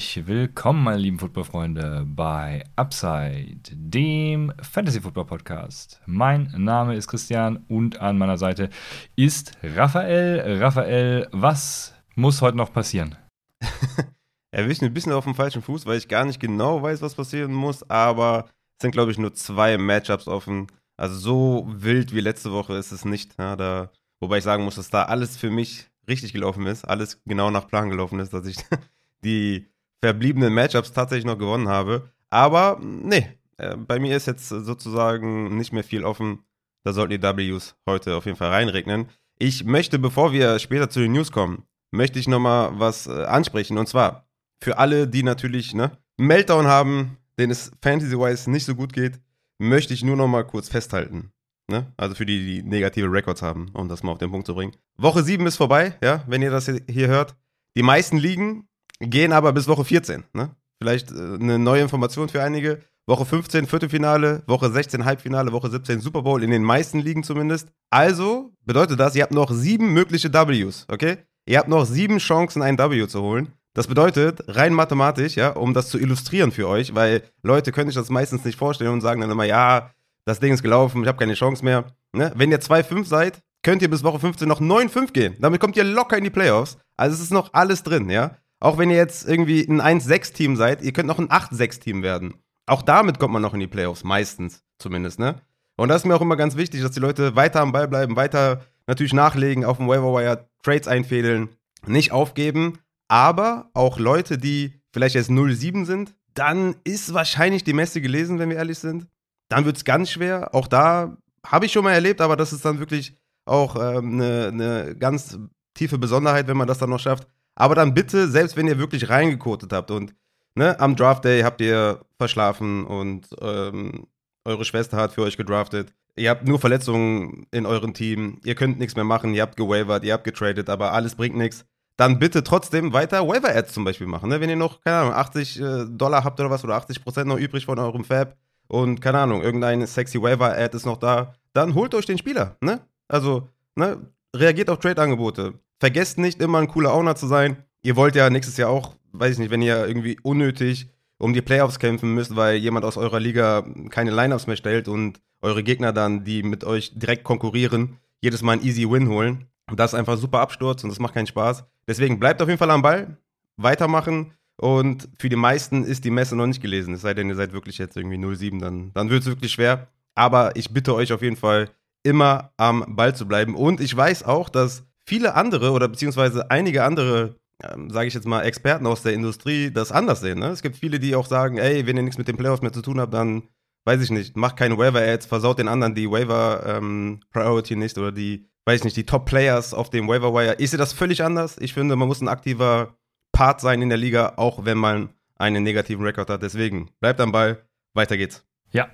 Herzlich willkommen, meine lieben Footballfreunde, bei Upside, dem Fantasy Football Podcast. Mein Name ist Christian und an meiner Seite ist Raphael. Raphael, was muss heute noch passieren? Erwischt ein bisschen auf dem falschen Fuß, weil ich gar nicht genau weiß, was passieren muss, aber es sind, glaube ich, nur zwei Matchups offen. Also so wild wie letzte Woche ist es nicht. Ja, da, wobei ich sagen muss, dass da alles für mich richtig gelaufen ist, alles genau nach Plan gelaufen ist, dass ich die verbliebenen Matchups tatsächlich noch gewonnen habe. Aber nee, äh, bei mir ist jetzt sozusagen nicht mehr viel offen. Da sollten die Ws heute auf jeden Fall reinregnen. Ich möchte, bevor wir später zu den News kommen, möchte ich nochmal was äh, ansprechen. Und zwar für alle, die natürlich ne, Meltdown haben, denen es Fantasy-wise nicht so gut geht, möchte ich nur nochmal kurz festhalten. Ne? Also für die, die negative Records haben, um das mal auf den Punkt zu bringen. Woche 7 ist vorbei, ja, wenn ihr das hier hört. Die meisten Ligen gehen aber bis Woche 14. Ne? Vielleicht äh, eine neue Information für einige. Woche 15 Viertelfinale, Woche 16 Halbfinale, Woche 17 Super Bowl, in den meisten Ligen zumindest. Also bedeutet das, ihr habt noch sieben mögliche Ws, okay? Ihr habt noch sieben Chancen, ein W zu holen. Das bedeutet, rein mathematisch, ja, um das zu illustrieren für euch, weil Leute können sich das meistens nicht vorstellen und sagen dann immer, ja, das Ding ist gelaufen, ich habe keine Chance mehr. Ne? Wenn ihr 2-5 seid, könnt ihr bis Woche 15 noch 9-5 gehen. Damit kommt ihr locker in die Playoffs. Also es ist noch alles drin, ja. Auch wenn ihr jetzt irgendwie ein 1-6-Team seid, ihr könnt noch ein 8-6-Team werden. Auch damit kommt man noch in die Playoffs, meistens zumindest, ne? Und das ist mir auch immer ganz wichtig, dass die Leute weiter am Ball bleiben, weiter natürlich nachlegen, auf dem Waiver Wire Trades einfädeln, nicht aufgeben. Aber auch Leute, die vielleicht jetzt 0-7 sind, dann ist wahrscheinlich die Messe gelesen, wenn wir ehrlich sind dann wird es ganz schwer. Auch da habe ich schon mal erlebt, aber das ist dann wirklich auch eine ähm, ne, ne ganz tiefe Besonderheit, wenn man das dann noch schafft. Aber dann bitte, selbst wenn ihr wirklich reingekotet habt und ne, am Draft Day habt ihr verschlafen und ähm, eure Schwester hat für euch gedraftet. Ihr habt nur Verletzungen in eurem Team, ihr könnt nichts mehr machen, ihr habt gewavert, ihr habt getradet, aber alles bringt nichts. Dann bitte trotzdem weiter Waiver-Ads zum Beispiel machen. Ne? Wenn ihr noch, keine Ahnung, 80 äh, Dollar habt oder was oder 80 Prozent noch übrig von eurem Fab, und keine Ahnung, irgendein sexy Waiver-Ad ist noch da, dann holt euch den Spieler, ne? Also, ne, reagiert auf Trade-Angebote. Vergesst nicht immer ein cooler Owner zu sein. Ihr wollt ja nächstes Jahr auch, weiß ich nicht, wenn ihr irgendwie unnötig um die Playoffs kämpfen müsst, weil jemand aus eurer Liga keine Lineups mehr stellt und eure Gegner dann, die mit euch direkt konkurrieren, jedes Mal einen easy Win holen. Das ist einfach super Absturz und das macht keinen Spaß. Deswegen bleibt auf jeden Fall am Ball, weitermachen und für die meisten ist die Messe noch nicht gelesen. Es sei denn, ihr seid wirklich jetzt irgendwie 07, dann, dann wird es wirklich schwer. Aber ich bitte euch auf jeden Fall, immer am Ball zu bleiben. Und ich weiß auch, dass viele andere oder beziehungsweise einige andere, ähm, sage ich jetzt mal, Experten aus der Industrie das anders sehen. Ne? Es gibt viele, die auch sagen, ey, wenn ihr nichts mit den Playoffs mehr zu tun habt, dann weiß ich nicht, macht keine Waiver-Ads, versaut den anderen die Waiver-Priority ähm, nicht oder die, weiß ich nicht, die Top-Players auf dem Waiver-Wire. Ich sehe das völlig anders. Ich finde, man muss ein aktiver Part sein in der Liga, auch wenn man einen negativen Rekord hat. Deswegen bleibt am Ball, weiter geht's. Ja,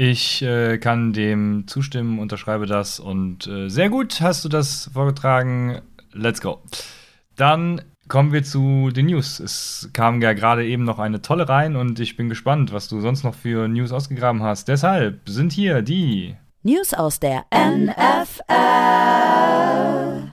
ich äh, kann dem zustimmen, unterschreibe das und äh, sehr gut hast du das vorgetragen. Let's go. Dann kommen wir zu den News. Es kam ja gerade eben noch eine tolle rein und ich bin gespannt, was du sonst noch für News ausgegraben hast. Deshalb sind hier die News aus der NFL.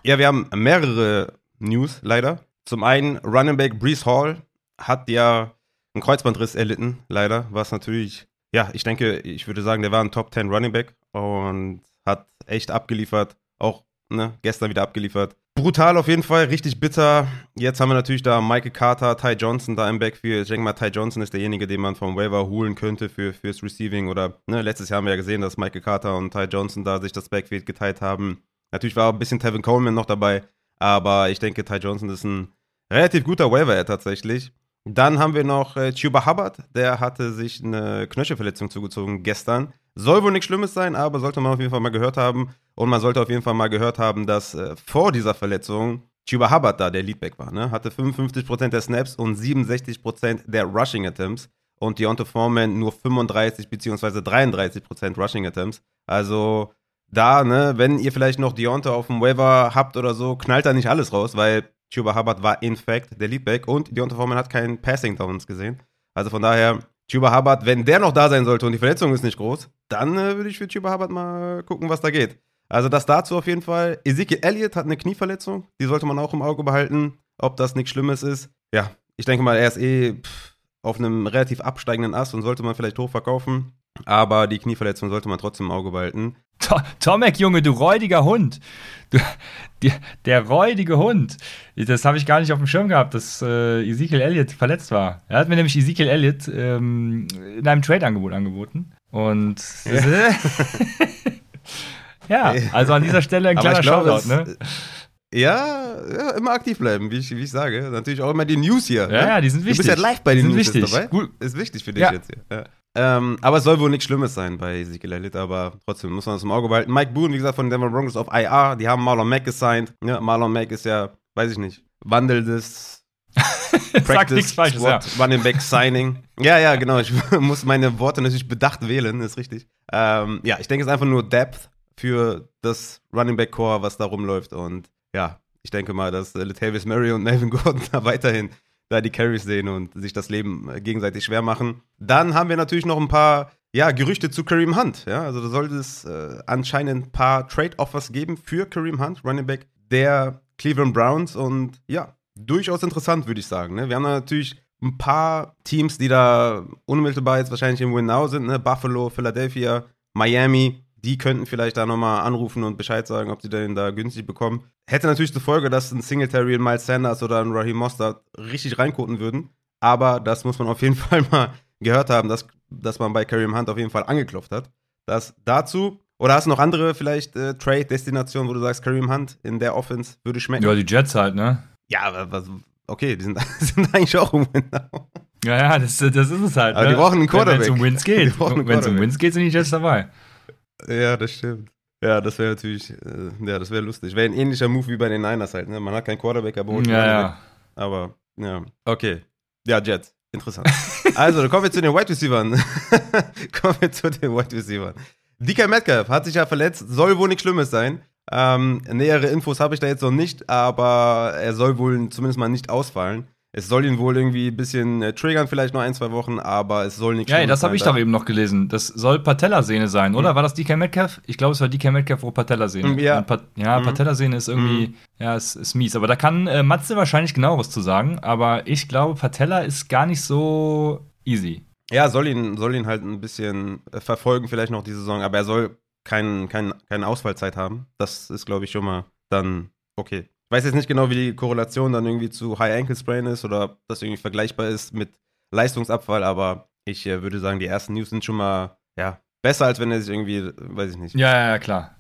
Ja, wir haben mehrere News leider. Zum einen, Running Back Brees Hall hat ja einen Kreuzbandriss erlitten, leider, was natürlich, ja, ich denke, ich würde sagen, der war ein Top 10 Running Back und hat echt abgeliefert, auch ne, gestern wieder abgeliefert. Brutal auf jeden Fall, richtig bitter. Jetzt haben wir natürlich da Michael Carter, Ty Johnson da im Backfield. Ich denke mal, Ty Johnson ist derjenige, den man vom Waiver holen könnte für, fürs Receiving. Oder ne, letztes Jahr haben wir ja gesehen, dass Michael Carter und Ty Johnson da sich das Backfield geteilt haben. Natürlich war auch ein bisschen Tevin Coleman noch dabei, aber ich denke, Ty Johnson ist ein Relativ guter Waiver tatsächlich. Dann haben wir noch äh, Chuba Hubbard, der hatte sich eine Knöchelverletzung zugezogen gestern. Soll wohl nichts Schlimmes sein, aber sollte man auf jeden Fall mal gehört haben. Und man sollte auf jeden Fall mal gehört haben, dass äh, vor dieser Verletzung Chuba Hubbard da der Leadback war. Ne? Hatte 55% der Snaps und 67% der Rushing Attempts. Und Deontay Foreman nur 35 bzw. 33% Rushing Attempts. Also da, ne, wenn ihr vielleicht noch Deontay auf dem Waiver habt oder so, knallt da nicht alles raus, weil Chuba Hubbard war in fact der Leadback und Deontay Foreman hat keinen Passing Downs gesehen. Also von daher, Chuba Hubbard, wenn der noch da sein sollte und die Verletzung ist nicht groß, dann äh, würde ich für Chuba Hubbard mal gucken, was da geht. Also das dazu auf jeden Fall. Ezekiel Elliott hat eine Knieverletzung, die sollte man auch im Auge behalten, ob das nichts Schlimmes ist. ja, ich denke mal, er ist eh pff, auf einem relativ absteigenden Ast und sollte man vielleicht hochverkaufen. Aber die Knieverletzung sollte man trotzdem im Auge behalten. To Tomek, Junge, du räudiger Hund. Du, der, der räudige Hund. Das habe ich gar nicht auf dem Schirm gehabt, dass äh, Ezekiel Elliott verletzt war. Er hat mir nämlich Ezekiel Elliott ähm, in einem Trade-Angebot angeboten. Und ja. ja, also an dieser Stelle ein kleiner glaub, Shoutout, ne? Ja, ja, immer aktiv bleiben, wie ich, wie ich sage. Natürlich auch immer die News hier. Ja, ne? ja die sind wichtig. Du bist ja live bei den News wichtig. dabei. Gut. Ist wichtig für dich ja. jetzt hier. Ja. Ähm, aber es soll wohl nichts Schlimmes sein bei Ezekiel Elliott, aber trotzdem muss man das im Auge behalten. Mike Boone, wie gesagt, von den Denver Broncos auf IR, die haben Marlon Mack gesigned. Ja, Marlon Mack ist ja, weiß ich nicht, wandelndes Practice Falsches, Squad, ja. Running Back Signing. Ja, ja, genau. Ich muss meine Worte natürlich bedacht wählen, ist richtig. Ähm, ja, ich denke, es ist einfach nur Depth für das Running Back Core, was da rumläuft. Und ja, ich denke mal, dass Latavius Murray und Melvin Gordon da weiterhin da die Carries sehen und sich das Leben äh, gegenseitig schwer machen. Dann haben wir natürlich noch ein paar ja, Gerüchte zu Kareem Hunt. Ja, also da sollte es äh, anscheinend ein paar Trade-Offers geben für Kareem Hunt, Running Back der Cleveland Browns. Und ja, durchaus interessant, würde ich sagen. Ne? Wir haben da natürlich ein paar Teams, die da unmittelbar jetzt wahrscheinlich im Win-Now sind. Ne? Buffalo, Philadelphia, Miami die könnten vielleicht da nochmal anrufen und Bescheid sagen, ob sie den da günstig bekommen. Hätte natürlich zur Folge, dass ein Singletary, ein Miles Sanders oder ein Raheem Mostert richtig reinkoten würden. Aber das muss man auf jeden Fall mal gehört haben, dass, dass man bei Kareem Hunt auf jeden Fall angeklopft hat. Das dazu. Oder hast du noch andere vielleicht äh, Trade-Destinationen, wo du sagst, Kareem Hunt in der Offense würde schmecken? Ja, die Jets halt, ne? Ja, was, okay, die sind, sind eigentlich auch im Winter. Ja, ja, das, das ist es halt. Aber ne? die brauchen einen Quarterback. Wenn es um Wins geht. Wenn es um Wins geht, sind die Jets dabei. Ja, das stimmt. Ja, das wäre natürlich, äh, ja, das wäre lustig. Wäre ein ähnlicher Move wie bei den Niners halt, ne? Man hat keinen Quarterback, aber ja, ja. Aber, ja. Okay. Ja, Jets. Interessant. also, dann kommen wir zu den Wide Receivers. kommen wir zu den Wide Receivers. DK Metcalf hat sich ja verletzt, soll wohl nichts Schlimmes sein. Ähm, nähere Infos habe ich da jetzt noch nicht, aber er soll wohl zumindest mal nicht ausfallen. Es soll ihn wohl irgendwie ein bisschen äh, triggern, vielleicht noch ein, zwei Wochen, aber es soll nicht Ja, das habe ich doch eben noch gelesen. Das soll Patellasehne sein, oder? Mhm. War das DK Metcalf? Ich glaube, es war DK Metcalf wo Patellasehne. Ja, pa ja mhm. Patellasehne ist irgendwie, mhm. ja, ist, ist mies. Aber da kann äh, Matze wahrscheinlich genaueres zu sagen, aber ich glaube, Patella ist gar nicht so easy. Ja, soll ihn, soll ihn halt ein bisschen äh, verfolgen, vielleicht noch die Saison, aber er soll kein, kein, keine Ausfallzeit haben. Das ist, glaube ich, schon mal dann okay. Ich weiß jetzt nicht genau, wie die Korrelation dann irgendwie zu High Ankle Sprain ist oder ob das irgendwie vergleichbar ist mit Leistungsabfall, aber ich äh, würde sagen, die ersten News sind schon mal, ja, besser, als wenn er sich irgendwie, weiß ich nicht. Ja, ja, ja, klar.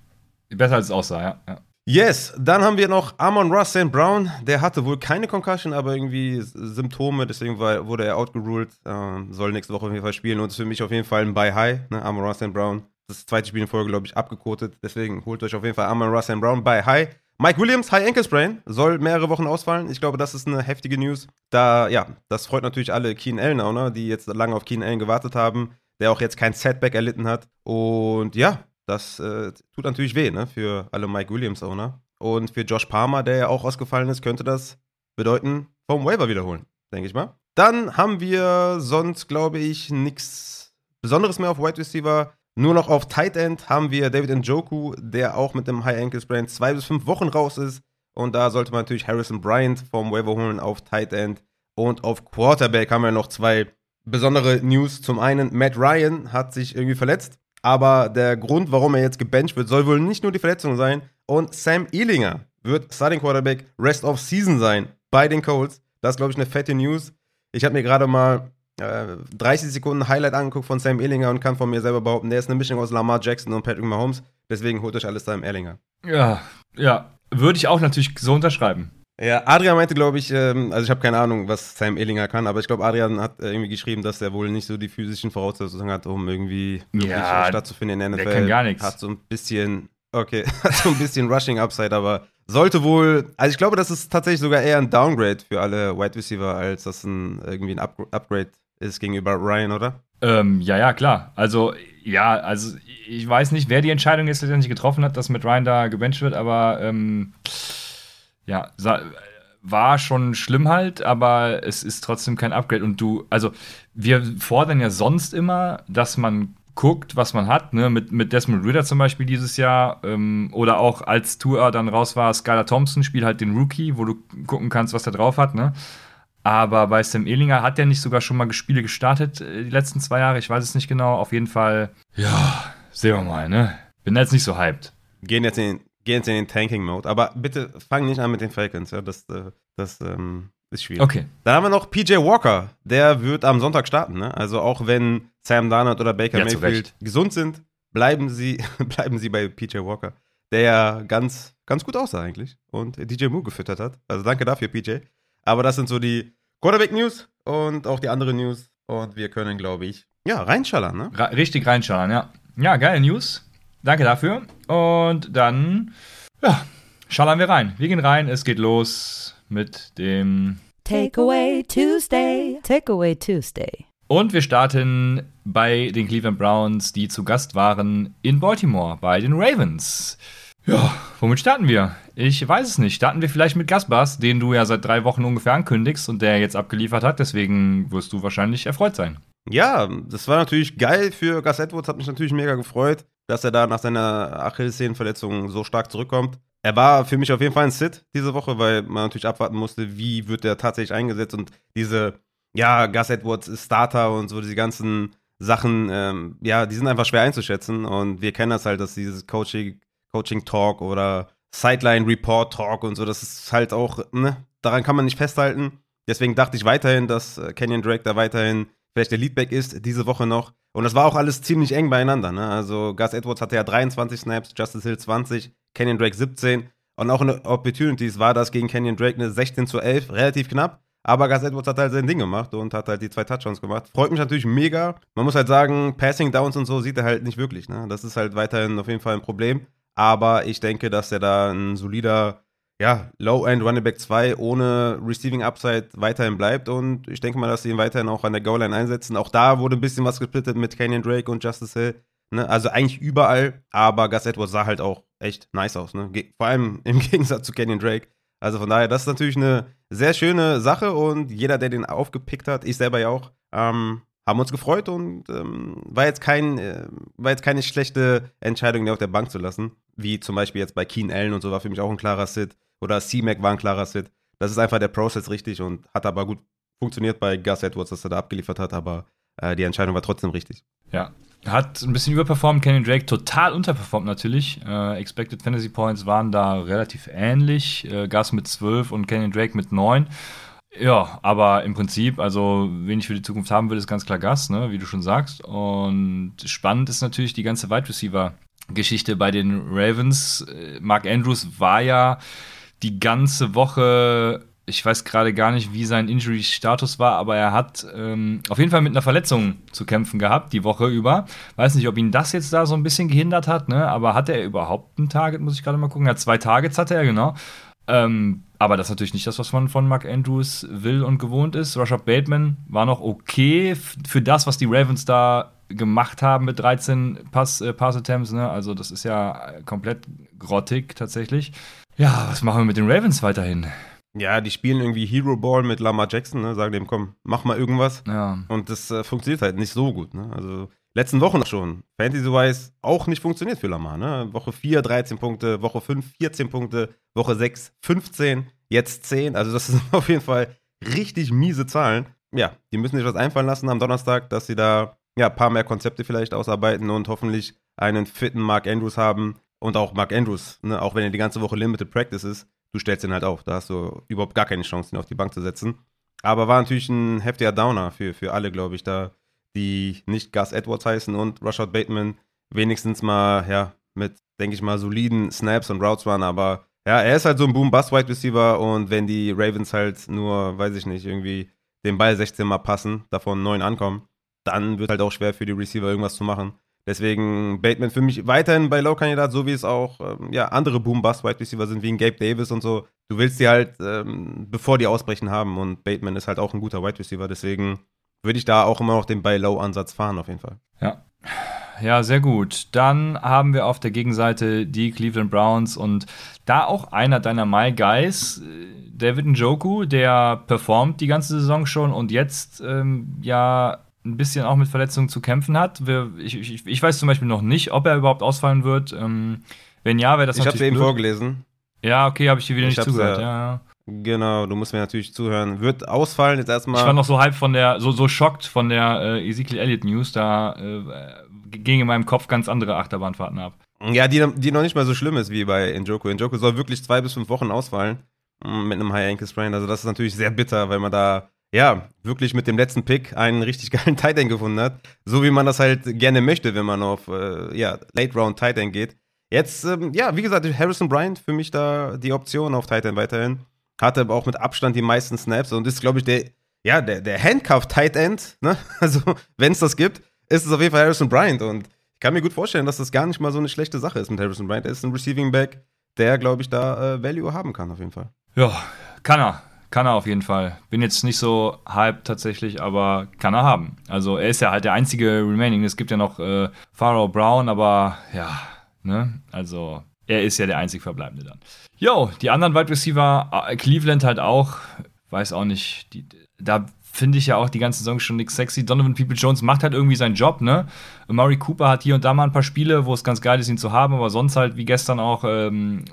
Besser als es aussah, ja. ja. Yes, dann haben wir noch Amon Ross St. Brown. Der hatte wohl keine Concussion, aber irgendwie Symptome, deswegen war, wurde er outgeruled. Äh, soll nächste Woche auf jeden Fall spielen und ist für mich auf jeden Fall ein Buy High, ne? Amon Ross St. Brown. Das zweite Spiel in Folge, glaube ich, abgekotet. Deswegen holt euch auf jeden Fall Amon Ross St. Brown Buy High. Mike Williams, High Ankle Sprain, soll mehrere Wochen ausfallen. Ich glaube, das ist eine heftige News. Da, ja, das freut natürlich alle Keen Allen Owner, die jetzt lange auf Keen Allen gewartet haben, der auch jetzt kein Setback erlitten hat. Und ja, das äh, tut natürlich weh, ne, für alle Mike Williams Owner. Und für Josh Palmer, der ja auch ausgefallen ist, könnte das bedeuten, vom Waiver wiederholen, denke ich mal. Dann haben wir sonst, glaube ich, nichts Besonderes mehr auf Wide Receiver. Nur noch auf Tight End haben wir David Njoku, der auch mit dem High Ankle Sprain zwei bis fünf Wochen raus ist. Und da sollte man natürlich Harrison Bryant vom Waiver holen auf Tight End. Und auf Quarterback haben wir noch zwei besondere News. Zum einen, Matt Ryan hat sich irgendwie verletzt. Aber der Grund, warum er jetzt gebencht wird, soll wohl nicht nur die Verletzung sein. Und Sam Ehlinger wird Starting Quarterback Rest of Season sein bei den Colts. Das ist, glaube ich, eine fette News. Ich habe mir gerade mal 30 äh, Sekunden Highlight angeguckt von Sam Ehlinger und kann von mir selber behaupten, der ist eine Mischung aus Lamar Jackson und Patrick Mahomes. Deswegen holt euch alles da im Erlinger. Ja, ja. Würde ich auch natürlich so unterschreiben. Ja, Adrian meinte, glaube ich, ähm, also ich habe keine Ahnung, was Sam Ehlinger kann, aber ich glaube, Adrian hat äh, irgendwie geschrieben, dass er wohl nicht so die physischen Voraussetzungen hat, um irgendwie wirklich ja, stattzufinden in der NFL. Der kann gar nichts. Hat so ein bisschen, okay, hat so ein bisschen Rushing Upside, aber sollte wohl, also ich glaube, das ist tatsächlich sogar eher ein Downgrade für alle Wide Receiver, als das ein, irgendwie ein Upgrade ist gegenüber Ryan, oder? Ähm, ja, ja, klar. Also, ja, also ich weiß nicht, wer die Entscheidung jetzt letztendlich getroffen hat, dass mit Ryan da gebencht wird, aber ähm, ja, war schon schlimm halt, aber es ist trotzdem kein Upgrade. Und du, also wir fordern ja sonst immer, dass man guckt, was man hat, ne? mit, mit Desmond Ritter zum Beispiel dieses Jahr ähm, oder auch als Tour dann raus war, Skylar Thompson, spiel halt den Rookie, wo du gucken kannst, was der drauf hat, ne? Aber bei Sam Ehlinger hat er nicht sogar schon mal Spiele gestartet äh, die letzten zwei Jahre. Ich weiß es nicht genau. Auf jeden Fall, ja, sehen wir mal, ne? Bin jetzt nicht so hyped. Gehen jetzt in, gehen jetzt in den Tanking-Mode. Aber bitte fang nicht an mit den Falcons. Ja? Das, äh, das ähm, ist schwierig. Okay. Dann haben wir noch PJ Walker. Der wird am Sonntag starten. Ne? Also auch wenn Sam Darnold oder Baker Ja, Mayfield gesund sind, bleiben sie, bleiben sie bei PJ Walker. Der ja ganz, ganz gut aussah eigentlich und DJ Moore gefüttert hat. Also danke dafür, PJ. Aber das sind so die Quarterback-News und auch die anderen News. Und wir können, glaube ich, ja, reinschallern, ne? Ra richtig reinschauen, ja. Ja, geile News. Danke dafür. Und dann, ja, schallern wir rein. Wir gehen rein. Es geht los mit dem. Takeaway Tuesday. Takeaway Tuesday. Und wir starten bei den Cleveland Browns, die zu Gast waren in Baltimore bei den Ravens. Ja, womit starten wir? Ich weiß es nicht. Starten wir vielleicht mit Gaspars, den du ja seit drei Wochen ungefähr ankündigst und der jetzt abgeliefert hat. Deswegen wirst du wahrscheinlich erfreut sein. Ja, das war natürlich geil für Gus Edwards, hat mich natürlich mega gefreut, dass er da nach seiner Achillessehnenverletzung so stark zurückkommt. Er war für mich auf jeden Fall ein Sit diese Woche, weil man natürlich abwarten musste, wie wird er tatsächlich eingesetzt und diese, ja, Gus Edwards ist Starter und so diese ganzen Sachen, ähm, ja, die sind einfach schwer einzuschätzen und wir kennen das halt, dass dieses Coaching, Coaching Talk oder Sideline Report Talk und so, das ist halt auch, ne, daran kann man nicht festhalten. Deswegen dachte ich weiterhin, dass äh, Kenyon Drake da weiterhin vielleicht der Leadback ist, diese Woche noch. Und das war auch alles ziemlich eng beieinander. Ne? Also Gus Edwards hatte ja 23 Snaps, Justice Hill 20, Kenyon Drake 17. Und auch in Opportunities war das gegen Kenyon Drake eine 16 zu 11, relativ knapp. Aber Gus Edwards hat halt sein Ding gemacht und hat halt die zwei Touchdowns gemacht. Freut mich natürlich mega. Man muss halt sagen, Passing Downs und so sieht er halt nicht wirklich. Ne? Das ist halt weiterhin auf jeden Fall ein Problem. Aber ich denke, dass er da ein solider ja, Low-End Running Back 2 ohne Receiving Upside weiterhin bleibt und ich denke mal, dass sie ihn weiterhin auch an der Goal-Line einsetzen. Auch da wurde ein bisschen was gesplittet mit Kenyon Drake und Justice Hill. Ne? Also eigentlich überall, aber Gus Edwards sah halt auch echt nice aus. Ne? Vor allem im Gegensatz zu Kenyon Drake. Also von daher, das ist natürlich eine sehr schöne Sache und jeder, der den aufgepickt hat, ich selber ja auch, ähm, haben uns gefreut und ähm, war, jetzt kein, äh, war jetzt keine schlechte Entscheidung, den auf der Bank zu lassen. Wie zum Beispiel jetzt bei Keen Allen und so war für mich auch ein klarer Sit oder C-Mac war ein klarer Sit. Das ist einfach der Prozess richtig und hat aber gut funktioniert bei Gus Edwards, dass er da abgeliefert hat, aber äh, die Entscheidung war trotzdem richtig. Ja. Hat ein bisschen überperformt, Kenny Drake total unterperformt natürlich. Äh, Expected Fantasy Points waren da relativ ähnlich. Äh, Gus mit 12 und Kenny Drake mit 9. Ja, aber im Prinzip, also wen ich für die Zukunft haben will, ist ganz klar Gus, ne, wie du schon sagst. Und spannend ist natürlich die ganze Wide Receiver Geschichte bei den Ravens. Äh, Mark Andrews war ja die ganze Woche, ich weiß gerade gar nicht, wie sein Injury-Status war, aber er hat ähm, auf jeden Fall mit einer Verletzung zu kämpfen gehabt, die Woche über. Weiß nicht, ob ihn das jetzt da so ein bisschen gehindert hat, ne? aber hatte er überhaupt ein Target, muss ich gerade mal gucken. Ja, zwei Targets hatte er, genau. Ähm, aber das ist natürlich nicht das, was man von Mark Andrews will und gewohnt ist. Rashad Bateman war noch okay für das, was die Ravens da gemacht haben mit 13 Pass, äh, Pass-Attempts. Ne? Also das ist ja komplett grottig tatsächlich. Ja, was machen wir mit den Ravens weiterhin? Ja, die spielen irgendwie Hero Ball mit Lamar Jackson, ne? sagen dem, komm, mach mal irgendwas. Ja. Und das äh, funktioniert halt nicht so gut. Ne? Also letzten Wochen schon. Fantasy-wise auch nicht funktioniert für Lamar. Ne? Woche 4, 13 Punkte, Woche 5, 14 Punkte, Woche 6, 15, jetzt 10. Also das sind auf jeden Fall richtig miese Zahlen. Ja, die müssen sich was einfallen lassen am Donnerstag, dass sie da ja, ein paar mehr Konzepte vielleicht ausarbeiten und hoffentlich einen fitten Mark Andrews haben. Und auch Mark Andrews, ne? auch wenn er die ganze Woche Limited Practice ist, du stellst ihn halt auf. Da hast du überhaupt gar keine Chance, ihn auf die Bank zu setzen. Aber war natürlich ein heftiger Downer für, für alle, glaube ich, da die nicht Gus Edwards heißen und Rashad Bateman wenigstens mal, ja, mit, denke ich mal, soliden Snaps und Routes waren, aber ja, er ist halt so ein Boom-Bust-Wide Receiver und wenn die Ravens halt nur, weiß ich nicht, irgendwie den Ball 16 Mal passen, davon 9 ankommen, dann wird halt auch schwer für die Receiver irgendwas zu machen. Deswegen Bateman für mich weiterhin bei Low-Kandidat, so wie es auch ähm, ja, andere Boom-Bust-Wide Receiver sind, wie ein Gabe Davis und so. Du willst die halt, ähm, bevor die ausbrechen haben und Bateman ist halt auch ein guter Wide Receiver, deswegen würde ich da auch immer noch den Buy-Low-Ansatz fahren, auf jeden Fall. Ja. Ja, sehr gut. Dann haben wir auf der Gegenseite die Cleveland Browns und da auch einer deiner My Guys, äh, David Njoku, der performt die ganze Saison schon und jetzt ähm, ja ein bisschen auch mit Verletzungen zu kämpfen hat. Wir, ich, ich, ich, weiß zum Beispiel noch nicht, ob er überhaupt ausfallen wird. Ähm, wenn ja, wäre das ich natürlich. Ich habe eben vorgelesen. Ja, okay, habe ich dir wieder ich nicht zugehört. Ja, ja, Genau, du musst mir natürlich zuhören. Wird ausfallen jetzt erstmal. Ich war noch so halb von der, so, so schockt von der äh, Ezekiel Elliott News, da äh, gingen in meinem Kopf ganz andere Achterbahnfahrten ab. Ja, die, die noch nicht mal so schlimm ist wie bei Njoku. Njoku soll wirklich zwei bis fünf Wochen ausfallen mm, mit einem High Ankle Sprain. Also das ist natürlich sehr bitter, weil man da ja wirklich mit dem letzten Pick einen richtig geilen Tight End gefunden hat, so wie man das halt gerne möchte, wenn man auf äh, ja Late Round Tight End geht. Jetzt ähm, ja, wie gesagt, Harrison Bryant für mich da die Option auf Tight End weiterhin. Hatte aber auch mit Abstand die meisten Snaps und ist glaube ich der ja der der Handcuff Tight End. Ne? Also wenn es das gibt, ist es auf jeden Fall Harrison Bryant und ich kann mir gut vorstellen, dass das gar nicht mal so eine schlechte Sache ist mit Harrison Bryant. Er ist ein Receiving Back, der, glaube ich, da äh, Value haben kann, auf jeden Fall. Ja, kann er. Kann er auf jeden Fall. Bin jetzt nicht so hyped tatsächlich, aber kann er haben. Also er ist ja halt der einzige Remaining. Es gibt ja noch äh, Pharaoh Brown, aber ja, ne? Also er ist ja der einzig Verbleibende dann. Jo, die anderen Wide Receiver, äh, Cleveland halt auch, weiß auch nicht, die, da finde ich ja auch die ganze Saison schon nichts sexy. Donovan People Jones macht halt irgendwie seinen Job, ne? Murray Cooper hat hier und da mal ein paar Spiele, wo es ganz geil ist, ihn zu haben, aber sonst halt wie gestern auch, ähm,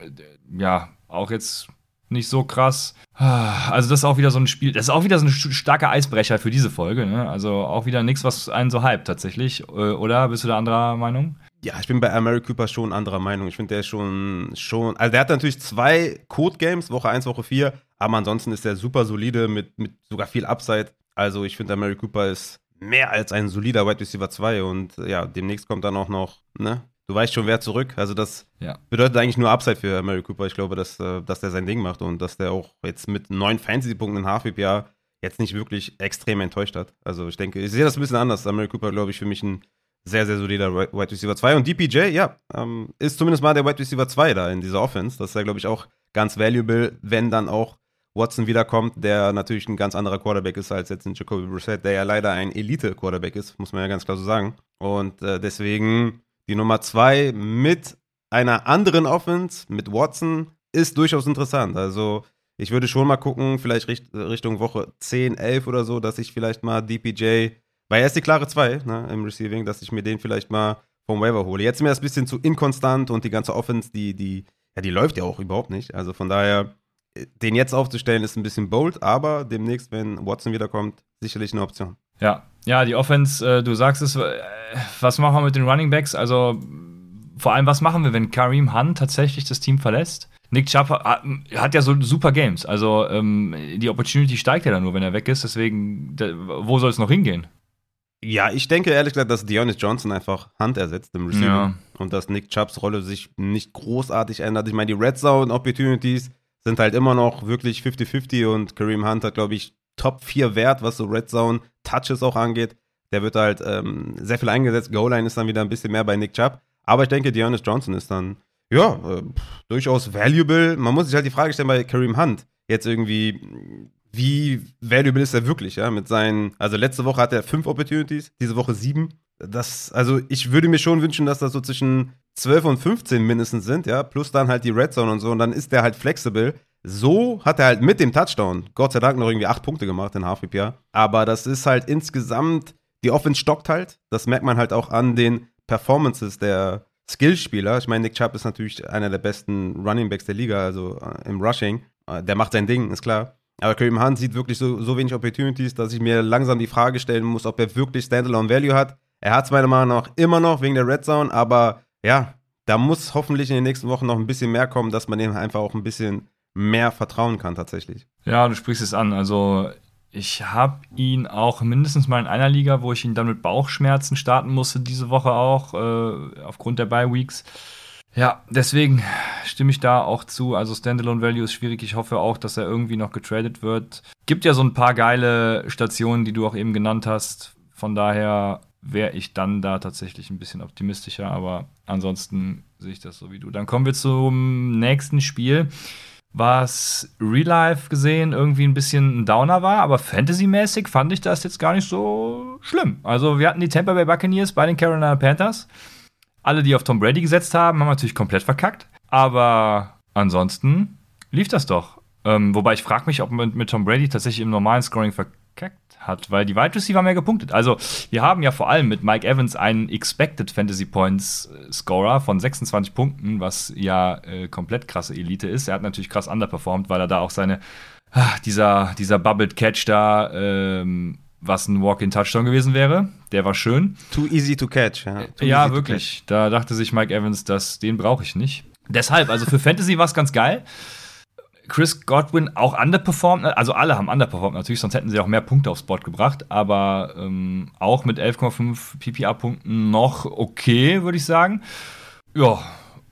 ja, auch jetzt nicht so krass. Also das ist auch wieder so ein Spiel, das ist auch wieder so ein starker Eisbrecher für diese Folge, ne? Also auch wieder nichts, was einen so hypt tatsächlich, äh, oder? Bist du da anderer Meinung? Ja, ich bin bei Murray Cooper schon anderer Meinung. Ich finde, der ist schon, schon, also der hat natürlich zwei Code-Games, Woche 1, Woche 4, aber ansonsten ist er super solide mit, mit sogar viel Upside. Also ich finde, Mary Cooper ist mehr als ein solider Wide Receiver 2 und ja, demnächst kommt dann auch noch, ne? Du weißt schon, wer zurück. Also das ja. bedeutet eigentlich nur Upside für Mary Cooper. Ich glaube, dass, äh, dass der sein Ding macht und dass der auch jetzt mit neun Fantasy-Punkten in HFPA jetzt nicht wirklich extrem enttäuscht hat. Also ich denke, ich sehe das ein bisschen anders. Mary Cooper, glaube ich, für mich ein sehr, sehr solider Wide Receiver 2. Und DPJ, ja, ähm, ist zumindest mal der Wide Receiver 2 da in dieser Offense. Das ist ja, glaube ich, auch ganz valuable, wenn dann auch Watson wiederkommt, der natürlich ein ganz anderer Quarterback ist als jetzt ein Jacoby Brissett, der ja leider ein Elite-Quarterback ist, muss man ja ganz klar so sagen. Und äh, deswegen die Nummer zwei mit einer anderen Offense, mit Watson, ist durchaus interessant. Also ich würde schon mal gucken, vielleicht richt Richtung Woche 10, 11 oder so, dass ich vielleicht mal DPJ, weil er ist die klare 2 ne, im Receiving, dass ich mir den vielleicht mal vom Waiver hole. Jetzt ist mir das ein bisschen zu inkonstant und die ganze Offense, die, die, ja, die läuft ja auch überhaupt nicht. Also von daher den jetzt aufzustellen, ist ein bisschen bold, aber demnächst, wenn Watson wiederkommt, sicherlich eine Option. Ja, ja, die Offense, äh, du sagst es, äh, was machen wir mit den Running Backs? Also vor allem, was machen wir, wenn Kareem Hunt tatsächlich das Team verlässt? Nick Chubb hat, ja so super Games, also ähm, die Opportunity steigt ja dann nur, wenn er weg ist, deswegen, wo soll es noch hingehen? Ja, ich denke ehrlich gesagt, dass Deonis Johnson einfach Hand ersetzt im Receiver ja. und dass Nick Chubbs Rolle sich nicht großartig ändert. Ich meine, die Red Zone Opportunities sind halt immer noch wirklich 50-50 und Kareem Hunt hat, glaube ich, Top 4 Wert, was so Red Zone Touches auch angeht. Der wird halt ähm, sehr viel eingesetzt. Goal-Line ist dann wieder ein bisschen mehr bei Nick Chubb. Aber ich denke, Deonis Johnson ist dann, ja, äh, durchaus valuable. Man muss sich halt die Frage stellen bei Kareem Hunt. Jetzt irgendwie, wie valuable ist er wirklich, ja? Mit seinen, also letzte Woche hat er fünf Opportunities, diese Woche sieben. Das, also ich würde mir schon wünschen, dass das so zwischen 12 und 15 mindestens sind, ja, plus dann halt die Red Zone und so, und dann ist der halt flexibel. So hat er halt mit dem Touchdown, Gott sei Dank, noch irgendwie acht Punkte gemacht in HFPA. Aber das ist halt insgesamt, die Offense stockt halt. Das merkt man halt auch an den Performances der Skillspieler. Ich meine, Nick Chubb ist natürlich einer der besten Running Backs der Liga, also äh, im Rushing. Äh, der macht sein Ding, ist klar. Aber Kareem Hunt sieht wirklich so, so wenig Opportunities, dass ich mir langsam die Frage stellen muss, ob er wirklich Standalone Value hat. Er hat es meiner Meinung nach immer noch wegen der Red Zone, aber ja, da muss hoffentlich in den nächsten Wochen noch ein bisschen mehr kommen, dass man dem einfach auch ein bisschen mehr vertrauen kann tatsächlich. Ja, du sprichst es an. Also ich habe ihn auch mindestens mal in einer Liga, wo ich ihn dann mit Bauchschmerzen starten musste, diese Woche auch, äh, aufgrund der Bye Weeks. Ja, deswegen stimme ich da auch zu. Also Standalone Value ist schwierig. Ich hoffe auch, dass er irgendwie noch getradet wird. Gibt ja so ein paar geile Stationen, die du auch eben genannt hast. Von daher wäre ich dann da tatsächlich ein bisschen optimistischer, aber ansonsten sehe ich das so wie du. Dann kommen wir zum nächsten Spiel, was Real Life gesehen irgendwie ein bisschen ein Downer war, aber Fantasy-mäßig fand ich das jetzt gar nicht so schlimm. Also wir hatten die Tampa Bay Buccaneers bei den Carolina Panthers. Alle, die auf Tom Brady gesetzt haben, haben natürlich komplett verkackt, aber ansonsten lief das doch. Ähm, wobei ich frage mich, ob man mit Tom Brady tatsächlich im normalen Scoring ver verkackt hat, weil die Wide Receiver mehr gepunktet. Also, wir haben ja vor allem mit Mike Evans einen Expected Fantasy Points äh, Scorer von 26 Punkten, was ja äh, komplett krasse Elite ist. Er hat natürlich krass underperformed, weil er da auch seine, ah, dieser, dieser Bubbled Catch da, ähm, was ein Walk-in-Touchdown gewesen wäre. Der war schön. Too easy to catch. Ja, Too ja wirklich. Da dachte sich Mike Evans, dass den brauche ich nicht. Deshalb, also für Fantasy war es ganz geil. Chris Godwin auch underperformed, also alle haben underperformed natürlich, sonst hätten sie auch mehr Punkte aufs Board gebracht, aber ähm, auch mit 11,5 PPA-Punkten noch okay, würde ich sagen. Ja,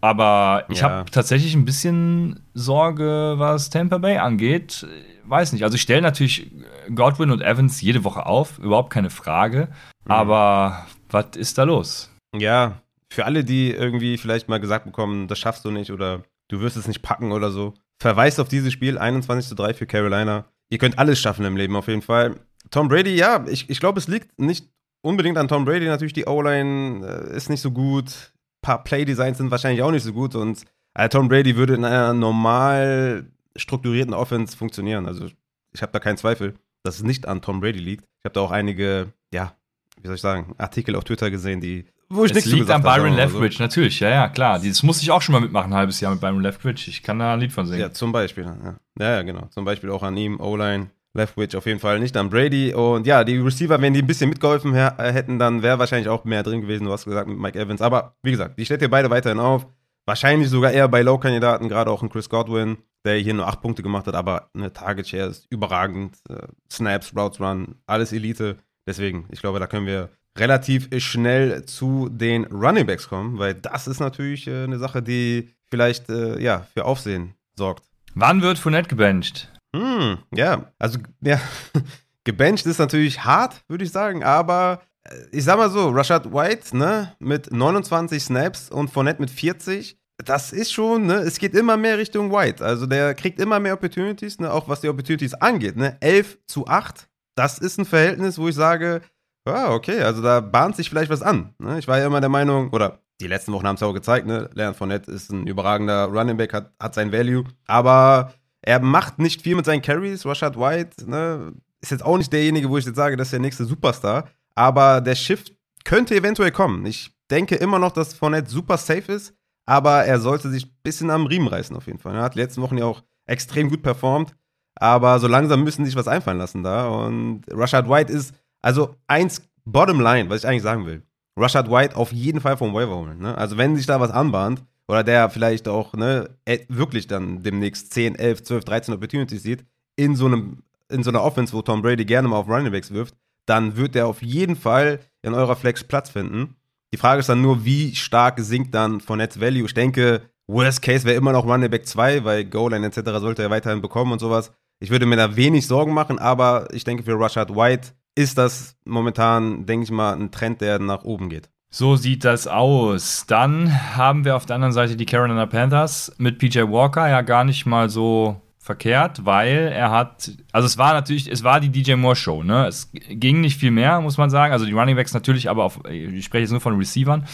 aber ich Ja. habe tatsächlich ein bisschen Sorge, was Tampa Bay angeht. Weiß nicht. Also ich stelle natürlich Godwin und Evans jede Woche auf, überhaupt keine Frage. Aber was ist da los? Ja, für alle, die irgendwie vielleicht mal gesagt bekommen, das schaffst du nicht oder du wirst es nicht packen oder so, verweist auf dieses Spiel 21 zu 3 für Carolina. Ihr könnt alles schaffen im Leben auf jeden Fall. Tom Brady, ja, ich, ich glaube, es liegt nicht unbedingt an Tom Brady. Natürlich, die O-Line äh, ist nicht so gut. Ein paar Play-Designs sind wahrscheinlich auch nicht so gut und äh, Tom Brady würde in einer normal strukturierten Offense funktionieren. Also ich habe da keinen Zweifel, dass es nicht an Tom Brady liegt. Ich habe da auch einige, ja, wie soll ich sagen, Artikel auf Twitter gesehen, die, wo ich Es liegt an Byron mal so. Leftwich, natürlich, ja, ja, klar. Das musste ich auch schon mal mitmachen, ein halbes Jahr mit Byron Leftwich. Ich kann da ein Lied von singen. Ja, zum Beispiel. Ja. ja, ja, genau. Zum Beispiel auch an ihm, O-Line, Leftwich auf jeden Fall, nicht an Brady. Und ja, die Receiver, wenn die ein bisschen mitgeholfen äh, hätten, dann wäre wahrscheinlich auch mehr drin gewesen, du hast gesagt, mit Mike Evans. Aber wie gesagt, die stellt ihr beide weiterhin auf. Wahrscheinlich sogar eher bei Low-Kandidaten, gerade auch ein Chris Godwin, der hier nur acht Punkte gemacht hat, aber eine Target-Share ist überragend. Äh, Snaps, Routes Run, alles Elite. Deswegen, ich glaube, da können wir relativ schnell zu den Running Backs kommen, weil das ist natürlich äh, eine Sache, die vielleicht ja, für Aufsehen sorgt. Wann wird Fournette gebencht? Hm, ja, also ja, gebencht ist natürlich hart, würde ich sagen, aber äh, ich sag mal so, Rashad White, ne, mit 29 Snaps und Fournette mit 40, das ist schon, ne, es geht immer mehr Richtung White. Also der kriegt immer mehr Opportunities, ne, auch was die Opportunities angeht, ne, 11 zu 8, das ist ein Verhältnis, wo ich sage, ja, okay, also da bahnt sich vielleicht was an. Ne? Ich war ja immer der Meinung, oder die letzten Wochen haben es auch gezeigt, ne, Leonard Fournette ist ein überragender Running Back, hat, hat sein Value, aber er macht nicht viel mit seinen Carries. Rashad White ne, ist jetzt auch nicht derjenige, wo ich jetzt sage, das ist der nächste Superstar. Aber der Shift könnte eventuell kommen. Ich denke immer noch, dass Fournette super safe ist, aber er sollte sich ein bisschen am Riemen reißen auf jeden Fall. Er hat die letzten Wochen ja auch extrem gut performt, aber so langsam müssen sich was einfallen lassen da. Und Rashad White ist, also eins, bottom line, was ich eigentlich sagen will. Rashad White auf jeden Fall vom Waiver holen. Ne? Also wenn sich da was anbahnt, oder der vielleicht auch ne, äh, wirklich dann demnächst 10, 11, 12, 13 Opportunities sieht, in so, einem, in so einer Offense, wo Tom Brady gerne mal auf Running Backs wirft, dann wird er auf jeden Fall in eurer Flex Platz finden. Die Frage ist dann nur, wie stark sinkt dann Fournette's Value? Ich denke, Worst Case wäre immer noch Running Back 2, weil Goal-Line etc. sollte er weiterhin bekommen und sowas. Ich würde mir da wenig Sorgen machen, aber ich denke, für Rashad White ist das momentan, denke ich mal, ein Trend, der nach oben geht. So sieht das aus. Dann haben wir auf der anderen Seite die Carolina Panthers mit PJ Walker ja gar nicht mal so verkehrt, weil er hat, also es war natürlich, es war die DJ Moore Show, ne? Es ging nicht viel mehr, muss man sagen. Also die Running Backs natürlich, aber auf, ich spreche jetzt nur von Receivern,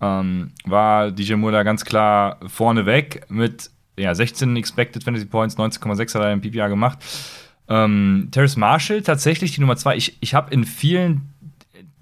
ähm, war DJ Moore da ganz klar vorne weg mit ja, 16 Expected Fantasy Points, 19,6 hat er im PPA gemacht. Ähm, Terrace Marshall tatsächlich die Nummer zwei. Ich, ich habe in vielen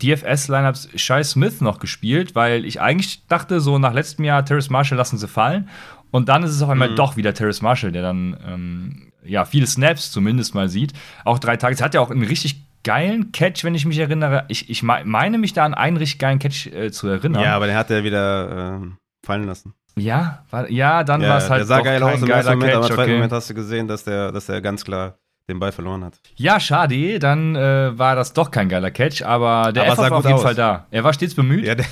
DFS-Lineups Shai Smith noch gespielt, weil ich eigentlich dachte, so nach letztem Jahr Terrace Marshall lassen sie fallen. Und dann ist es auf einmal Mhm. doch wieder Terrace Marshall, der dann ähm, ja viele Snaps zumindest mal sieht. Auch drei Tage. Es hat ja auch einen richtig geilen Catch, wenn ich mich erinnere. Ich, ich me- meine mich da an einen richtig geilen Catch äh, zu erinnern. Ja, aber den hat er wieder ähm, fallen lassen. ja, war, ja dann war es halt der sah doch geil aus im geiler ersten Moment, aber im Catch, zweiten okay. Moment hast du gesehen, dass der, dass der ganz klar den Ball verloren hat. Ja, schade, dann äh, war das doch kein geiler Catch, aber der Aber Effort sah war auf jeden aus. Fall da. Er war stets bemüht. Ja, der,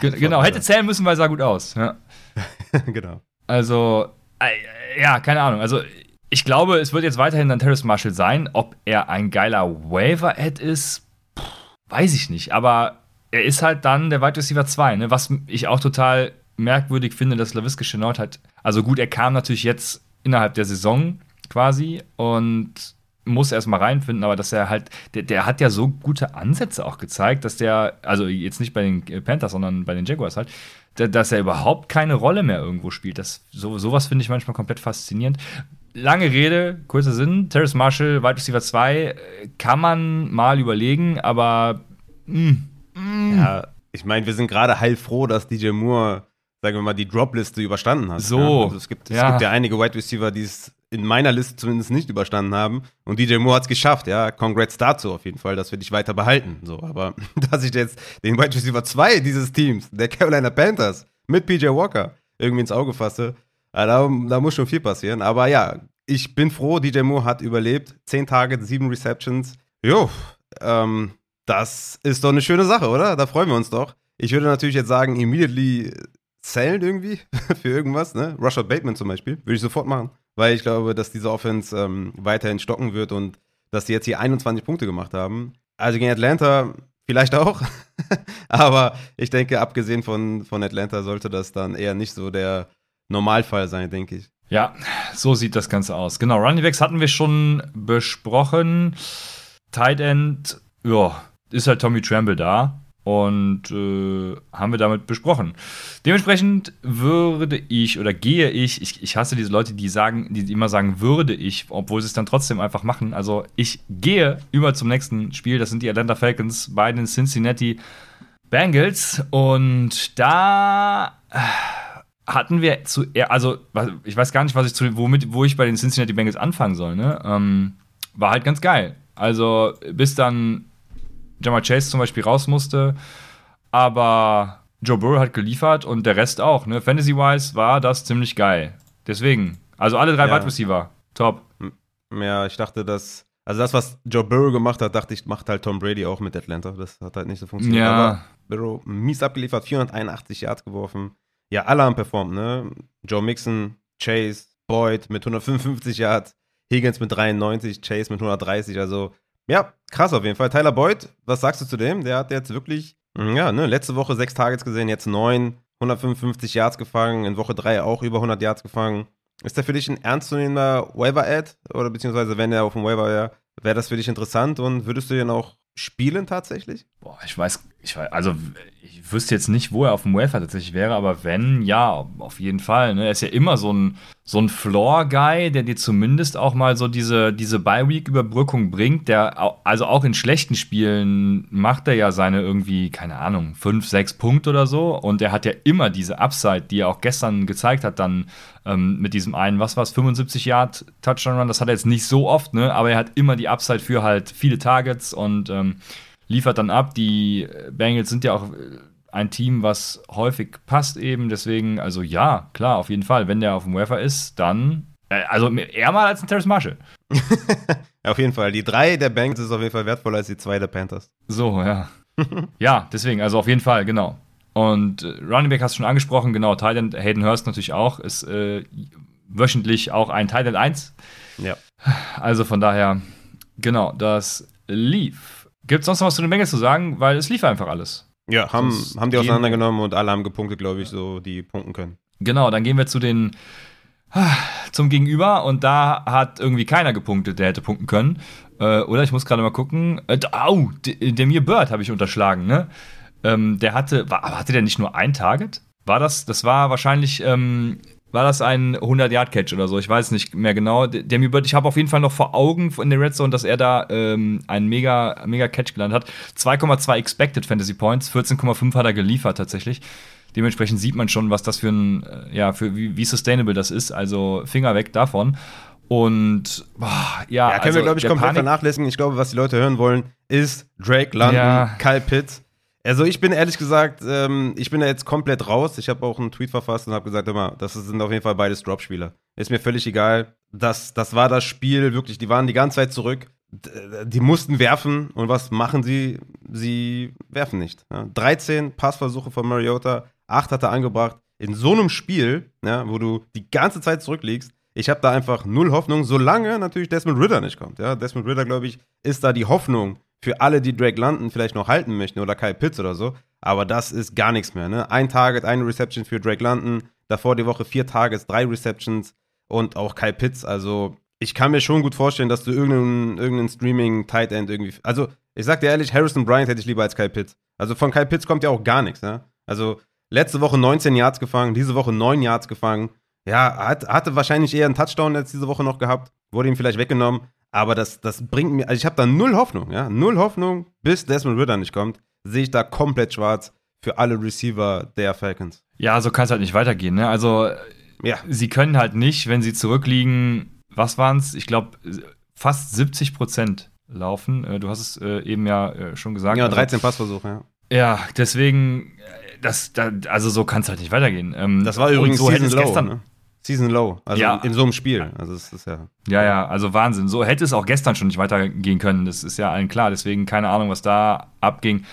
Ge- genau, hätte zählen müssen, weil er sah gut aus. Ja. genau. Also, äh, ja, keine Ahnung. Also, ich glaube, es wird jetzt weiterhin dann Terrace Marshall sein. Ob er ein geiler Waiver-Ad ist, pff, weiß ich nicht. Aber er ist halt dann der Wide Receiver 2, ne? was ich auch total merkwürdig finde, dass LaVisca Chenault halt, also gut, er kam natürlich jetzt innerhalb der Saison quasi und muss erstmal reinfinden, aber dass er halt, der, der hat ja so gute Ansätze auch gezeigt, dass der, also jetzt nicht bei den Panthers, sondern bei den Jaguars halt, da- dass er überhaupt keine Rolle mehr irgendwo spielt. Das, so, sowas finde ich manchmal komplett faszinierend. lange Rede, kurzer Sinn. Terrace Marshall, Wide Receiver 2, äh, kann man mal überlegen, aber mh, mh. Ja, ich meine, wir sind gerade heilfroh, dass DJ Moore, sagen wir mal, die Dropliste überstanden hat. So, Ja? Also es, gibt, es ja. gibt ja einige Wide Receiver, die es in meiner Liste zumindest nicht überstanden haben. Und DJ Moore hat es geschafft, ja. Congrats dazu auf jeden Fall, dass wir dich weiter behalten. So, aber dass ich jetzt den Wide Receiver 2 dieses Teams, der Carolina Panthers, mit PJ Walker irgendwie ins Auge fasse, ja, da, da muss schon viel passieren. Aber ja, ich bin froh, DJ Moore hat überlebt. Zehn Targets, sieben Receptions. Jo, ähm, das ist doch eine schöne Sache, oder? Da freuen wir uns doch. Ich würde natürlich jetzt sagen, immediately zählen irgendwie für irgendwas, ne? Rashad Bateman zum Beispiel, würde ich sofort machen, weil ich glaube, dass diese Offense ähm, weiterhin stocken wird und dass die jetzt hier 21 Punkte gemacht haben. Also gegen Atlanta vielleicht auch, aber ich denke, abgesehen von, von Atlanta sollte das dann eher nicht so der Normalfall sein, denke ich. Ja, so sieht das Ganze aus. Genau, Running Backs hatten wir schon besprochen. Tight End, ja, ist halt Tommy Tremble da. Und äh, haben wir damit besprochen. Dementsprechend würde ich oder gehe ich, ich, ich hasse diese Leute, die sagen, die immer sagen, würde ich, obwohl sie es dann trotzdem einfach machen. Also ich gehe über zum nächsten Spiel. Das sind die Atlanta Falcons bei den Cincinnati Bengals. Und da äh, hatten wir zu, also ich weiß gar nicht, was ich zu, womit, wo ich bei den Cincinnati Bengals anfangen soll. Ne? Ähm, war halt ganz geil. Also bis dann Jamal Chase zum Beispiel raus musste, aber Joe Burrow hat geliefert und der Rest auch. Ne? Fantasy-wise war das ziemlich geil. Deswegen, also alle drei Ja. Wide Receiver, top. Ja, ich dachte, dass. Also das, was Joe Burrow gemacht hat, dachte ich, macht halt Tom Brady auch mit Atlanta. Das hat halt nicht so funktioniert. Ja. Aber Burrow mies abgeliefert, 481 Yards geworfen. Ja, alle haben performt, ne? Joe Mixon, Chase, Boyd mit 155 Yards, Higgins mit 93, Chase mit 130. Also, ja, krass auf jeden Fall. Tyler Boyd, was sagst du zu dem? Der hat jetzt wirklich, mm, ja, ne, letzte Woche sechs Targets gesehen, jetzt neun, 155 Yards gefangen, in Woche drei auch über 100 Yards gefangen. Ist der für dich ein ernstzunehmender Waiver-Ad? Oder beziehungsweise, wenn er auf dem Waiver wäre, wäre das für dich interessant und würdest du den auch spielen tatsächlich? Boah, ich weiß, ich weiß, also ich wüsste jetzt nicht, wo er auf dem Welfare tatsächlich wäre, aber wenn, ja, auf jeden Fall. Ne? Er ist ja immer so ein, so ein Floor-Guy, der dir zumindest auch mal so diese, diese Bye-Week-Überbrückung bringt, der, also auch in schlechten Spielen macht er ja seine irgendwie, keine Ahnung, fünf, sechs Punkte oder so und er hat ja immer diese Upside, die er auch gestern gezeigt hat, dann ähm, mit diesem einen, was war's, 75 Yard Touchdown Run, das hat er jetzt nicht so oft, ne, aber er hat immer die Upside für halt viele Targets und ähm, liefert dann ab. Die Bengals sind ja auch äh, ein Team, was häufig passt eben. Deswegen, also ja, klar, auf jeden Fall. Wenn der auf dem Wafer ist, dann, äh, also eher mal als ein Terrace Marshall. Auf jeden Fall. Die drei der Banks ist auf jeden Fall wertvoller als die zwei der Panthers. So, ja. ja, deswegen, also auf jeden Fall, genau. Und äh, Running Back hast du schon angesprochen, genau. Titan Hayden Hurst natürlich auch. Ist äh, wöchentlich auch ein Titan 1. Ja. Also von daher, genau, das lief. Gibt es sonst noch was zu den Bengals zu sagen? Weil es lief einfach alles. Ja, haben, Sonst haben die auseinandergenommen und alle haben gepunktet, glaube ich, so, die punkten können. Genau, dann gehen wir zu den zum Gegenüber und da hat irgendwie keiner gepunktet, der hätte punkten können. Äh, oder ich muss gerade mal gucken. Äh, au, D- Demir Bird habe ich unterschlagen, ne? Ähm, der hatte, war, aber hatte der nicht nur ein Target? War das, das war wahrscheinlich, ähm, war das ein 100-Yard-Catch oder so? Ich weiß nicht mehr genau. D- Demir Bird, ich habe auf jeden Fall noch vor Augen in der Red Zone, dass er da ähm, einen mega, mega Catch gelandet hat. 2,2 Expected Fantasy Points, 14,5 hat er geliefert tatsächlich. Dementsprechend sieht man schon, was das für ein, äh, ja, für wie, wie sustainable das ist. Also Finger weg davon. Und boah, ja, Ja, können also wir, glaube ich, komplett Panik- vernachlässigen. Ich glaube, was die Leute hören wollen, ist Drake London, Ja. Kyle Pitts. Also ich bin ehrlich gesagt, ähm, ich bin da jetzt komplett raus. Ich habe auch einen Tweet verfasst und habe gesagt, immer, das sind auf jeden Fall beides Dropspieler. Ist mir völlig egal. Das, das war das Spiel, wirklich, die waren die ganze Zeit zurück. D- Die mussten werfen und was machen sie? Sie werfen nicht. Ja. 13 Passversuche von Mariota, 8 hat er angebracht. In so einem Spiel, ja, wo du die ganze Zeit zurückliegst, ich habe da einfach null Hoffnung, solange natürlich Desmond Ritter nicht kommt. Ja, Desmond Ritter, glaube ich, ist da die Hoffnung für alle, die Drake London vielleicht noch halten möchten oder Kyle Pitts oder so. Aber das ist gar nichts mehr. Ne? Ein Target, eine Reception für Drake London. Davor die Woche vier Targets, drei Receptions und auch Kyle Pitts. Also ich kann mir schon gut vorstellen, dass du irgendeinen, irgendeinen Streaming-Tight End irgendwie. Also ich sag dir ehrlich, Harrison Bryant hätte ich lieber als Kyle Pitts. Also von Kyle Pitts kommt ja auch gar nichts. Ne? Also letzte Woche 19 Yards gefangen, diese Woche 9 Yards gefangen. Ja, hat, hatte wahrscheinlich eher einen Touchdown jetzt diese Woche noch gehabt, wurde ihm vielleicht weggenommen, aber das, das bringt mir, also ich habe da null Hoffnung, ja, null Hoffnung, bis Desmond Ritter nicht kommt, sehe ich da komplett schwarz für alle Receiver der Falcons. Ja, so kann es halt nicht weitergehen, ne? Also, Ja. sie können halt nicht, wenn sie zurückliegen, was waren es? Ich glaube, fast 70 Prozent laufen. Äh, Du hast es äh, eben ja äh, schon gesagt. Ja, Also- 13 Passversuche, ja. Ja, deswegen, das, da, also so kann es halt nicht weitergehen. Ähm, Das war übrigens so hätte Season es gestern, ne? Season Low, also Ja. in so einem Spiel. Also es ist ja. Ja, ja, also Wahnsinn. So hätte es auch gestern schon nicht weitergehen können. Das ist ja allen klar. Deswegen keine Ahnung, was da abging.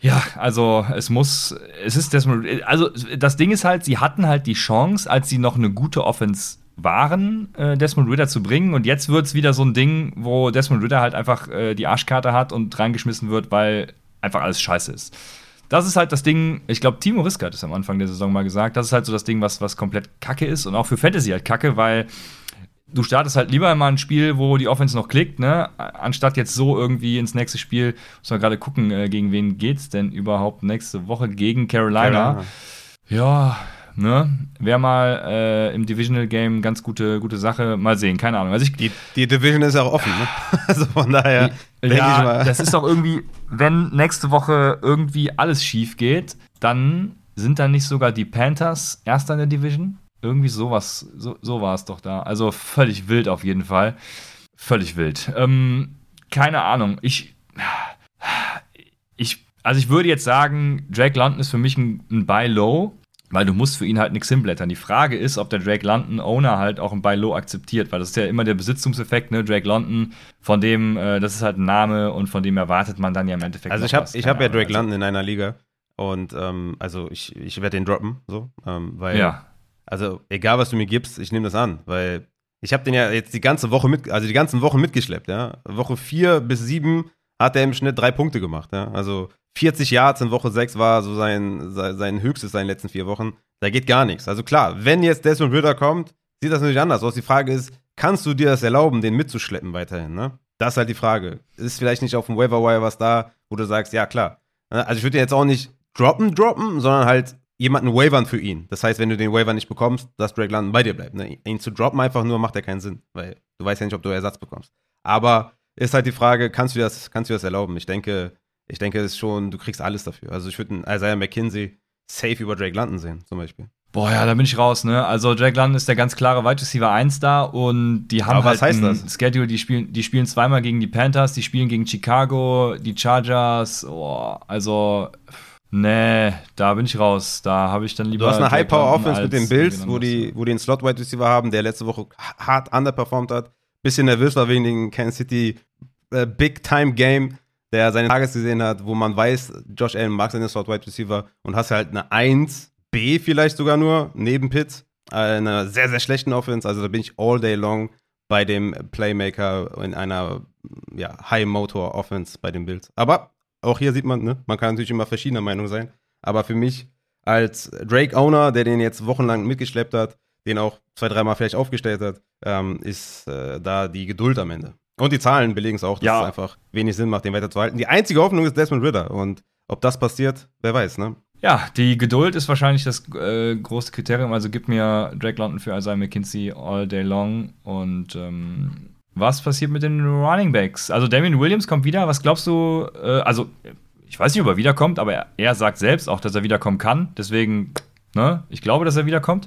Ja, also es muss, es ist das, also das Ding ist halt, sie hatten halt die Chance, als sie noch eine gute Offense waren, äh, Desmond Ritter zu bringen. Und jetzt wird es wieder so ein Ding, wo Desmond Ritter halt einfach äh, die Arschkarte hat und reingeschmissen wird, weil einfach alles scheiße ist. Das ist halt das Ding, ich glaube, Timo Riska hat es am Anfang der Saison mal gesagt, das ist halt so das Ding, was, was komplett kacke ist und auch für Fantasy halt kacke, weil du startest halt lieber mal ein Spiel, wo die Offense noch klickt, ne? Anstatt jetzt so irgendwie ins nächste Spiel, muss man gerade gucken, äh, gegen wen geht's denn überhaupt nächste Woche gegen Carolina. Ja, ne? Wäre mal äh, im Divisional Game ganz gute, gute Sache. Mal sehen, keine Ahnung. Also ich, Die, die Division ist ja auch offen, ne? Also von daher denke ja, ich mal. das ist doch irgendwie, wenn nächste Woche irgendwie alles schief geht, dann sind dann nicht sogar die Panthers erster in der Division? Irgendwie sowas, so, so war es doch da. Also völlig wild auf jeden Fall. Völlig wild. Ähm, keine Ahnung. Ich, ich, also ich würde jetzt sagen, Drake London ist für mich ein, ein Buy Low, weil du musst für ihn halt nichts hinblättern. Die Frage ist, ob der Drake London Owner halt auch ein Buy Low akzeptiert, weil das ist ja immer der Besitzungseffekt, ne? Drake London, von dem, äh, das ist halt ein Name und von dem erwartet man dann ja im Endeffekt. Also ich habe ich hab ja Drake London in einer Liga und ähm, also ich, ich werde den droppen, so, ähm, weil Ja. also egal was du mir gibst, ich nehme das an, weil ich habe den ja jetzt die ganze Woche mit, also die ganzen Wochen mitgeschleppt, ja. Woche 4 bis 7 hat er im Schnitt drei Punkte gemacht, ja. Also 40 Yards in Woche 6 war so sein, sein, sein höchstes in den letzten vier Wochen. Da geht gar nichts. Also klar, wenn jetzt Desmond Ritter kommt, sieht das natürlich anders aus. Die Frage ist, kannst du dir das erlauben, den mitzuschleppen weiterhin, ne? Das ist halt die Frage. Ist vielleicht nicht auf dem Waiver Wire was da, wo du sagst, ja klar. Ne? Also ich würde jetzt auch nicht droppen, droppen, sondern halt jemanden wavern für ihn. Das heißt, wenn du den Waiver nicht bekommst, dass Drake London bei dir bleibt. Ne? Ihn zu droppen einfach nur macht ja keinen Sinn, weil du weißt ja nicht, ob du Ersatz bekommst. Aber ist halt die Frage, kannst du das, kannst du das erlauben? Ich denke, ich denke, es ist schon, du kriegst alles dafür. Also ich würde einen Isaiah McKinsey safe über Drake London sehen, zum Beispiel. Boah, ja, da bin ich raus, ne? Also Drake London ist der ganz klare Wide Receiver 1 da und die haben Aber was halt heißt ein das? Schedule, die spielen, die spielen zweimal gegen die Panthers, die spielen gegen Chicago, die Chargers, oh, also nee, da bin ich raus. Da habe ich dann lieber Du hast eine Drake High-Power-Offense London mit den Bills, wo die, wo die einen Slot-Wide-Receiver haben, der letzte Woche hart underperformed hat. Bisschen nervös war wegen dem Kansas City äh, Big-Time-Game, der seine Tages gesehen hat, wo man weiß, Josh Allen mag seine Slot-Wide-Receiver und hast halt eine 1B vielleicht sogar nur, neben Pitts, äh, einer sehr, sehr schlechten Offense. Also da bin ich all day long bei dem Playmaker in einer ja, High-Motor-Offense bei den Bills. Aber auch hier sieht man, ne, man kann natürlich immer verschiedener Meinung sein. Aber für mich als Drake-Owner, der den jetzt wochenlang mitgeschleppt hat, den auch zwei, dreimal vielleicht aufgestellt hat, ähm, ist äh, da die Geduld am Ende. Und die Zahlen belegen es auch, dass Ja. es einfach wenig Sinn macht, den weiterzuhalten. Die einzige Hoffnung ist Desmond Ritter. Und ob das passiert, wer weiß, ne? Ja, die Geduld ist wahrscheinlich das äh, große Kriterium. Also gib mir Drake London für Isaiah McKinsey all day long. Und ähm, was passiert mit den Running Backs? Also Damien Williams kommt wieder. Was glaubst du? Äh, also ich weiß nicht, ob er wiederkommt, aber er, er sagt selbst auch, dass er wiederkommen kann. Deswegen, ne, ich glaube, dass er wiederkommt.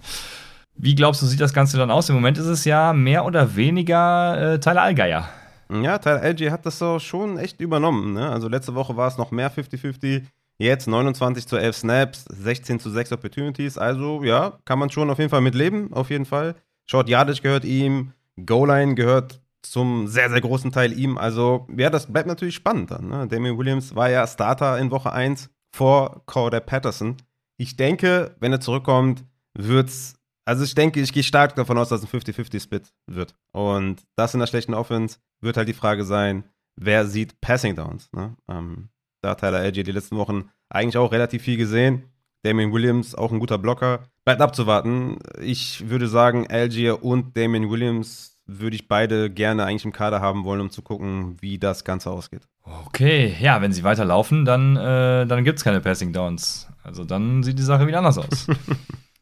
Wie glaubst du, sieht das Ganze dann aus? Im Moment ist es ja mehr oder weniger äh, Tyler Allgeier. Ja, Tyler LG hat das so schon echt übernommen. Ne? Also letzte Woche war es noch mehr 50-50. Jetzt 29 zu 11 Snaps, 16 zu 6 Opportunities. Also ja, kann man schon auf jeden Fall mitleben, auf jeden Fall. Short Yardage gehört ihm, Goal-Line gehört zum sehr, sehr großen Teil ihm. Also ja, das bleibt natürlich spannend dann. Ne? Damien Williams war ja Starter in Woche 1 vor Corder Patterson. Ich denke, wenn er zurückkommt, wird's also ich denke, ich gehe stark davon aus, dass es ein 50-50-Split wird. Und das in der schlechten Offense wird halt die Frage sein, wer sieht Passing Downs. Ne? Ähm, da hat Tyler LG die letzten Wochen eigentlich auch relativ viel gesehen. Damien Williams auch ein guter Blocker. Bleibt abzuwarten. Ich würde sagen, Algier und Damien Williams würde ich beide gerne eigentlich im Kader haben wollen, um zu gucken, wie das Ganze ausgeht. Okay, ja, wenn sie weiterlaufen, dann, äh, dann gibt es keine Passing Downs. Also dann sieht die Sache wieder anders aus.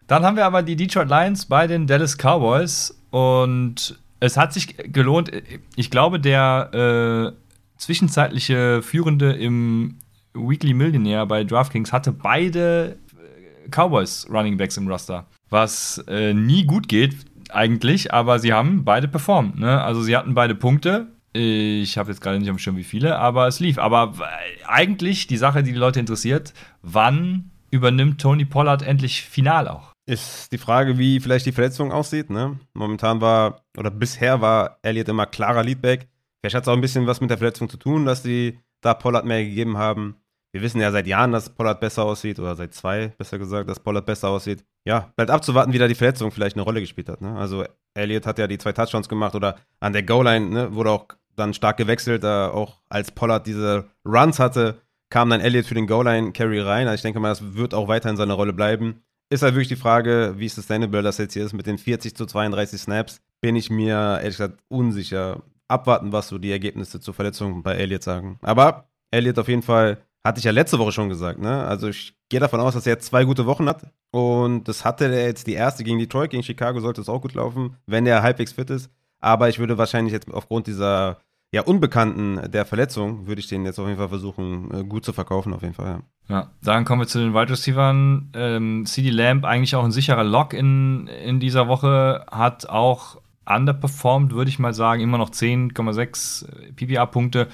Dann haben wir aber die Detroit Lions bei den Dallas Cowboys und es hat sich gelohnt. Ich glaube, der äh, zwischenzeitliche Führende im Weekly Millionaire bei DraftKings hatte beide äh, Cowboys Running Backs im Roster, was äh, nie gut geht eigentlich, aber sie haben beide performt. Ne? Also sie hatten beide Punkte. Ich habe jetzt gerade nicht am Schirm, wie viele, aber es lief. Aber äh, eigentlich die Sache, die die Leute interessiert, wann übernimmt Tony Pollard endlich final auch? Ist die Frage, wie vielleicht die Verletzung aussieht. Ne? Momentan war, oder bisher war Elliott immer klarer Leadback. Vielleicht hat es auch ein bisschen was mit der Verletzung zu tun, dass die da Pollard mehr gegeben haben. Wir wissen ja seit Jahren, dass Pollard besser aussieht, oder seit zwei, besser gesagt, dass Pollard besser aussieht. Ja, bleibt abzuwarten, wie da die Verletzung vielleicht eine Rolle gespielt hat. Ne? Also Elliott hat ja die zwei Touchdowns gemacht oder an der Goal-Line ne, wurde auch dann stark gewechselt, da auch als Pollard diese Runs hatte, kam dann Elliott für den Goal-Line-Carry rein. Also ich denke mal, das wird auch weiter in seiner Rolle bleiben. Ist halt wirklich die Frage, wie sustainable das jetzt hier ist mit den 40 zu 32 Snaps. Bin ich mir ehrlich gesagt unsicher. Abwarten, was so die Ergebnisse zur Verletzung bei Elliott sagen. Aber Elliott auf jeden Fall hatte ich ja letzte Woche schon gesagt, ne? Also ich gehe davon aus, dass er jetzt zwei gute Wochen hat. Und das hatte er jetzt die erste gegen Detroit, gegen Chicago sollte es auch gut laufen, wenn er halbwegs fit ist. Aber ich würde wahrscheinlich jetzt aufgrund dieser ja, Unbekannten der Verletzung, würde ich den jetzt auf jeden Fall versuchen, äh, gut zu verkaufen, auf jeden Fall, ja. Ja, dann kommen wir zu den Wide Receivers. Ähm, CD Lamb, eigentlich auch ein sicherer Lock in, in dieser Woche, hat auch underperformed, würde ich mal sagen, immer noch 10,6 PPA-Punkte.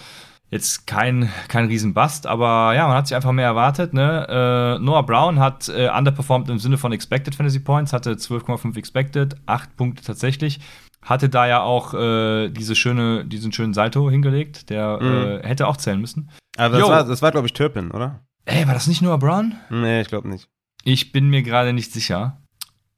Jetzt kein, kein Riesenbust, aber ja, man hat sich einfach mehr erwartet. Ne? Äh, Noah Brown hat äh, underperformed im Sinne von Expected Fantasy Points, hatte 12,5 Expected, 8 Punkte tatsächlich. Hatte da ja auch äh, diese schöne, diesen schönen Salto hingelegt, der Mhm. äh, hätte auch zählen müssen. Aber das Jo. war, das war glaube ich, Turpin, oder? Ey, war das nicht Noah Brown? Nee, ich glaube nicht. Ich bin mir gerade nicht sicher.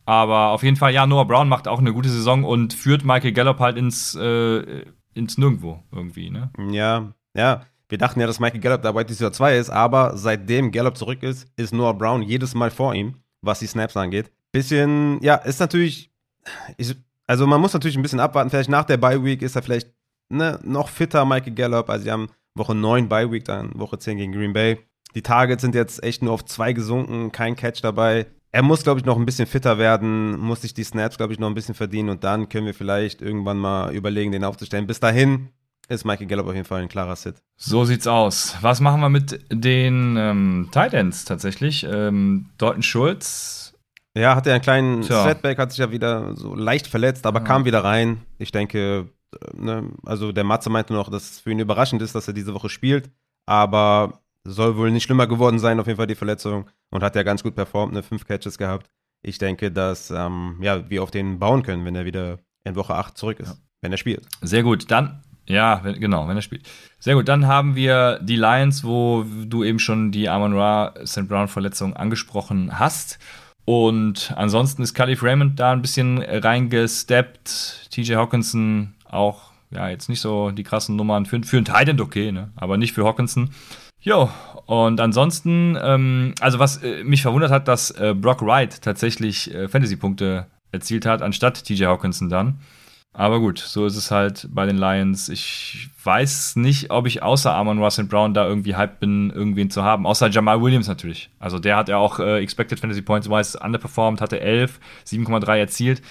Aber auf jeden Fall, ja, Noah Brown macht auch eine gute Saison und führt Michael Gallup halt ins, äh, ins Nirgendwo irgendwie, ne? Ja, ja. Wir dachten ja, dass Michael Gallup Wide Receiver 2 ist, aber seitdem Gallup zurück ist, ist Noah Brown jedes Mal vor ihm, was die Snaps angeht. Bisschen, ja, ist natürlich, ich, also man muss natürlich ein bisschen abwarten. Vielleicht nach der Bye Week ist er vielleicht ne, noch fitter, Michael Gallup. Also sie haben Woche 9 Bye Week, dann Woche 10 gegen Green Bay. Die Targets sind jetzt echt nur auf zwei gesunken, kein Catch dabei. Er muss, glaube ich, noch ein bisschen fitter werden, muss sich die Snaps, glaube ich, noch ein bisschen verdienen und dann können wir vielleicht irgendwann mal überlegen, den aufzustellen. Bis dahin ist Michael Gallup auf jeden Fall ein klarer Sit. So sieht's aus. Was machen wir mit den ähm, Titans tatsächlich? Ähm, Dalton Schulz. Ja, hatte einen kleinen Tja. Setback, hat sich ja wieder so leicht verletzt, aber Ja. kam wieder rein. Ich denke, ne, also der Matze meinte noch, dass es für ihn überraschend ist, dass er diese Woche spielt, aber soll wohl nicht schlimmer geworden sein, auf jeden Fall die Verletzung und hat ja ganz gut performt, ne, fünf Catches gehabt. Ich denke, dass ähm, ja, wir auf den bauen können, wenn er wieder in Woche 8 zurück ist, Ja. wenn er spielt. Sehr gut. Dann, ja, wenn, genau, wenn er spielt. Sehr gut. Dann haben wir die Lions, wo du eben schon die Amon Ra St. Brown Verletzung angesprochen hast. Und ansonsten ist Calif Raymond da ein bisschen reingesteppt. TJ Hawkinson auch, ja, jetzt nicht so die krassen Nummern. Für, für einen Titan okay, ne? Aber nicht für Hawkinson. Jo, und ansonsten, ähm, also was äh, mich verwundert hat, dass äh, Brock Wright tatsächlich äh, Fantasy-Punkte erzielt hat, anstatt TJ Hawkinson dann. Aber gut, so ist es halt bei den Lions. Ich weiß nicht, ob ich außer Amon Ross Brown da irgendwie hyped bin, irgendwen zu haben. Außer Jamal Williams natürlich. Also der hat ja auch äh, Expected Fantasy Points wise underperformed, hatte 11, 7,3 erzielt.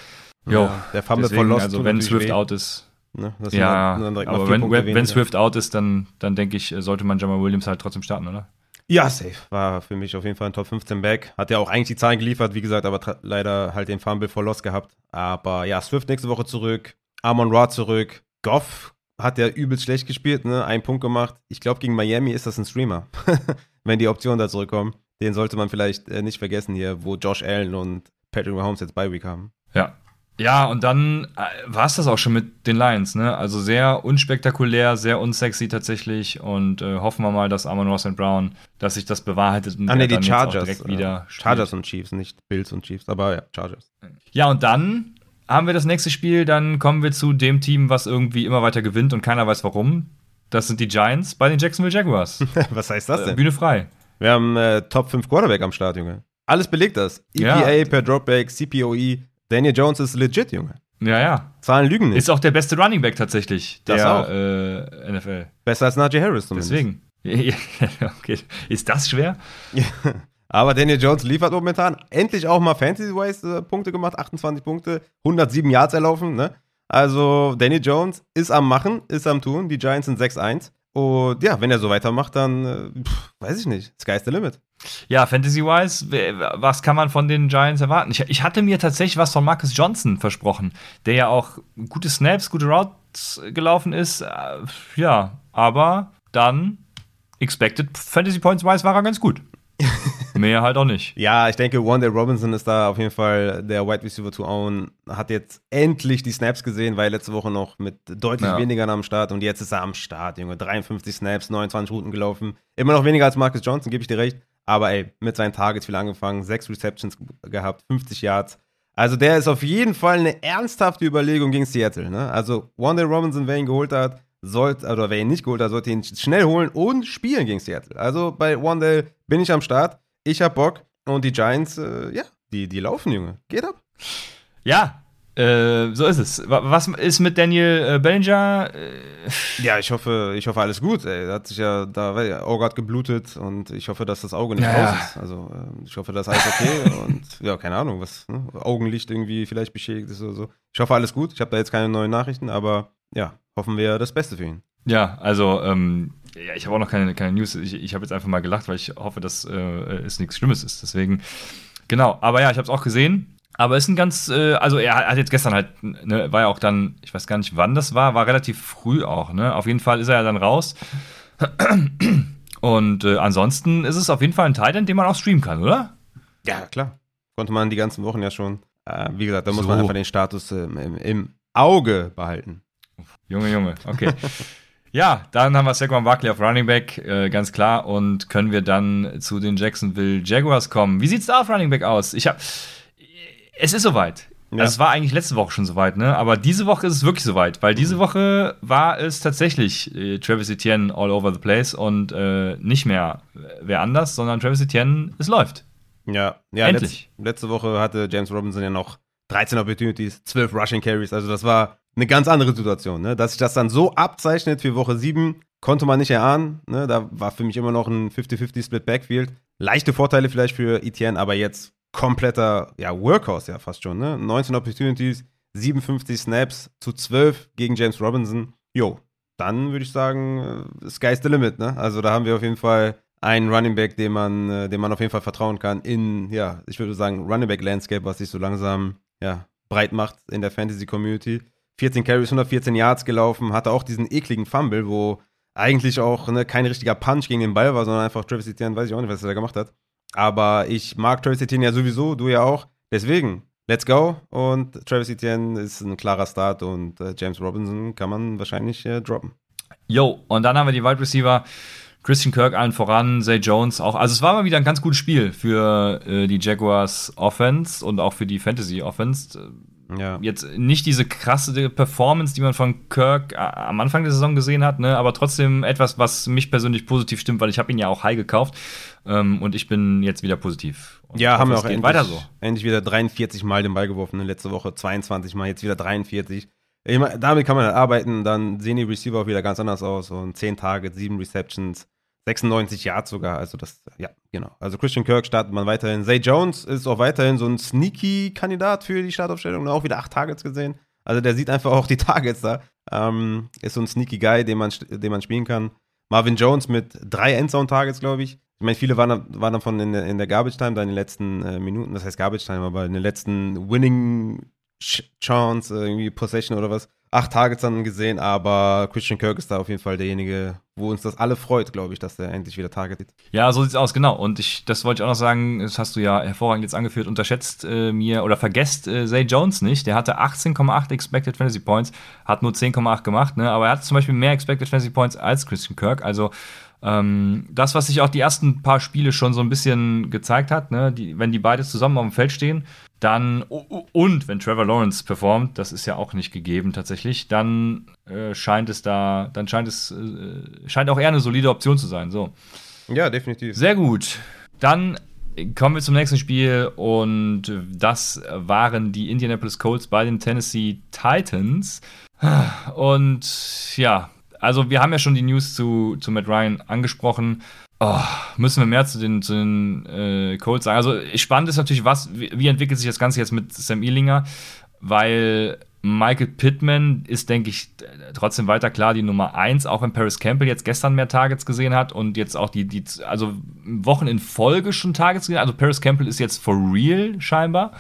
Jo, Ja, der Fumble deswegen, von Lost also wenn Swift weh. out ist, Ne? Ja, aber wenn, wenn. Swift out ist, dann, dann denke ich, äh, sollte man Jamal Williams halt trotzdem starten, oder? Ja, safe. War für mich auf jeden Fall ein Top 15 Back. Hat ja auch eigentlich die Zahlen geliefert, wie gesagt, aber leider halt den Fumble for Loss gehabt. Aber ja, Swift nächste Woche zurück. Amon Ra zurück. Goff hat ja übelst schlecht gespielt, ne? Einen Punkt gemacht. Ich glaube, gegen Miami ist das ein Streamer. Wenn die Optionen da zurückkommen. Den sollte man vielleicht äh, nicht vergessen hier, wo Josh Allen und Patrick Mahomes jetzt bei Week haben. Ja. Ja, und dann äh, war es das auch schon mit den Lions, ne? Also sehr unspektakulär, sehr unsexy tatsächlich. Und äh, hoffen wir mal, dass Amon Ross Brown, dass sich das bewahrheitet und Ah, ne, er die Chargers. direkt äh, wieder spielt. Chargers und Chiefs, nicht Bills und Chiefs, aber ja, Chargers. Ja, und dann haben wir das nächste Spiel, dann kommen wir zu dem Team, was irgendwie immer weiter gewinnt und keiner weiß warum. Das sind die Giants bei den Jacksonville Jaguars. Was heißt das Äh, denn? Bühne frei. Wir haben äh, Top 5 Quarterback am Start, Junge. Alles belegt das. EPA Ja. per Dropback, CPOE. Daniel Jones ist legit, Junge. Ja, ja. Zahlen lügen nicht. Ist auch der beste Running Back tatsächlich Das der auch. Äh, NFL. Besser als Najee Harris zumindest. Deswegen. okay. Ist das schwer? Ja. Aber Daniel Jones liefert momentan endlich auch mal Fantasy-wise Punkte gemacht, 28 Punkte, 107 Yards erlaufen, ne? Also Daniel Jones ist am Machen, ist am Tun. Die Giants sind 6-1. Und ja, wenn er so weitermacht, dann äh, pff, weiß ich nicht. Sky's the limit. Ja, Fantasy-wise, was kann man von den Giants erwarten? Ich, ich, hatte mir tatsächlich was von Marcus Johnson versprochen, der ja auch gute Snaps, gute Routes gelaufen ist. Äh, ja, aber dann expected Fantasy Points-wise war er ganz gut. Mehr halt auch nicht. Ja, ich denke, Wanda Robinson ist da auf jeden Fall der Wide Receiver to own. Hat jetzt endlich die Snaps gesehen, weil letzte Woche noch mit deutlich ja. weniger am Start und jetzt ist er am Start, Junge. 53 Snaps, 29 Routen gelaufen. Immer noch weniger als Marcus Johnson, gebe ich dir recht. Aber ey, mit seinen Targets viel angefangen, sechs Receptions gehabt, 50 Yards. Also der ist auf jeden Fall eine ernsthafte Überlegung gegen Seattle. Ne? Also Wanda Robinson, wer ihn geholt hat, sollte, oder wer ihn nicht geholt hat, sollte ihn schnell holen und spielen gegen Seattle. Also bei Wandale bin ich am Start. Ich hab Bock. Und die Giants, äh, ja, die, die laufen, Junge. Geht ab. Ja, äh, so ist es. Was ist mit Daniel äh, Bellinger? Ja, ich hoffe, ich hoffe alles gut. Er hat sich ja da ja, Auge hat geblutet und ich hoffe, dass das Auge nicht ja. raus ist. Also äh, ich hoffe, das ist alles okay und ja, keine Ahnung, was ne? Augenlicht irgendwie vielleicht beschädigt ist oder so. Ich hoffe alles gut. Ich habe da jetzt keine neuen Nachrichten, aber ja, hoffen wir das Beste für ihn. Ja, also ähm, ja, ich habe auch noch keine, keine News. Ich, ich habe jetzt einfach mal gelacht, weil ich hoffe, dass äh, es nichts Schlimmes ist. Deswegen, genau. Aber ja, ich habe es auch gesehen. Aber ist ein ganz, äh, also er hat jetzt gestern halt, ne, war ja auch dann, ich weiß gar nicht, wann das war, war relativ früh auch, ne? Auf jeden Fall ist er ja dann raus. Und äh, ansonsten ist es auf jeden Fall ein Titan, den man auch streamen kann, oder? Ja, klar. Konnte man die ganzen Wochen ja schon. Äh, wie gesagt, da muss so. man einfach den Status im, im Auge behalten. Junge, Junge, okay. ja, dann haben wir Saquon Barkley auf Running Back, äh, ganz klar. Und können wir dann zu den Jacksonville Jaguars kommen. Wie sieht's da auf Running Back aus? Ich habe, es ist soweit. Ja. Also es war eigentlich letzte Woche schon soweit, ne? Aber diese Woche ist es wirklich soweit, weil diese mhm. Woche war es tatsächlich äh, Travis Etienne all over the place und äh, nicht mehr wer anders, sondern Travis Etienne, es läuft. Ja, ja Endlich. Letz, letzte Woche hatte James Robinson ja noch 13 Opportunities, 12 Rushing Carries, also das war eine ganz andere Situation. Ne? Dass sich das dann so abzeichnet für Woche 7, konnte man nicht erahnen. Ne? Da war für mich immer noch ein 50-50 Split Backfield. Leichte Vorteile vielleicht für Etienne, aber jetzt kompletter ja, Workhorse ja fast schon. Ne? 19 Opportunities, 57 Snaps zu 12 gegen James Robinson. Jo, dann würde ich sagen, äh, sky's the limit. Ne? Also da haben wir auf jeden Fall einen Running Back, dem man, äh, dem man auf jeden Fall vertrauen kann in, ja, ich würde sagen, Running Back Landscape, was sich so langsam ja, breit macht in der Fantasy Community. 14 Carries, 114 Yards gelaufen, hatte auch diesen ekligen Fumble, wo eigentlich auch ne, kein richtiger Punch gegen den Ball war, sondern einfach Travis Etienne, weiß ich auch nicht, was er da gemacht hat. Aber ich mag Travis Etienne ja sowieso, du ja auch. Deswegen, let's go. Und Travis Etienne ist ein klarer Start und äh, James Robinson kann man wahrscheinlich äh, droppen. Yo, und dann haben wir die Wide Receiver. Christian Kirk allen voran, Zay Jones auch. Also es war mal wieder ein ganz gutes Spiel für äh, die Jaguars Offense und auch für die Fantasy Offense. Ja. Jetzt nicht diese krasse Performance, die man von Kirk am Anfang der Saison gesehen hat, ne? aber trotzdem etwas, was mich persönlich positiv stimmt, weil ich habe ihn ja auch high gekauft ähm, und ich bin jetzt wieder positiv. Und ja, haben wir auch endlich, weiter so. endlich wieder 43 Mal den Ball geworfen, ne? letzte Woche 22 Mal, jetzt wieder 43. Ich mein, damit kann man halt arbeiten, dann sehen die Receiver auch wieder ganz anders aus und 10 Targets, 7 Receptions. 96 Yards sogar, also das, ja, genau. Also Christian Kirk startet man weiterhin. Zay Jones ist auch weiterhin so ein sneaky Kandidat für die Startaufstellung, auch wieder acht Targets gesehen. Also der sieht einfach auch die Targets da. Ähm, ist so ein sneaky Guy, den man, den man spielen kann. Marvin Jones mit drei Endzone-Targets, glaube ich. Ich meine, viele waren, waren davon in der, in der Garbage Time, da in den letzten äh, Minuten, das heißt Garbage Time, aber in den letzten Winning Chance, äh, irgendwie Possession oder was acht Targets dann gesehen, aber Christian Kirk ist da auf jeden Fall derjenige, wo uns das alle freut, glaube ich, dass er endlich wieder targetet. Ja, so sieht's aus, genau. Und ich, das wollte ich auch noch sagen, das hast du ja hervorragend jetzt angeführt, unterschätzt äh, mir oder vergesst äh, Zay Jones nicht. Der hatte 18,8 Expected Fantasy Points, hat nur 10,8 gemacht, ne? aber er hatte zum Beispiel mehr Expected Fantasy Points als Christian Kirk. Also ähm, das, was sich auch die ersten paar Spiele schon so ein bisschen gezeigt hat, ne? die, wenn die beide zusammen auf dem Feld stehen, dann und wenn Trevor Lawrence performt, das ist ja auch nicht gegeben tatsächlich, dann äh, scheint es da, dann scheint es äh, scheint auch eher eine solide Option zu sein. So. Ja, definitiv. Sehr gut. Dann kommen wir zum nächsten Spiel und das waren die Indianapolis Colts bei den Tennessee Titans. Und ja, also wir haben ja schon die News zu, zu Matt Ryan angesprochen. Oh, müssen wir mehr zu den, zu den äh, Colts sagen? Also spannend ist natürlich, was, wie, wie entwickelt sich das Ganze jetzt mit Sam Ealinger, weil Michael Pittman ist, denke ich, trotzdem weiter klar die Nummer 1, auch wenn Paris Campbell jetzt gestern mehr Targets gesehen hat und jetzt auch die, die also Wochen in Folge schon Targets gesehen hat. Also Paris Campbell ist jetzt for real scheinbar.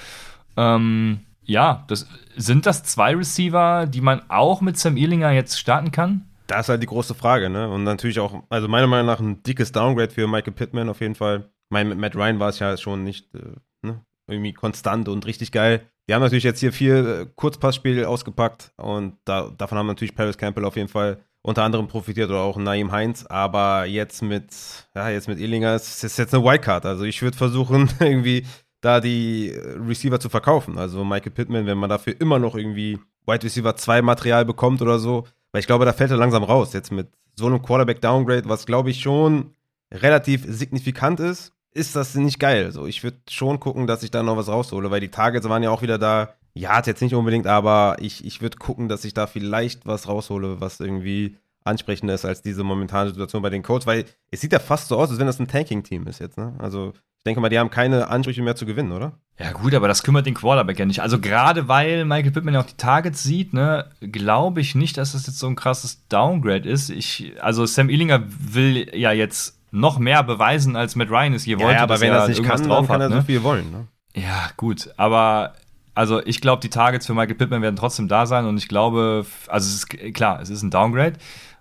Ähm, ja, das, sind das zwei Receiver, die man auch mit Sam Ealinger jetzt starten kann? Da ist halt die große Frage, ne? Und natürlich auch, also meiner Meinung nach ein dickes Downgrade für Michael Pittman auf jeden Fall. Mein, mit Matt Ryan war es ja schon nicht äh, ne? irgendwie konstant und richtig geil. Die haben natürlich jetzt hier viel äh, Kurzpassspiel ausgepackt und da, davon haben natürlich Paris Campbell auf jeden Fall unter anderem profitiert oder auch Naim Heinz, aber jetzt mit, ja, jetzt mit Illinger ist es jetzt eine Wildcard. Also ich würde versuchen, irgendwie da die Receiver zu verkaufen. Also Michael Pittman, wenn man dafür immer noch irgendwie Wide Receiver 2 Material bekommt oder so, weil ich glaube, da fällt er langsam raus. Jetzt mit so einem Quarterback Downgrade, was glaube ich schon relativ signifikant ist, ist das nicht geil. So, ich würde schon gucken, dass ich da noch was raushole, weil die Targets waren ja auch wieder da. Ja, jetzt nicht unbedingt, aber ich, ich würde gucken, dass ich da vielleicht was raushole, was irgendwie ansprechender ist als diese momentane Situation bei den Colts, weil es sieht ja fast so aus, als wenn das ein Tanking-Team ist jetzt. Ne? Also denke mal, die haben keine Ansprüche mehr zu gewinnen, oder? Ja, gut, aber das kümmert den Quarterback ja nicht. Also, gerade weil Michael Pittman ja auch die Targets sieht, ne, glaube ich nicht, dass das jetzt so ein krasses Downgrade ist. Ich, also, Sam Illinger will ja jetzt noch mehr beweisen, als Matt Ryan es je wollte. Ja, aber wenn er das nicht kann, drauf dann kann er ne? so viel wollen. Ne? Ja, gut, aber also ich glaube, die Targets für Michael Pittman werden trotzdem da sein und ich glaube, also es ist klar, es ist ein Downgrade,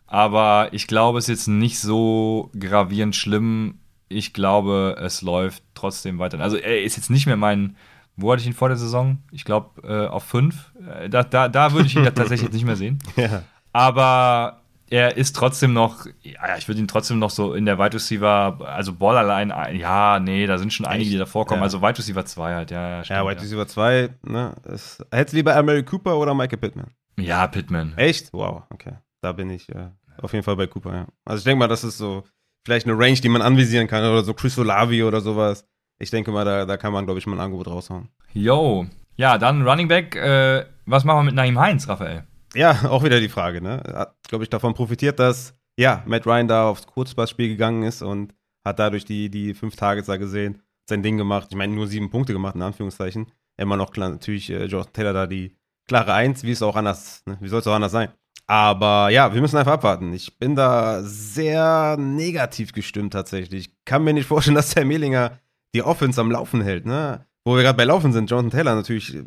aber ich glaube, es ist jetzt nicht so gravierend schlimm, ich glaube, es läuft trotzdem weiter. Also er ist jetzt nicht mehr mein, wo hatte ich ihn vor der Saison? Ich glaube äh, auf fünf. Äh, da, da, da würde ich ihn tatsächlich nicht mehr sehen. Ja. Aber er ist trotzdem noch, ja, ich würde ihn trotzdem noch so in der Wide Receiver, also Borderline, ja, nee, da sind schon einige, die da vorkommen. Ja. Also Wide Receiver 2 halt, ja, ja, stimmt, ja Wide Receiver 2, ne? Hättest du lieber Mary Cooper oder Michael Pittman? Ja, Pittman. Echt? Wow, okay. Da bin ich äh, auf jeden Fall bei Cooper, ja. Also ich denke mal, das ist so vielleicht eine Range, die man anvisieren kann oder so Chris Olavi oder sowas. Ich denke mal, da, da kann man, glaube ich, mal ein Angebot raushauen. Yo. Ja, dann Running Back. Äh, was machen wir mit Naim Heinz, Raphael? Ja, auch wieder die Frage, ne? Hat, glaube ich, davon profitiert, dass, ja, Matt Ryan da aufs Kurzpassspiel gegangen ist und hat dadurch die, die fünf Targets da gesehen, sein Ding gemacht. Ich meine, nur sieben Punkte gemacht, in Anführungszeichen. Immer noch klar, natürlich äh, Jonathan Taylor da die klare Eins, wie es auch anders, ne? wie soll es auch anders sein? Aber ja, wir müssen einfach abwarten. Ich bin da sehr negativ gestimmt tatsächlich. Ich kann mir nicht vorstellen, dass der Mehlinger die Offense am Laufen hält. Ne? Wo wir gerade bei Laufen sind, Jonathan Taylor natürlich, äh,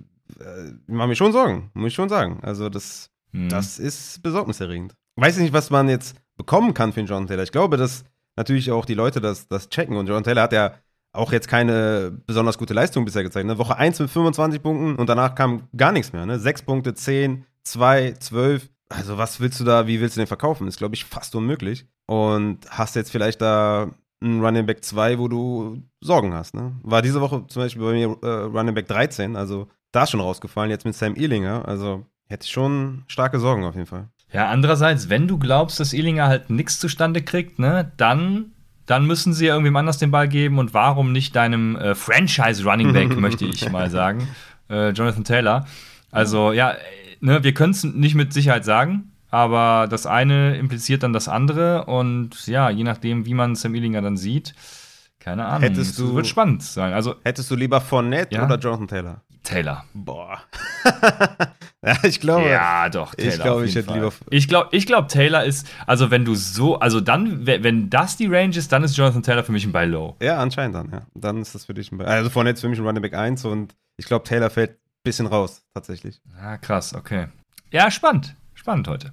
macht mir schon Sorgen, muss ich schon sagen. Also das, mhm. das ist besorgniserregend. Weiß ich nicht, was man jetzt bekommen kann für den Jonathan Taylor. Ich glaube, dass natürlich auch die Leute das, das checken. Und Jonathan Taylor hat ja auch jetzt keine besonders gute Leistung bisher gezeigt. Ne? Woche 1 mit 25 Punkten und danach kam gar nichts mehr. Ne? 6 Punkte, 10, 2, 12 also was willst du da, wie willst du den verkaufen? Ist, glaube ich, fast unmöglich. Und hast jetzt vielleicht da einen Running Back 2, wo du Sorgen hast. Ne? War diese Woche zum Beispiel bei mir äh, Running Back 13, also da schon rausgefallen, jetzt mit Sam Ealinger. Also hätte ich schon starke Sorgen auf jeden Fall. Ja, andererseits, wenn du glaubst, dass Ealinger halt nichts zustande kriegt, ne, dann dann müssen sie ja irgendwem anders den Ball geben und warum nicht deinem äh, Franchise Running Back, möchte ich mal sagen, äh, Jonathan Taylor. Also ja, ne, wir können es nicht mit Sicherheit sagen, aber das eine impliziert dann das andere und ja, je nachdem, wie man Sam Illinger dann sieht, keine Ahnung. Hättest du, wird spannend sein. Also, hättest du lieber Fournette ja? oder Jonathan Taylor? Taylor. Boah. ja, ich glaube. Ja, doch. Taylor ich glaube, ich hätte lieber. Ich glaube, ich glaub, Taylor ist, also wenn du so, also dann, wenn das die Range ist, dann ist Jonathan Taylor für mich ein Buy Low. Ja, anscheinend dann, ja. Dann ist das für dich ein Buy. Also Fournette ist für mich ein Running Back 1 und ich glaube, Taylor fällt bisschen raus, tatsächlich. Ja, krass, okay. Ja, spannend. Spannend heute.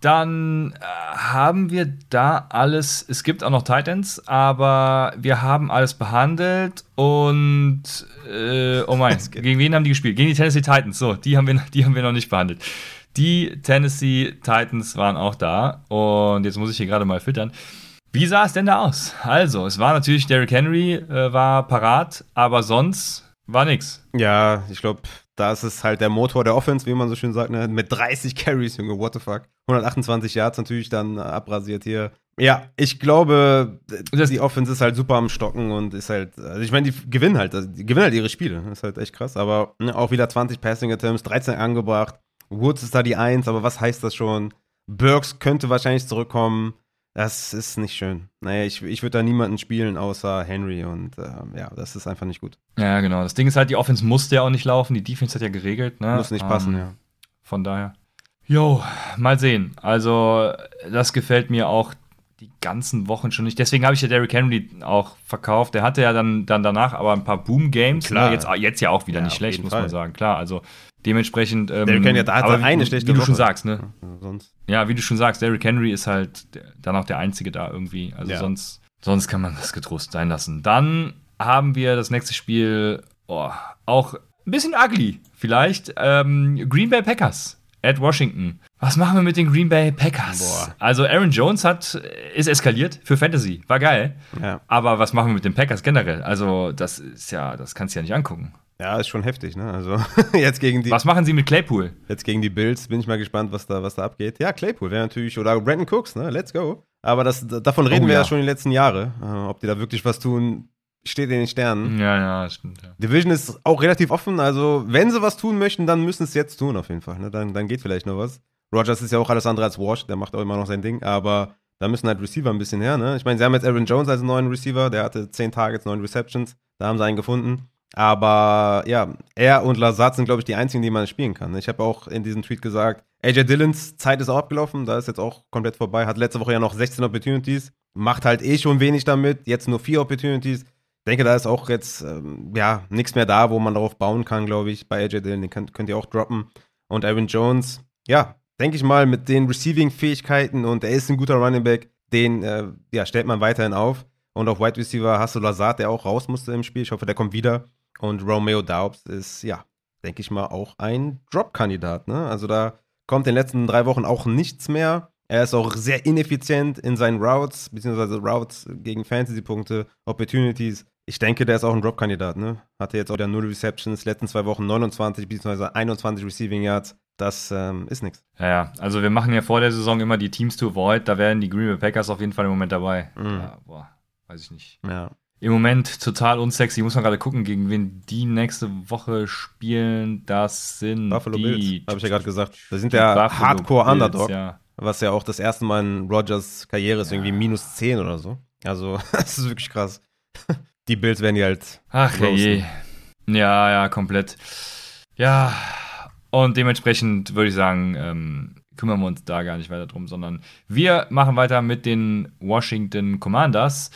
Dann äh, haben wir da alles. Es gibt auch noch Titans, aber wir haben alles behandelt und äh, oh mein, gegen wen haben die gespielt? Gegen die Tennessee Titans. So, die haben wir, die haben wir noch nicht behandelt. Die Tennessee Titans waren auch da und jetzt muss ich hier gerade mal filtern. Wie sah es denn da aus? Also, es war natürlich Derrick Henry äh, war parat, aber sonst war nichts. Ja, ich glaube, da ist es halt der Motor der Offense, wie man so schön sagt, ne? mit 30 Carries, Junge, what the fuck. 128 Yards natürlich dann abrasiert hier. Ja, ich glaube, das die Offense ist halt super am Stocken und ist halt, also ich meine, die gewinnen halt, also die gewinnen halt ihre Spiele, ist halt echt krass, aber ne, auch wieder 20 Passing Attempts, 13 angebracht. Woods ist da die 1, aber was heißt das schon? Burks könnte wahrscheinlich zurückkommen. Das ist nicht schön. Naja, ich, ich würde da niemanden spielen außer Henry und ähm, ja, das ist einfach nicht gut. Ja, genau. Das Ding ist halt, die Offense musste ja auch nicht laufen, die Defense hat ja geregelt. Ne? Muss nicht passen, Ähm, ja. Von daher. Jo, mal sehen. Also, das gefällt mir auch die ganzen Wochen schon nicht. Deswegen habe ich ja Derrick Henry auch verkauft. Der hatte ja dann, dann danach aber ein paar Boom-Games. Klar. Ne? Jetzt, jetzt ja auch wieder Ja, nicht schlecht, muss Fall. man sagen. Klar, also dementsprechend. Ähm, Derrick Henry, da hat aber er eine schlechte Wie du schon sagst, ne? Ja. Ja, wie du schon sagst, Derrick Henry ist halt der, dann auch der Einzige da irgendwie. Also Ja. sonst, sonst kann man das getrost sein lassen. Dann haben wir das nächste Spiel, oh, auch ein bisschen ugly vielleicht. Ähm, Green Bay Packers at Washington. Was machen wir mit den Green Bay Packers? Boah. Also Aaron Jones hat, ist eskaliert für Fantasy. War geil. Ja. Aber was machen wir mit den Packers generell? Also, das ist ja, das kannst du ja nicht angucken. Ja, ist schon heftig, ne? Also jetzt gegen die Was machen sie mit Claypool? jetzt gegen die Bills bin ich mal gespannt, was da was da abgeht. Ja, Claypool wäre natürlich oder Brandon Cooks, ne? Let's go. Aber das davon reden Oh, wir ja. ja. schon die letzten Jahre. Äh, ob die da wirklich was tun, steht in den Sternen. Ja, ja, stimmt. Ja. Division ist auch relativ offen, also wenn sie was tun möchten, dann müssen sie es jetzt tun auf jeden Fall. Ne? Dann, dann geht vielleicht noch was. Rogers ist ja auch alles andere als Wash, der macht auch immer noch sein Ding, aber da müssen halt Receiver ein bisschen her. Ne? Ich meine, sie haben jetzt Aaron Jones als neuen Receiver, der hatte 10 Targets, 9 Receptions, da haben sie einen gefunden. Aber ja, er und Lazard sind, glaube ich, die einzigen, die man spielen kann. ne? Ich habe auch in diesem Tweet gesagt, AJ Dillons Zeit ist auch abgelaufen, da ist jetzt auch komplett vorbei, hat letzte Woche ja noch 16 Opportunities, macht halt eh schon wenig damit, jetzt nur 4 Opportunities. Ich denke, da ist auch jetzt ähm, ja nichts mehr da, wo man darauf bauen kann, glaube ich. Bei AJ Dillon, den könnt, könnt ihr auch droppen. Und Aaron Jones, ja, denke ich mal, mit den Receiving-Fähigkeiten und er ist ein guter Running Back, den äh, ja, stellt man weiterhin auf. Und auf Wide Receiver hast du Lazard, der auch raus musste im Spiel. Ich hoffe, der kommt wieder. Und Romeo Daubs ist, ja, denke ich mal, auch ein Drop-Kandidat. Ne? Also da kommt in den letzten drei Wochen auch nichts mehr. Er ist auch sehr ineffizient in seinen Routes, beziehungsweise Routes gegen Fantasy-Punkte, Opportunities. Ich denke, der ist auch ein Drop-Kandidat. Ne? Hatte jetzt auch der 0 Receptions, letzten zwei Wochen 29 beziehungsweise 21 Receiving Yards. Das ähm, ist nichts. Ja, ja, also wir machen ja vor der Saison immer die Teams to avoid. Da wären die Green Bay Packers auf jeden Fall im Moment dabei. Mhm. Ja, boah, weiß ich nicht. Ja. Im Moment total unsexy. Muss man gerade gucken, gegen wen die nächste Woche spielen. Das sind Buffalo die, Bills, habe ich ja gerade gesagt. Das sind Buffalo Hardcore Bills, Underdog, Ja. was ja auch das erste Mal in Rogers Karriere ist, irgendwie minus 10 oder so. Also, das ist wirklich krass. Die Bills werden die halt. Ach Roasten. je. Ja, ja, komplett. Ja, und dementsprechend würde ich sagen, ähm, kümmern wir uns da gar nicht weiter drum, sondern wir machen weiter mit den Washington Commanders.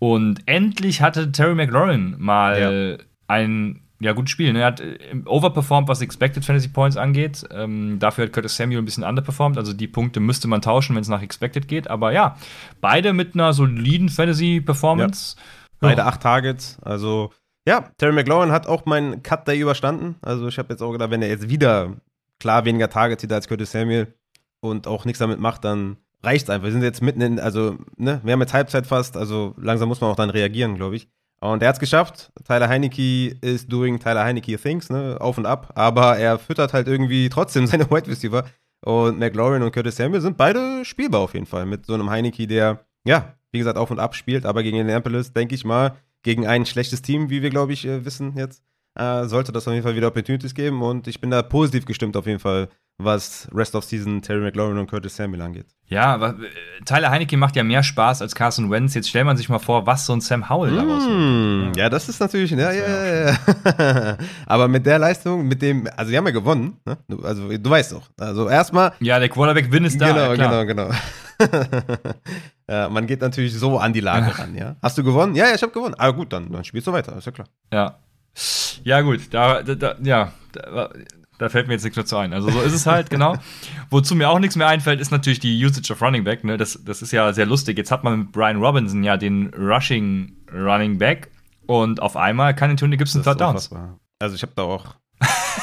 Und endlich hatte Terry McLaurin mal ein ja, gutes Spiel. Ne? Er hat äh, overperformed, was Expected Fantasy Points angeht. Ähm, dafür hat Curtis Samuel ein bisschen underperformed. Also die Punkte müsste man tauschen, wenn es nach Expected geht. Aber ja, beide mit einer soliden Fantasy-Performance. Beide Ja. acht Targets. Also, ja, Terry McLaurin hat auch meinen Cut Day überstanden. Also, ich habe jetzt auch gedacht, wenn er jetzt wieder klar weniger Targets sieht als Curtis Samuel und auch nichts damit macht, dann reicht's einfach. Wir sind jetzt mitten in, also, ne, wir haben jetzt Halbzeit fast, also langsam muss man auch dann reagieren, glaube ich. Und er hat's geschafft. Tyler Heineke ist doing Tyler Heineke things, ne, auf und ab. Aber er füttert halt irgendwie trotzdem seine Wide Receiver. Und McLaurin und Curtis Samuel sind beide spielbar auf jeden Fall. Mit so einem Heineke, der, ja, wie gesagt, auf und ab spielt. Aber gegen Indianapolis, denke ich mal, gegen ein schlechtes Team, wie wir, glaube ich, äh, wissen jetzt, äh, sollte das auf jeden Fall wieder Opportunities geben. Und ich bin da positiv gestimmt auf jeden Fall, was Rest of Season Terry McLaurin und Curtis Samuel angeht. Ja, äh, Tyler Heineke macht ja mehr Spaß als Carson Wentz. Jetzt stellt man sich mal vor, was so ein Sam Howell daraus Mm, wird. ja, das ist natürlich, ja, Das ja, ja, ja. Aber mit der Leistung, mit dem, also die haben ja gewonnen, ne? Du- also du weißt doch. Also erstmal, Ja, der Quarterback-Win ist da. genau, ja, genau, genau. ja, man geht natürlich so an die Lage ran, ja. Hast du gewonnen? Ja, ja, ich habe gewonnen. Aber gut, dann, dann spielst du weiter, ist ja klar. Ja. Ja, gut, da, da, da ja, da, da fällt mir jetzt nichts mehr zu ein. Also so ist es halt, genau. Wozu mir auch nichts mehr einfällt, ist natürlich die Usage of Running Back. Ne? Das, das ist ja sehr lustig. Jetzt hat man mit Brian Robinson ja den Rushing Running Back und auf einmal kann Antonio Gibson Das ist Third Downs. unfassbar. Also ich habe da auch,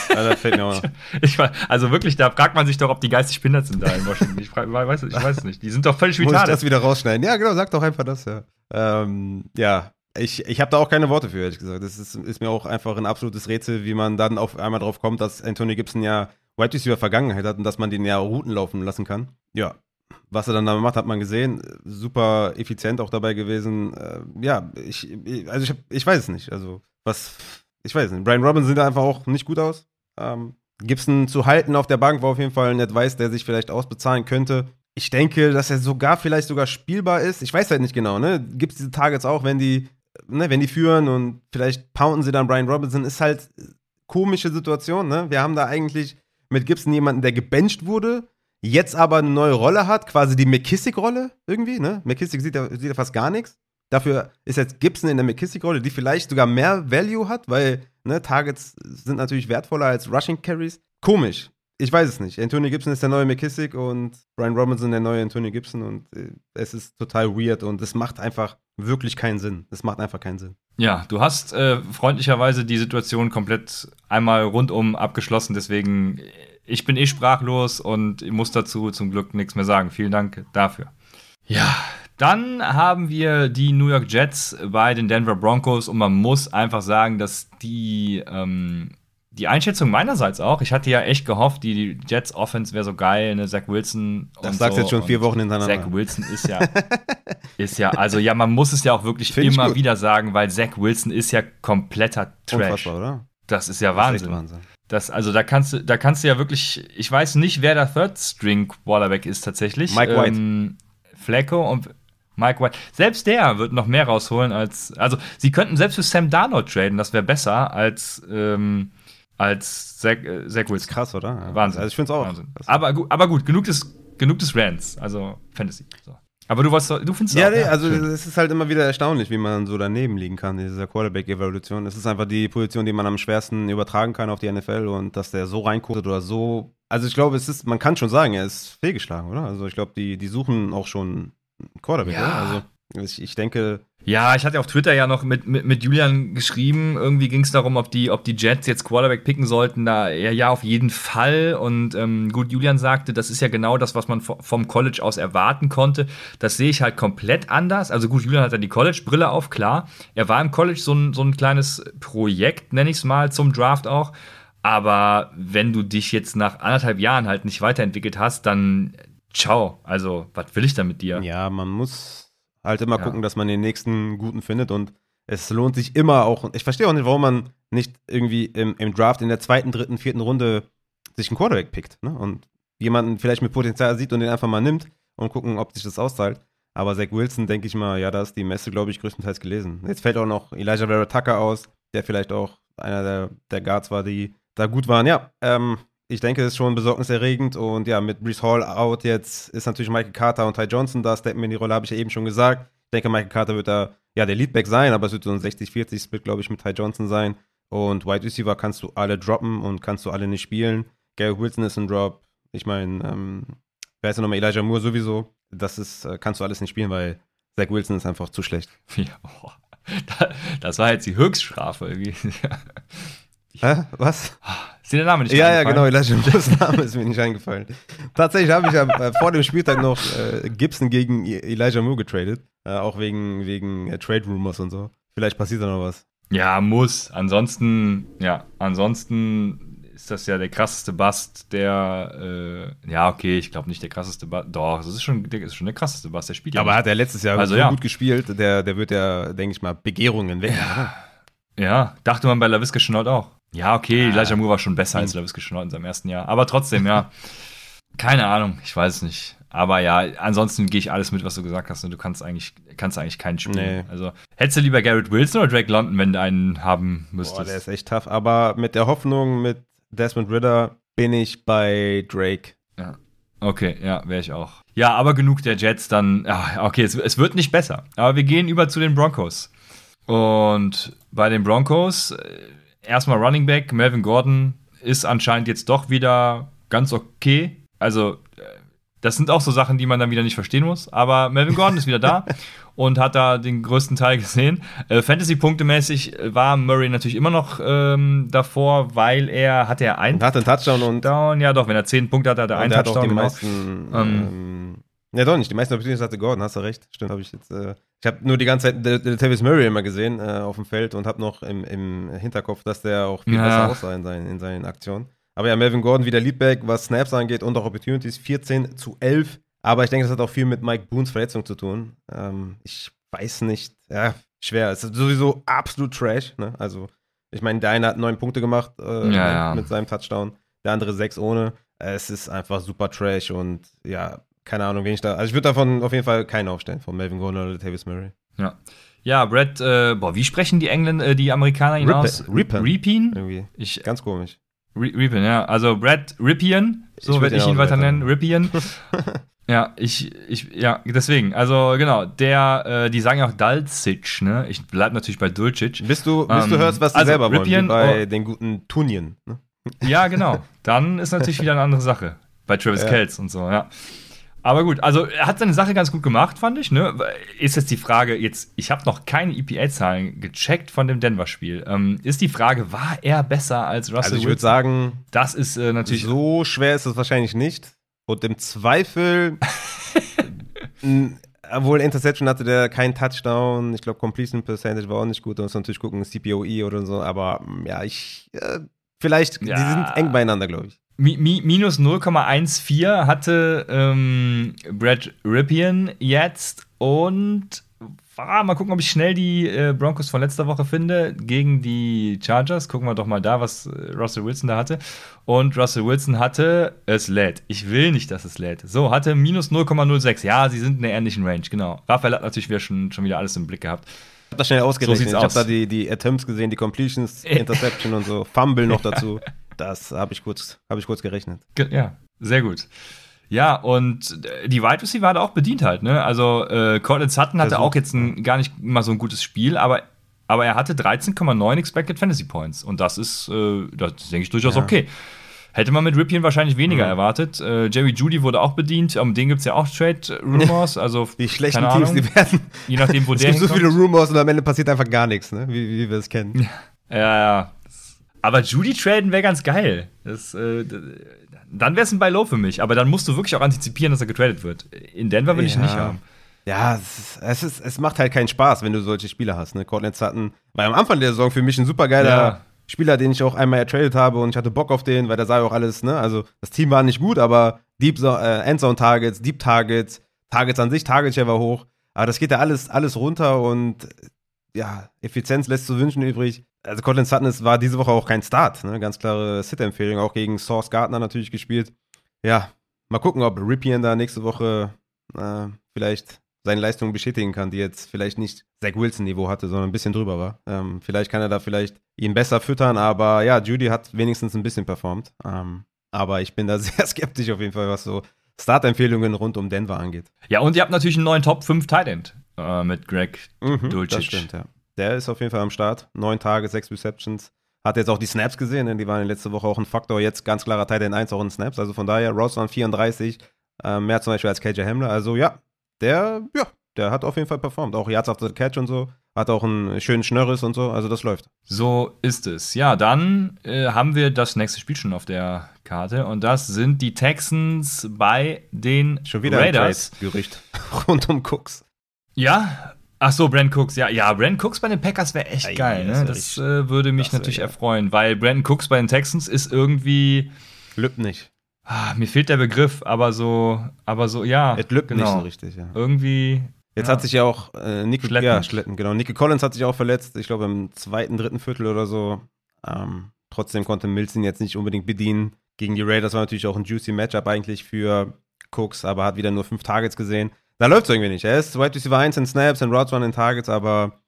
da fällt mir auch Ich also wirklich, da fragt man sich doch, ob die geistig behindert sind da in Washington. Ich, frag, weiß, ich weiß es nicht. Die sind doch völlig Muss ich das wieder rausschneiden? Ja, genau, sag doch einfach das, ja. Ähm, ja, ich, ich habe da auch keine Worte für, ehrlich gesagt. Das ist, ist mir auch einfach ein absolutes Rätsel, wie man dann auf einmal drauf kommt, dass Anthony Gibson ja Wide Receiver Vergangenheit hat und dass man den ja Routen laufen lassen kann. Ja, was er dann da macht, hat man gesehen. Super effizient auch dabei gewesen. Äh, ja, ich, also ich, hab, ich weiß es nicht. Also, was, ich weiß es nicht. Brian Robinson sieht einfach auch nicht gut aus. Ähm, Gibson zu halten auf der Bank war auf jeden Fall ein Advice, der sich vielleicht ausbezahlen könnte. Ich denke, dass er sogar vielleicht sogar spielbar ist. Ich weiß halt nicht genau, ne? Gibt es diese Targets auch, wenn die, ne, wenn die führen und vielleicht pounden sie dann Brian Robinson, ist halt komische Situation, ne? Wir haben da eigentlich mit Gibson jemanden, der gebencht wurde, jetzt aber eine neue Rolle hat, quasi die McKissick-Rolle irgendwie, ne? McKissick sieht ja, sieht ja fast gar nichts. Dafür ist jetzt Gibson in der McKissick-Rolle, die vielleicht sogar mehr Value hat, weil ne, Targets sind natürlich wertvoller als Rushing Carries. Komisch. Ich weiß es nicht. Antonio Gibson ist der neue McKissick und Brian Robinson der neue Antonio Gibson und äh, es ist total weird und es macht einfach wirklich keinen Sinn. Es macht einfach keinen Sinn. Ja, du hast äh, freundlicherweise die Situation komplett einmal rundum abgeschlossen, deswegen ich bin eh sprachlos und ich muss dazu zum Glück nichts mehr sagen. Vielen Dank dafür. Ja, dann haben wir die New York Jets bei den Denver Broncos und man muss einfach sagen, dass die, ähm, die Einschätzung meinerseits auch, ich hatte ja echt gehofft, die Jets Offense wäre so geil, ne, Zach Wilson. Das sagst so. jetzt schon vier Wochen hintereinander. Zach Wilson ist ja, ist ja, also ja, man muss es ja auch wirklich Find immer wieder sagen, weil Zach Wilson ist ja kompletter Trash. Unfassbar, oder? Das ist ja das Wahnsinn. Ist Wahnsinn. Das, also da kannst du, da kannst du ja wirklich, ich weiß nicht, wer der Third String Quarterback ist tatsächlich. Mike White. Ähm, Flacco und Mike White. Selbst der wird noch mehr rausholen als. Also, sie könnten selbst für Sam Darnold traden, das wäre besser als. Ähm, als Zach, äh, Zach Wilson. Krass, oder? Wahnsinn. Also ich finde es auch. Wahnsinn. Aber, aber gut, genug des, genug des Rants, also Fantasy. So. Aber du, was, du findest ja, auch, nee, ja, also es ist halt immer wieder erstaunlich, wie man so daneben liegen kann in dieser Quarterback-Evolution. Es ist einfach die Position, die man am schwersten übertragen kann auf die NFL und dass der so reinguckt oder so. Also ich glaube, es ist, man kann schon sagen, er ist fehlgeschlagen, oder? Also ich glaube, die, die suchen auch schon Quarterback, ja. oder? Also ich, ich denke, ja, ich hatte auf Twitter ja noch mit, mit, mit Julian geschrieben. Irgendwie ging es darum, ob die, ob die Jets jetzt Quarterback picken sollten. Da ja, ja auf jeden Fall. Und ähm, gut, Julian sagte, das ist ja genau das, was man vom College aus erwarten konnte. Das sehe ich halt komplett anders. Also gut, Julian hat dann die College-Brille auf, klar. Er war im College so ein, so ein kleines Projekt, nenne ich es mal, zum Draft auch. Aber wenn du dich jetzt nach anderthalb Jahren halt nicht weiterentwickelt hast, dann ciao. Also, was will ich da mit dir? Ja, man muss halt immer ja. gucken, dass man den nächsten guten findet und es lohnt sich immer auch. Ich verstehe auch nicht, warum man nicht irgendwie im, im, Draft in der zweiten, dritten, vierten Runde sich einen Quarterback pickt ne? und jemanden vielleicht mit Potenzial sieht und den einfach mal nimmt und gucken, ob sich das auszahlt. Aber Zach Wilson, denke ich mal, ja, da ist die Messe, glaube ich, größtenteils gelesen. Jetzt fällt auch noch Elijah Vera Tucker aus, der vielleicht auch einer der, der Guards war, die da gut waren. Ja, ähm, ich denke, es ist schon besorgniserregend. Und ja, mit Brees Hall out jetzt ist natürlich Michael Carter und Ty Johnson da, steppen in die Rolle, habe ich ja eben schon gesagt. Ich denke, Michael Carter wird da ja der Leadback sein, aber es wird so ein 60-40-Split, glaube ich, mit Ty Johnson sein. Und Wide Receiver kannst du alle droppen und kannst du alle nicht spielen. Gary Wilson ist ein Drop. Ich meine, ähm, wer ist denn nochmal Elijah Moore sowieso? Das ist, äh, kannst du alles nicht spielen, weil Zach Wilson ist einfach zu schlecht. Ja, oh. das war jetzt die Höchststrafe irgendwie. Hä? Was? Ist dir der Name nicht Ja, ja, genau. Elijah Moores Name ist mir nicht eingefallen. Tatsächlich habe ich ja äh, vor dem Spieltag noch äh, Gibson gegen e- Elijah Moore getradet. Äh, auch wegen, wegen Trade Rumors und so. Vielleicht passiert da noch was. Ja, muss. Ansonsten, ja, ansonsten ist das ja der krasseste Bust, der, äh, ja, okay, ich glaube nicht der krasseste Bust. Doch, das ist schon, der, ist schon der krasseste Bust, der spielt ja. Aber nicht. hat er letztes Jahr also, so ja. gut gespielt, der, der wird ja, denke ich mal, Begehrungen wecken, ja. Ja, dachte man bei LaVisca Chenault auch. Ja, okay, ah, Elijah Moore war schon besser als LaVisca Chenault in seinem ersten Jahr. Aber trotzdem, ja. Keine Ahnung, ich weiß es nicht. Aber ja, ansonsten gehe ich alles mit, was du gesagt hast. Und du kannst eigentlich, kannst eigentlich keinen spielen. Nee. Also, hättest du lieber Garrett Wilson oder Drake London, wenn du einen haben müsstest? Boah, der ist echt tough. Aber mit der Hoffnung, mit Desmond Ritter bin ich bei Drake. Ja. Okay, ja, wäre ich auch. Ja, aber genug der Jets dann. Ja, okay, es, es wird nicht besser. Aber wir gehen über zu den Broncos. Und bei den Broncos, äh, erstmal Running Back, Melvin Gordon ist anscheinend jetzt doch wieder ganz okay. Also, äh, das sind auch so Sachen, die man dann wieder nicht verstehen muss. Aber Melvin Gordon ist wieder da und hat da den größten Teil gesehen. Äh, Fantasy-Punktemäßig war Murray natürlich immer noch ähm, davor, weil er hatte er einen. Hat einen Touchdown und. Down, ja, doch, wenn er zehn Punkte hat, hat er einen Touchdown. Hat auch die genau. meisten, ähm, ähm, ja, doch nicht. Die meisten Opportunities hatte Gordon, hast du recht. Stimmt, habe ich jetzt. Äh, ich habe nur die ganze Zeit Tavis Murray immer gesehen äh, auf dem Feld und habe noch im, im, Hinterkopf, dass der auch viel ja. besser aussah in seinen, in seinen Aktionen. Aber ja, Melvin Gordon wieder Leadback, was Snaps angeht und auch Opportunities, 14 zu 11. Aber ich denke, das hat auch viel mit Mike Boons Verletzung zu tun. Ähm, ich weiß nicht, ja, schwer. Es ist sowieso absolut Trash. Ne? Also, ich meine, der eine hat neun Punkte gemacht äh, ja, mit, mit, seinem Touchdown. der andere sechs ohne. Es ist einfach super trash und ja, keine Ahnung, wen ich da. Also ich würde davon auf jeden Fall keinen aufstellen, von Melvin Gordon oder Tavis Murray. Ja. Ja, Brad, äh, boah, wie sprechen die Engländer, äh, die Amerikaner ihn Rippe- aus? Ripon. Ripien? Irgendwie. Ich, Ganz komisch. Re Ripien, ja. Also Brad Ripien, so werde ihn ich ihn so weiter nennen. Ripien. ja, ich, ich, ja, deswegen. Also genau, der, äh, die sagen ja auch Dalcic, ne? Ich bleib natürlich bei Dulcic. Bis du, bis du Ähm, hörst, was die also selber wollen, Ripien- bei oh. den guten Tunien. Ne? Ja, genau. Dann ist natürlich wieder eine andere Sache. Bei Travis Ja. Kelce und so, ja. Aber gut, also er hat seine Sache ganz gut gemacht, fand ich. Ne? Ist jetzt die Frage, jetzt, ich habe noch keine EPA-Zahlen gecheckt von dem Denver-Spiel. Ähm, ist die Frage, war er besser als Russell Also ich würde sagen, das ist äh, natürlich so schwer ist es wahrscheinlich nicht. Und im Zweifel, obwohl Interception hatte der keinen Touchdown. Ich glaube, Completion Percentage war auch nicht gut. Da muss man natürlich gucken, CPOE oder so. Aber ja, ich, äh, vielleicht, die Ja. sind eng beieinander, glaube ich. Mi mi minus 0,14 hatte ähm, Brad Ripien jetzt und ah, mal gucken, ob ich schnell die äh, Broncos von letzter Woche finde gegen die Chargers. Gucken wir doch mal da, was äh, Russell Wilson da hatte. Und Russell Wilson hatte, es lädt. Ich will nicht, dass es lädt. So, hatte minus 0,06. Ja, sie sind in der ähnlichen Range, genau. Raphael hat natürlich wieder schon, schon wieder alles im Blick gehabt. Ich habe das schnell ausgerechnet. sieht's ich habe aus. da die, die Attempts gesehen, die Completions, Interception und so. Fumble noch dazu. Das habe ich, kurz- hab ich kurz gerechnet. Ge ja, sehr gut. Ja, und äh, die Wide Receiver hat auch bedient halt, ne? Also äh, Cortland Sutton hatte Versucht, auch jetzt ein, gar nicht mal so ein gutes Spiel, aber, aber er hatte 13,9 Expected Fantasy Points. Und das ist, äh, das denke ich, durchaus Ja. okay. Hätte man mit Ripien wahrscheinlich weniger Mhm. erwartet. Äh, Jerry Judy wurde auch bedient, um den gibt es ja auch Trade-Rumors. Also, Die schlechten Teams, Ahnung, die werden. je nachdem, wo Es der gibt so hinkommt. viele Rumors und am Ende passiert einfach gar nichts, ne? wie, wie wir es kennen. Ja, ja. Aber Judy traden wäre ganz geil. Das, äh, dann wäre es ein Buy Low für mich. Aber dann musst du wirklich auch antizipieren, dass er getradet wird. In Denver will ich ihn nicht haben. Ja, es, ist, es, ist, es macht halt keinen Spaß, wenn du solche Spieler hast. Ne? Cortland Sutton war am Anfang der Saison für mich ein super geiler Ja. Spieler, den ich auch einmal ertradet habe und ich hatte Bock auf den, weil der sah ja auch alles, ne? Also das Team war nicht gut, aber Deep äh, Endzone Targets, Deep Targets, Targets an sich, Target Share war hoch. Aber das geht ja alles, alles runter und ja, Effizienz lässt zu wünschen übrig. Also Cortland Sutton ist, war diese Woche auch kein Start, ne? Ganz klare Sit-Empfehlung, auch gegen Source Gardner natürlich gespielt. Ja, mal gucken, ob Ripien da nächste Woche äh, vielleicht seine Leistungen bestätigen kann, die jetzt vielleicht nicht Zach Wilson-Niveau hatte, sondern ein bisschen drüber war. Ähm, vielleicht kann er da vielleicht ihn besser füttern, aber ja, Judy hat wenigstens ein bisschen performt. Ähm, aber ich bin da sehr skeptisch auf jeden Fall, was so Startempfehlungen rund um Denver angeht. Ja, und ihr habt natürlich einen neuen Top 5 Tight End äh, mit Greg Mhm, Dulcich. Das stimmt, ja. Der ist auf jeden Fall am Start. Neun Tage, sechs Receptions. Hat jetzt auch die Snaps gesehen, denn die waren letzte Woche auch ein Faktor. Jetzt ganz klarer Tight End 1 auch in Snaps. Also von daher, Ross waren 34, äh, mehr zum Beispiel als KJ Hamler. Also ja, der, ja, der hat auf jeden Fall performt. Auch Yards after the Catch und so. Hat auch einen schönen Schnörres und so. Also das läuft. So ist es. Ja, dann äh, haben wir das nächste Spiel schon auf der Karte. Und das sind die Texans bei den Schon wieder Raiders. ein Trade-Gerücht rund um Cooks. Ja. Ach so, Brand Cooks. Ja, ja, Brand Cooks bei den Packers wäre echt Ey, geil. das Ne? wär Das richtig- äh, würde mich das wär natürlich geil. erfreuen, weil Brandon Cooks bei den Texans ist irgendwie. Lübt nicht. Ah, mir fehlt der Begriff, aber so, aber so, ja. Es lübt nicht genau. so richtig, ja. Irgendwie. Jetzt ja. hat sich ja auch äh, Nico Schletten. Ja, Schletten, genau. Nico Collins hat sich auch verletzt, ich glaube im zweiten, dritten Viertel oder so. Ähm, trotzdem konnte Mills ihn jetzt nicht unbedingt bedienen. Gegen die Raiders war natürlich auch ein juicy Matchup eigentlich für Cooks, aber hat wieder nur fünf Targets gesehen. Da läuft es irgendwie nicht. Er ist Wide Receiver 1 in Snaps und Routes 1 in Targets, aber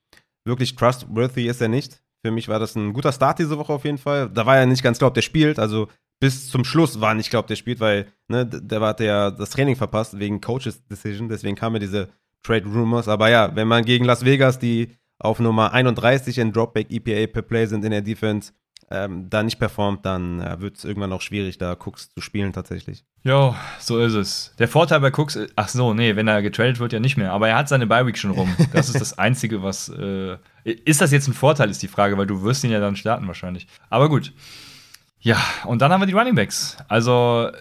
wirklich trustworthy ist er nicht. Für mich war das ein guter Start diese Woche auf jeden Fall. Da war er nicht ganz klar, ob der spielt. Also bis zum Schluss war nicht klar, ob der spielt, weil ne, der hat ja das Training verpasst wegen Coaches Decision. Deswegen kamen diese Trade Rumors. Aber ja, wenn man gegen Las Vegas, die auf Nummer 31 in Dropback EPA per Play sind in der Defense, ähm, da nicht performt, dann äh, wird es irgendwann auch schwierig, da Cooks zu spielen tatsächlich. Jo, so ist es. Der Vorteil bei Cooks, ist- ach so, nee, wenn er getradet wird, ja nicht mehr. Aber er hat seine Bye-Week schon rum. Das ist das Einzige, was. Äh, ist das jetzt ein Vorteil, ist die Frage, weil du wirst ihn ja dann starten wahrscheinlich. Aber gut. Ja, und dann haben wir die Running Backs. Also, äh,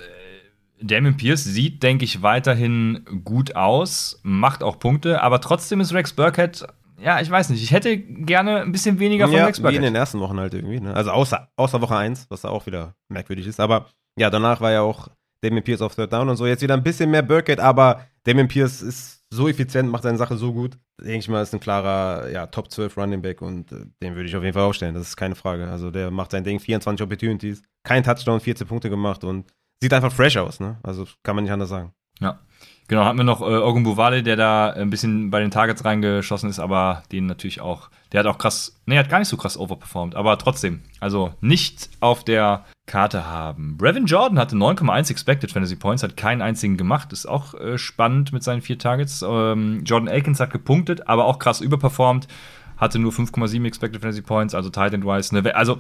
Damien Pierce sieht, denke ich, weiterhin gut aus, macht auch Punkte, aber trotzdem ist Rex Burkhead, ja, ich weiß nicht, ich hätte gerne ein bisschen weniger von ja, Rex wie in den ersten Wochen halt irgendwie. Ne? Also außer, außer Woche 1, was da auch wieder merkwürdig ist. Aber ja, danach war ja auch Damien Pierce auf Third Down und so. Jetzt wieder ein bisschen mehr Burkett, aber Damien Pierce ist so effizient, macht seine Sache so gut. Denke ich mal, ist ein klarer ja, Top 12 Running Back und äh, den würde ich auf jeden Fall aufstellen. Das ist keine Frage. Also der macht sein Ding, 24 Opportunities, kein Touchdown, 14 Punkte gemacht und sieht einfach fresh aus, ne? Also kann man nicht anders sagen. Ja. Genau, hatten wir noch äh, Ogun Buvale, der da ein bisschen bei den Targets reingeschossen ist, aber den natürlich auch, der hat auch krass, nee, hat gar nicht so krass overperformed, aber trotzdem, also nicht auf der Karte haben. Brevin Jordan hatte 9,1 Expected Fantasy Points, hat keinen einzigen gemacht, ist auch äh, spannend mit seinen vier Targets. Ähm, Jordan Akins hat gepunktet, aber auch krass überperformed, hatte nur 5,7 Expected Fantasy Points, also Tight End Wise. Ne, also,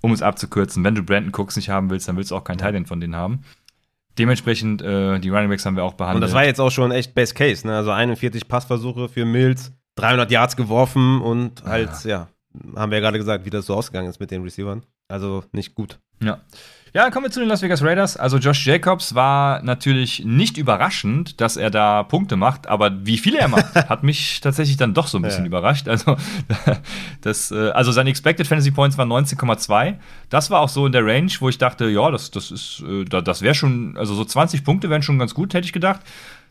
um es abzukürzen, wenn du Brandon Cooks nicht haben willst, dann willst du auch keinen Tight End von denen haben. Dementsprechend, äh, die Running Backs haben wir auch behandelt. Und das war jetzt auch schon echt Best Case, ne? Also 41 Passversuche für Mills, 300 Yards geworfen und halt, ja, ja haben wir ja gerade gesagt, wie das so ausgegangen ist mit den Receivern. Also nicht gut. Ja. Ja, kommen wir zu den Las Vegas Raiders. Also Josh Jacobs war natürlich nicht überraschend, dass er da Punkte macht, aber wie viele er macht, hat mich tatsächlich dann doch so ein bisschen ja. überrascht. Also, das, äh, also seine Expected Fantasy Points waren 19,2. Das war auch so in der Range, wo ich dachte, ja, das, das ist, äh, das wäre schon, also so 20 Punkte wären schon ganz gut, hätte ich gedacht.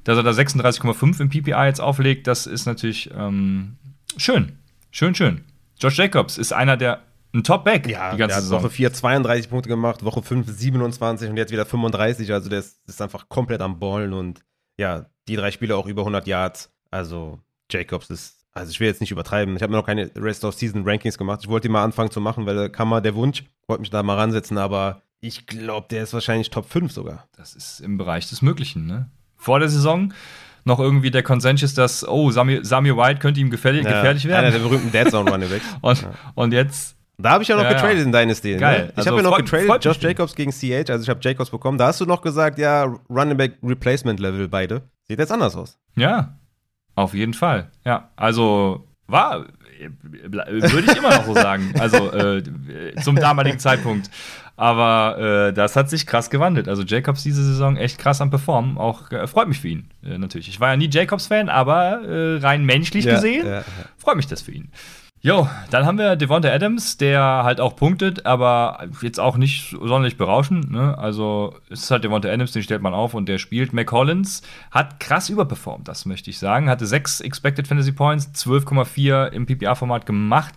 Dass er da 36,5 im PPI jetzt auflegt, das ist natürlich ähm, schön. Schön, schön. Josh Jacobs ist einer der ein Top-Back ja, die ganze Saison. Woche 4 32 Punkte gemacht, Woche 5 27 und jetzt wieder 35. Also der ist, ist einfach komplett am Ballen und ja, die drei Spiele auch über 100 Yards. Also Jacobs ist, also ich will jetzt nicht übertreiben. Ich habe mir noch keine Rest-of-Season-Rankings gemacht. Ich wollte die mal anfangen zu machen, weil da kam mal der Wunsch, wollte mich da mal ransetzen, aber ich glaube, der ist wahrscheinlich Top 5 sogar. Das ist im Bereich des Möglichen, ne? Vor der Saison noch irgendwie der Consensus, dass, oh, Samir, Samir White könnte ihm gefährlich, ja, gefährlich werden. Einer der berühmten Dead Zone Runningbacks. und, ja. und jetzt da habe ich ja noch ja, getradet ja. in Dynasty. Ne? Geil. Ich also habe ja noch getradet, Josh Jacobs gegen CH, also ich habe Jacobs bekommen. Da hast du noch gesagt, ja, Running Back Replacement Level beide. Sieht jetzt anders aus. Ja, auf jeden Fall. Ja, also war, würde ich immer noch so sagen. Also äh, zum damaligen Zeitpunkt. Aber äh, das hat sich krass gewandelt. Also Jacobs diese Saison echt krass am Performen. Auch äh, freut mich für ihn äh, natürlich. Ich war ja nie Jacobs-Fan, aber äh, rein menschlich ja, gesehen ja, ja. freut mich das für ihn. Jo, dann haben wir Devonta Adams, der halt auch punktet, aber jetzt auch nicht sonderlich berauschend. Ne? Also es ist halt Devonta Adams, den stellt man auf und der spielt. McCollins hat krass überperformt, das möchte ich sagen. Hatte 6 Expected Fantasy Points, 12,4 im PPA-Format gemacht.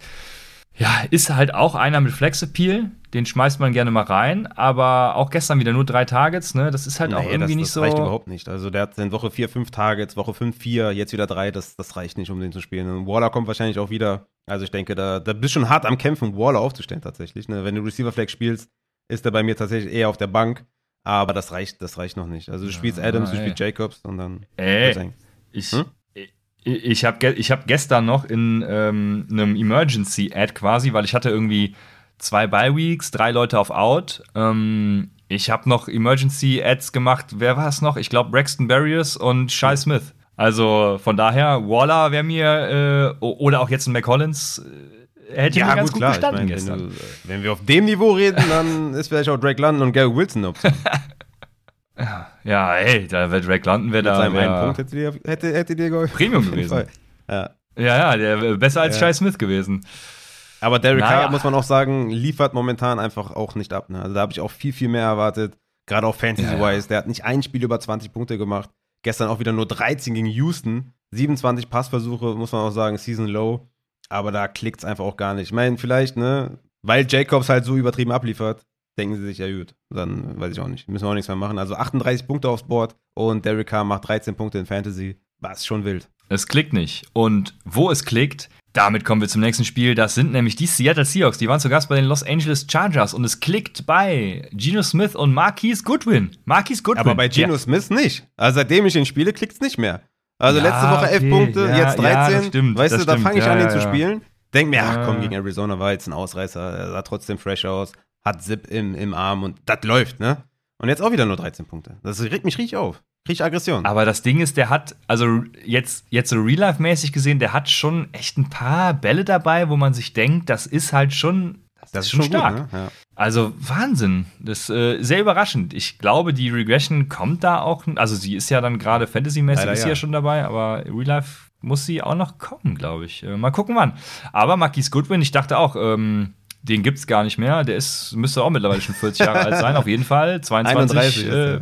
Ja, ist halt auch einer mit Flex-Appeal. Den schmeißt man gerne mal rein, aber auch gestern wieder nur drei Targets, ne? Das ist halt nee, auch irgendwie das, nicht das so. Das reicht überhaupt nicht. Also der hat in Woche 4 fünf Targets, Woche 5 vier, jetzt wieder drei, das, das reicht nicht, um den zu spielen. Und Waller kommt wahrscheinlich auch wieder. Also ich denke, da, da bist du schon hart am Kämpfen, Waller aufzustellen tatsächlich. Ne? Wenn du Receiver Flag spielst, ist er bei mir tatsächlich eher auf der Bank. Aber das reicht, das reicht noch nicht. Also du spielst Adams, du spielst Jacobs und dann. Ey, ich, hm? Ich habe ich hab gestern noch in ähm, einem Emergency-Ad quasi, weil ich hatte irgendwie zwei Bye-Weeks, drei Leute auf Out. Ähm, ich habe noch Emergency-Ads gemacht. Wer war es noch? Ich glaube Braxton Barriers und Shai Smith. Also von daher, Waller wäre mir, äh, oder auch jetzt ein McCollins, äh, hätte ja, mir ganz gut, gut gestanden ich mein, gestern. Wenn, du, wenn, wir auf dem Niveau reden, dann ist vielleicht auch Drake London und Gary Wilson eine Option. Ja, ey, da wird Drake London wäre da. Mit seinem wär einen Punkt hätte dir, hätte, hätte dir geholfen. Premium gewesen. Ja. ja, ja, der besser als ja. Shai Smith gewesen. Aber Derek naja. Carr, muss man auch sagen, liefert momentan einfach auch nicht ab. Ne? Also da habe ich auch viel, viel mehr erwartet. Gerade auch Fantasy-wise. Ja, ja. Der hat nicht ein Spiel über 20 Punkte gemacht. Gestern auch wieder nur 13 gegen Houston. 27 Passversuche, muss man auch sagen, Season Low. Aber da klickt es einfach auch gar nicht. Ich meine, vielleicht, ne, weil Jacobs halt so übertrieben abliefert, denken sie sich, ja gut, dann weiß ich auch nicht. Müssen wir auch nichts mehr machen. Also 38 Punkte aufs Board und Derek Carr macht 13 Punkte in Fantasy. Was schon wild. Es klickt nicht. Und wo es klickt, damit kommen wir zum nächsten Spiel. Das sind nämlich die Seattle Seahawks. Die waren zu Gast bei den Los Angeles Chargers und es klickt bei Geno Smith und Marquise Goodwin. Marquise Goodwin. Aber bei Geno ja. Smith nicht. Also seitdem ich ihn spiele, klickt es nicht mehr. Also ja, letzte Woche 11 okay. Punkte, ja, jetzt 13. Stimmt, weißt du, da fange ich an, ihn zu spielen. Denk mir, ach komm, gegen Arizona war jetzt ein Ausreißer. Er sah trotzdem fresh aus hat Zip im, im Arm und das läuft, ne? Und jetzt auch wieder nur 13 Punkte. Das regt mich richtig auf. Richtig Aggression. Aber das Ding ist, der hat, also jetzt, jetzt so Real-Life-mäßig gesehen, der hat schon echt ein paar Bälle dabei, wo man sich denkt, das ist halt schon, das, das ist schon stark. Gut, ne? ja. Also Wahnsinn. Das ist äh, sehr überraschend. Ich glaube, die Regression kommt da auch, also sie ist ja dann gerade Fantasy-mäßig, ist ja. ja schon dabei, aber Real-Life muss sie auch noch kommen, glaube ich. Äh, mal gucken wann. Aber Marquis Goodwin, ich dachte auch, ähm, den gibt es gar nicht mehr. Der ist, müsste auch mittlerweile schon 40 Jahre alt sein, auf jeden Fall. 22 äh, ja.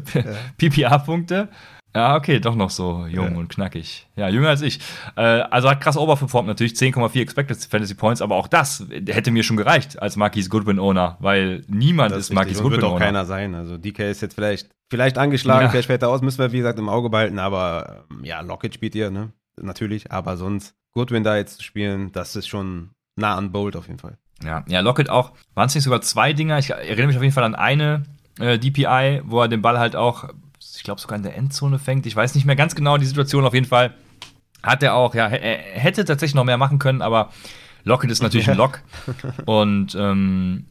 PPA-Punkte. Ja, okay, doch noch so jung Ja. und knackig. Ja, jünger als ich. Äh, also hat krass overperformed natürlich, 10,4 Expected Fantasy Points, aber auch das hätte mir schon gereicht als Marquise Goodwin-Owner, weil niemand Das ist, ist Marquise richtig. Und wird auch keiner sein. Also DK ist jetzt vielleicht, vielleicht angeschlagen, Ja. vielleicht fällt er aus, müssen wir wie gesagt im Auge behalten, aber ähm, ja, Lockett spielt hier, ne? Natürlich, aber sonst Goodwin da jetzt zu spielen, das ist schon nah an Bold auf jeden Fall. Ja, ja, Lockett auch. Waren es nicht sogar zwei Dinger? Ich erinnere mich auf jeden Fall an eine äh, DPI, wo er den Ball halt auch, ich glaube, sogar in der Endzone fängt. Ich weiß nicht mehr ganz genau die Situation. Auf jeden Fall hat er auch, ja, er hätte tatsächlich noch mehr machen können, aber Lockett ist natürlich ein Lock. Und ähm,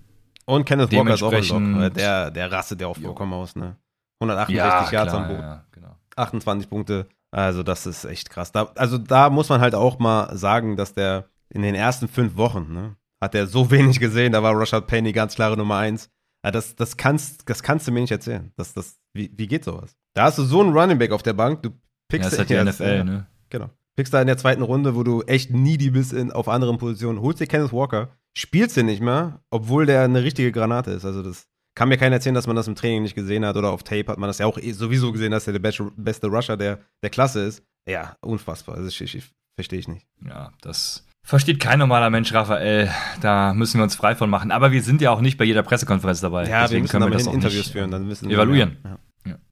Und Kenneth Walker ist auch ein Lock, der, der rastet ja auch vollkommen aus, ne? 168 ja, Yards klar, am Boot, ja, genau. 28 Punkte. Also, das ist echt krass. Da, also, da muss man halt auch mal sagen, dass der in den ersten fünf Wochen, ne, hat er so wenig gesehen. Da war Rashad Penny ganz klare Nummer eins. Ja, das, das, kannst, das kannst du mir nicht erzählen. Das, das, wie, wie geht sowas? Da hast du so einen Running Back auf der Bank, du Ja, pickst das halt die ja, NFL, ja, ne? Genau. Pickst da in der zweiten Runde, wo du echt needy bist in, auf anderen Positionen, holst dir Kenneth Walker, spielst den nicht mehr, obwohl der eine richtige Granate ist. Also das kann mir keiner erzählen, dass man das im Training nicht gesehen hat oder auf Tape hat man das ja auch eh sowieso gesehen, dass er der beste, beste Rusher der, der Klasse ist. Ja, unfassbar. Also ich, ich verstehe ich nicht. Ja, das versteht kein normaler Mensch, Raphael. Da müssen wir uns frei von machen. Aber wir sind ja auch nicht bei jeder Pressekonferenz dabei. Ja, wir müssen damit auch Interviews nicht, führen, dann wir evaluieren. mehr. Ja.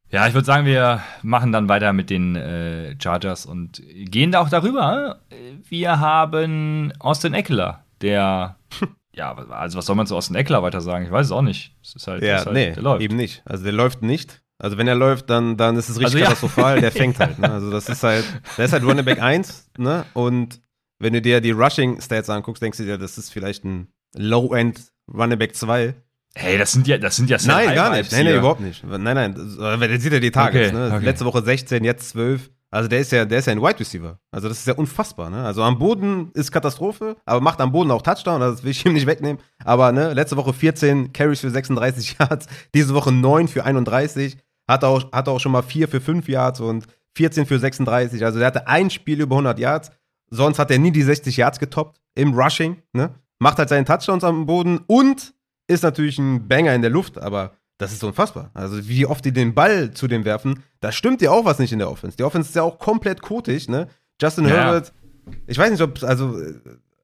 Ja, ich würde sagen, wir machen dann weiter mit den äh, Chargers und gehen da auch darüber. Wir haben Austin Eckler, der, ja, also was soll man zu Austin Eckler weiter sagen? Ich weiß es auch nicht. Es ist halt, Ja, es ist halt nee, der läuft. eben nicht. Also der läuft nicht. Also wenn er läuft, dann, dann ist es richtig Also ja. katastrophal. Der fängt halt. Ne? Also das ist halt, der ist halt Running Back 1, ne? Und wenn du dir die Rushing Stats anguckst, denkst du dir, das ist vielleicht ein Low-End Running Back 2. Hey, das sind ja, das sind ja Sam Nein, gar nicht. Nein, nein, überhaupt nicht. Nein, nein. Der sieht ja die Targets, Okay, ne? okay. Letzte Woche 16, jetzt 12. Also der ist ja, der ist ja ein Wide Receiver. Also das ist ja unfassbar, ne? Also am Boden ist Katastrophe, aber macht am Boden auch Touchdown, also das will ich ihm nicht wegnehmen. Aber ne, letzte Woche 14 Carries für 36 Yards, diese Woche 9 für 31, hat auch, hat auch schon mal 4 für 5 Yards und 14 für 36. Also der hatte ein Spiel über 100 Yards, sonst hat er nie die 60 Yards getoppt im Rushing, ne? Macht halt seinen Touchdowns am Boden und ist natürlich ein Banger in der Luft, aber das ist unfassbar. Also wie oft die den Ball zu dem werfen, da stimmt ja auch was nicht in der Offense. Die Offense ist ja auch komplett kotig, ne? Justin Ja. Herbert, ich weiß nicht, ob, also äh,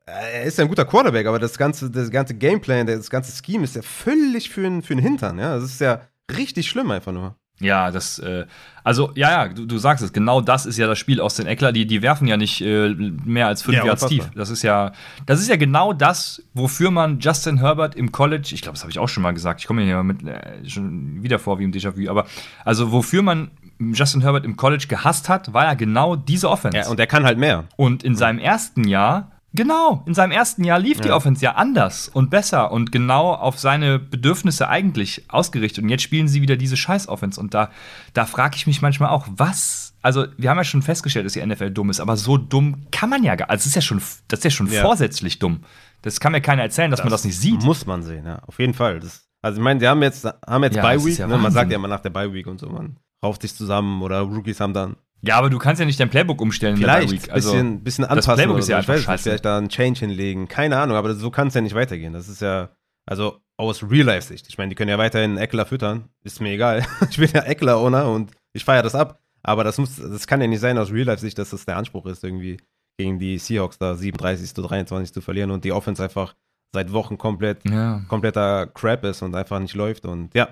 er ist ja ein guter Quarterback, aber das ganze, das ganze Gameplan, das ganze Scheme ist ja völlig für den für den Hintern, ja? Das ist ja richtig schlimm einfach nur. Ja, das, äh, also, ja, ja, du, du sagst es, genau das ist ja das Spiel aus den Eckler. Die, die werfen ja nicht äh, mehr als fünf Ja, Yards unfassbar. tief. Das ist ja, das ist ja genau das, wofür man Justin Herbert im College, ich glaube, das habe ich auch schon mal gesagt, ich komme hier mit äh, schon wieder vor wie im Déjà-vu, aber also wofür man Justin Herbert im College gehasst hat, war ja genau diese Offense. Ja, und der kann halt mehr. Und in seinem ersten Jahr, genau, in seinem ersten Jahr lief die Ja. Offense ja anders und besser und genau auf seine Bedürfnisse eigentlich ausgerichtet. Und jetzt spielen sie wieder diese Scheiß-Offense. Und da, da frage ich mich manchmal auch, was. Also, wir haben ja schon festgestellt, dass die NFL dumm ist, aber so dumm kann man ja gar. Also, das ist ja schon, das ist ja schon Ja. vorsätzlich dumm. Das kann mir keiner erzählen, dass man das nicht sieht. Muss man sehen, ja, auf jeden Fall. Das, also ich meine, die haben jetzt, haben jetzt Ja, Bye das Week, ne? man sagt ja immer nach der Bye Week und so, man rauft sich zusammen oder Rookies haben dann Ja, aber du kannst ja nicht dein Playbook umstellen Vielleicht ein. Also, bisschen, bisschen das anpassen. Playbook oder ist ja so. einfach ich weiß scheiße. Vielleicht da einen Change hinlegen. Keine Ahnung, aber so kann es ja nicht weitergehen. Das ist ja, also aus Real-Life-Sicht. Ich meine, die können ja weiterhin Eckler füttern. Ist mir egal. ich bin ja Eckler-Owner und ich feiere das ab. Aber das, muss, das kann ja nicht sein aus Real-Life-Sicht, dass das der Anspruch ist, irgendwie gegen die Seahawks da 37 zu 23 zu verlieren und die Offense einfach seit Wochen komplett ja. kompletter Crap ist und einfach nicht läuft. Und ja,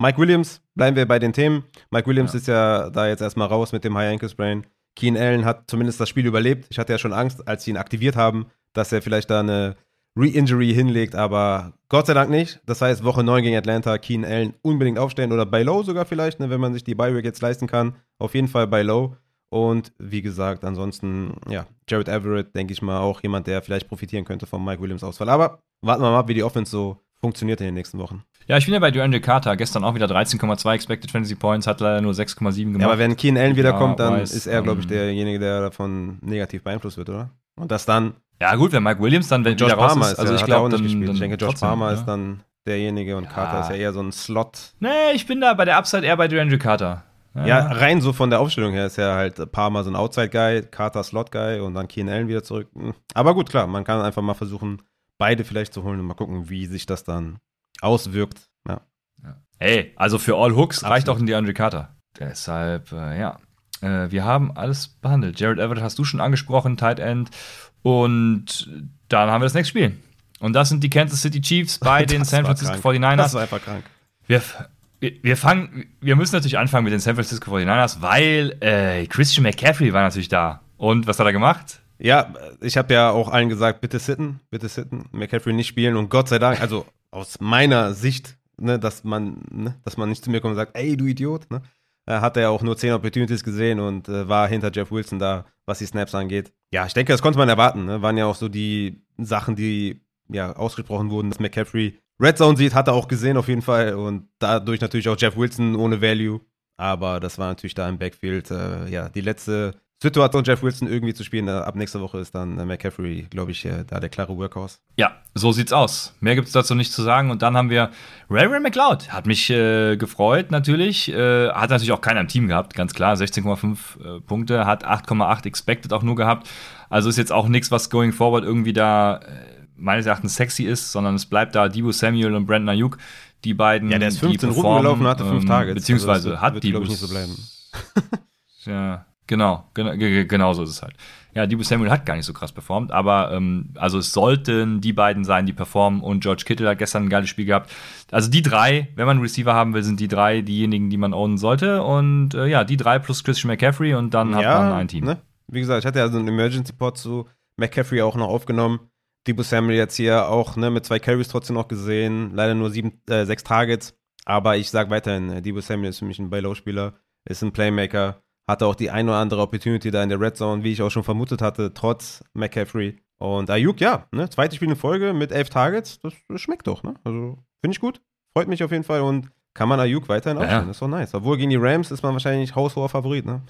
Mike Williams, bleiben wir bei den Themen. Mike Williams Ja. ist ja da jetzt erstmal raus mit dem High Ankle Sprain. Keen Allen hat zumindest das Spiel überlebt. Ich hatte ja schon Angst, als sie ihn aktiviert haben, dass er vielleicht da eine Re-Injury hinlegt, aber Gott sei Dank nicht. Das heißt, Woche 9 gegen Atlanta, Keen Allen unbedingt aufstellen oder bei Low sogar vielleicht, ne, wenn man sich die Bye-Week jetzt leisten kann. Auf jeden Fall bei Low. Und wie gesagt, ansonsten, ja, Jared Everett, denke ich mal, auch jemand, der vielleicht profitieren könnte vom Mike Williams Ausfall. Aber warten wir mal ab, wie die Offense so funktioniert in den nächsten Wochen. Ja, ich bin ja bei DeAndre Carter. Gestern auch wieder 13,2 Expected Fantasy Points, hat leider nur 6,7 gemacht. Ja, aber wenn Keen Allen wiederkommt, Ja, dann weiß, ist er, glaube ich, ähm, derjenige, der davon negativ beeinflusst wird, oder? Und das dann, Ja, gut, wenn Mike Williams dann wenn Josh Palmer ist, ist, also ja, ich glaube, nicht dann, gespielt. dann Ich denke, Josh trotzdem, Palmer ja. ist dann derjenige und Ja. Carter ist ja eher so ein Slot. Nee, ich bin da bei der Upside eher bei DeAndre Carter. Ja, rein so von der Aufstellung her ist ja halt Palmer so ein Outside-Guy, Carter Slot-Guy und dann Keen Allen wieder zurück. Hm. Aber gut, klar, man kann einfach mal versuchen, beide vielleicht zu holen und mal gucken, wie sich das dann auswirkt. Ja. Hey, also für All Hooks reicht Absolut. auch ein DeAndre Carter. Deshalb, äh, ja. Äh, wir haben alles behandelt. Jared Everett hast du schon angesprochen, Tight End. Und dann haben wir das nächste Spiel. Und das sind die Kansas City Chiefs bei den San Francisco krank. 49ers. Das war einfach krank. Wir, wir, wir fangen, wir müssen natürlich anfangen mit den San Francisco 49ers, weil äh, Christian McCaffrey war natürlich da. Und was hat er gemacht? Ja, ich habe ja auch allen gesagt, bitte sitten, bitte sitten, McCaffrey nicht spielen und Gott sei Dank, also aus meiner Sicht, ne, dass man, ne, dass man nicht zu mir kommt und sagt, ey, du Idiot, ne, äh, hat er auch nur 10 Opportunities gesehen und äh, war hinter Jeff Wilson da, was die Snaps angeht. Ja, ich denke, das konnte man erwarten, ne, waren ja auch so die Sachen, die ja ausgesprochen wurden, dass McCaffrey Red Zone sieht, hat er auch gesehen auf jeden Fall und dadurch natürlich auch Jeff Wilson ohne Value, aber das war natürlich da im Backfield, äh, ja, die letzte Situation, Jeff Wilson irgendwie zu spielen. Äh, Ab nächster Woche ist dann äh, McCaffrey, glaube ich, äh, da der klare Workhorse. Ja, so sieht's aus. Mehr gibt's dazu nicht zu sagen. Und dann haben wir Ray Ray McLeod. Hat mich äh, gefreut, natürlich. Äh, hat natürlich auch keiner im Team gehabt, ganz klar. 16,5 äh, Punkte, hat 8,8 expected auch nur gehabt. Also ist jetzt auch nichts, was going forward irgendwie da meines Erachtens sexy ist, sondern es bleibt da Debo Samuel und Brandon Ayuk. Die beiden, Ja, der ist die 15 Runden gelaufen hatte fünf ähm, Targets. Beziehungsweise Also das hat wird, Debo nicht so bleiben. Ja, genau, genau, genau so ist es halt. Ja, Debo Samuel hat gar nicht so krass performt, aber ähm, also es sollten die beiden sein, die performen und George Kittle hat gestern ein geiles Spiel gehabt. Also die drei, wenn man einen Receiver haben will, sind die drei diejenigen, die man ownen sollte und äh, ja, die drei plus Christian McCaffrey und dann hat man ein Team. Ne? Wie gesagt, ich hatte ja so einen Emergency-Pod zu McCaffrey auch noch aufgenommen. Debo Samuel jetzt hier auch ne, mit zwei Carries trotzdem noch gesehen. Leider nur sieben, äh, sechs Targets. Aber ich sage weiterhin, äh, Debo Samuel ist für mich ein Buy-Low-Spieler, ist ein Playmaker. Hatte auch die ein oder andere Opportunity da in der Red Zone, wie ich auch schon vermutet hatte, trotz McCaffrey. Und Ayuk, ja, ne, zweite Spiel in Folge mit elf Targets, das, das schmeckt doch, ne? Also, finde ich gut. Freut mich auf jeden Fall und kann man Ayuk weiterhin Ja, aufstellen. Das ist doch nice. Obwohl gegen die Rams ist man wahrscheinlich haushoher Favorit, ne?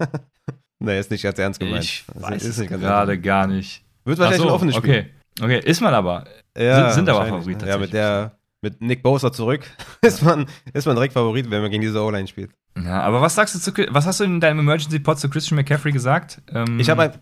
nee, ist nicht ganz ernst gemeint. Ich Also, weiß ist nicht gerade gar nicht. Wird wahrscheinlich so, ein offenes Spiel. Okay, okay, ist man aber. Ja, Sind- sind aber Favorit? Ja, mit der, mit Nick Bosa zurück ist man, ist man direkt Favorit, wenn man gegen diese O-Line spielt. Ja, aber was sagst du zu, was hast du in deinem Emergency Pod zu Christian McCaffrey gesagt? Ähm, Ich habe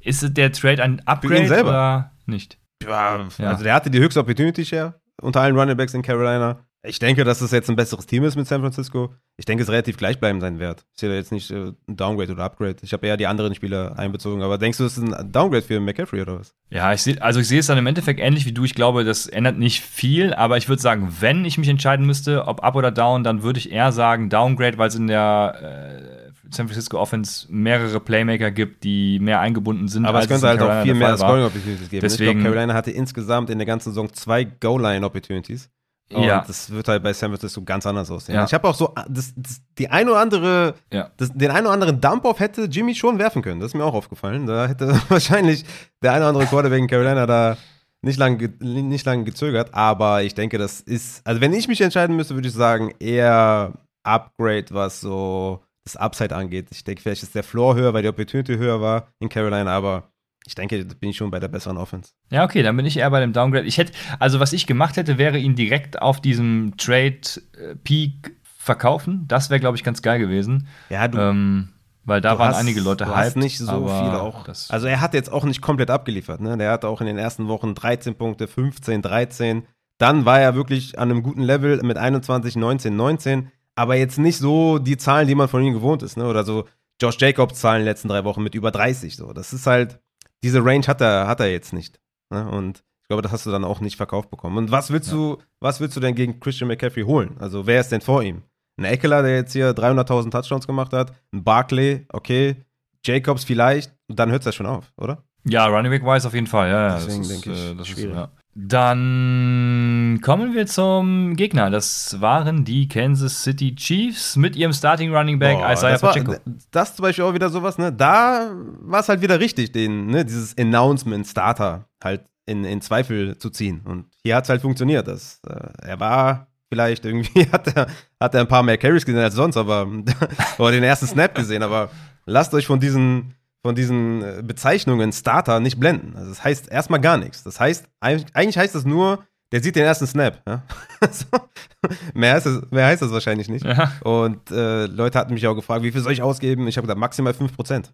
Ist der Trade ein Upgrade selber. oder nicht? ja, Ja. also der hatte die höchste Opportunity Share unter allen Running Backs in Carolina. Ich denke, dass es jetzt ein besseres Team ist mit San Francisco. Ich denke, es relativ gleichbleibend sein wird. Ich sehe da jetzt nicht äh, ein Downgrade oder Upgrade. Ich habe eher die anderen Spieler einbezogen. Aber denkst du, es ist ein Downgrade für McCaffrey oder was? Ja, ich sehe, also ich sehe es dann im Endeffekt ähnlich wie du. Ich glaube, das ändert nicht viel, aber ich würde sagen, wenn ich mich entscheiden müsste, ob up oder down, dann würde ich eher sagen Downgrade, weil es in der äh, San Francisco Offense mehrere Playmaker gibt, die mehr eingebunden sind. Aber es könnte halt auch Carolina viel der mehr. Scoring Opportunities geben. Deswegen- ich glaube, Carolina hatte insgesamt in der ganzen Saison zwei Goal-Line Opportunities. Und Ja. das wird halt bei San Francisco ganz anders aussehen. Ja. Ich habe auch so, das, das, die ein oder andere, Ja. das, den ein oder anderen Dump-Off hätte Jimmy schon werfen können. Das ist mir auch aufgefallen. Da hätte wahrscheinlich der ein oder andere Quarterback in Carolina da nicht lange ge- nicht lang gezögert. Aber ich denke, das ist, also wenn ich mich entscheiden müsste, würde ich sagen, eher Upgrade, was so das Upside angeht. Ich denke, vielleicht ist der Floor höher, weil die Opportunity höher war in Carolina, aber ich denke, da bin ich schon bei der besseren Offense. Ja, okay, dann bin ich eher bei dem Downgrade. Ich hätte, also was ich gemacht hätte, wäre ihn direkt auf diesem Trade äh, Peak verkaufen. Das wäre, glaube ich, ganz geil gewesen. Ja, du, Ähm, weil da waren hast- einige Leute du hyped, nicht so aber viel auch. Also er hat jetzt auch nicht komplett abgeliefert. Ne? Der hat auch in den ersten Wochen 13 Punkte, 15, 13. Dann war er wirklich an einem guten Level mit 21, 19, 19. Aber jetzt nicht so die Zahlen, die man von ihm gewohnt ist. Ne? Oder so Josh Jacobs Zahlen in den letzten drei Wochen mit über 30. So. Das ist halt, diese Range hat er, hat er jetzt nicht. Ne? Und ich glaube, das hast du dann auch nicht verkauft bekommen. Und was willst du, was willst du denn gegen Christian McCaffrey holen? Also wer ist denn vor ihm? Ein Eckler, der jetzt hier 300.000 Touchdowns gemacht hat, ein Barkley, okay, Jacobs vielleicht, und dann hört es ja schon auf, oder? Ja, Running Back Wise auf jeden Fall. Ja, ja, Deswegen das ist, denke ich, äh, das ist, schwierig. ja. Dann kommen wir zum Gegner. Das waren die Kansas City Chiefs mit ihrem Starting Running Back Boah, Isaiah das, war, Pacheco. das zum Beispiel auch wieder sowas, ne? Da war es halt wieder richtig, den, ne, dieses Announcement-Starter halt in, in Zweifel zu ziehen. Und hier hat es halt funktioniert. Das, äh, er war vielleicht irgendwie, hat er, hat er ein paar mehr Carries gesehen als sonst, aber oder den ersten Snap gesehen, aber lasst euch von diesen, von diesen äh, Bezeichnungen Starter nicht blenden. Also das heißt erstmal gar nichts. Das heißt, eigentlich heißt das nur, der sieht den ersten Snap. Ja? so. mehr, heißt das, mehr heißt das wahrscheinlich nicht. Ja. Und äh, Leute hatten mich auch gefragt, wie viel soll ich ausgeben? Ich habe gesagt, maximal 5%.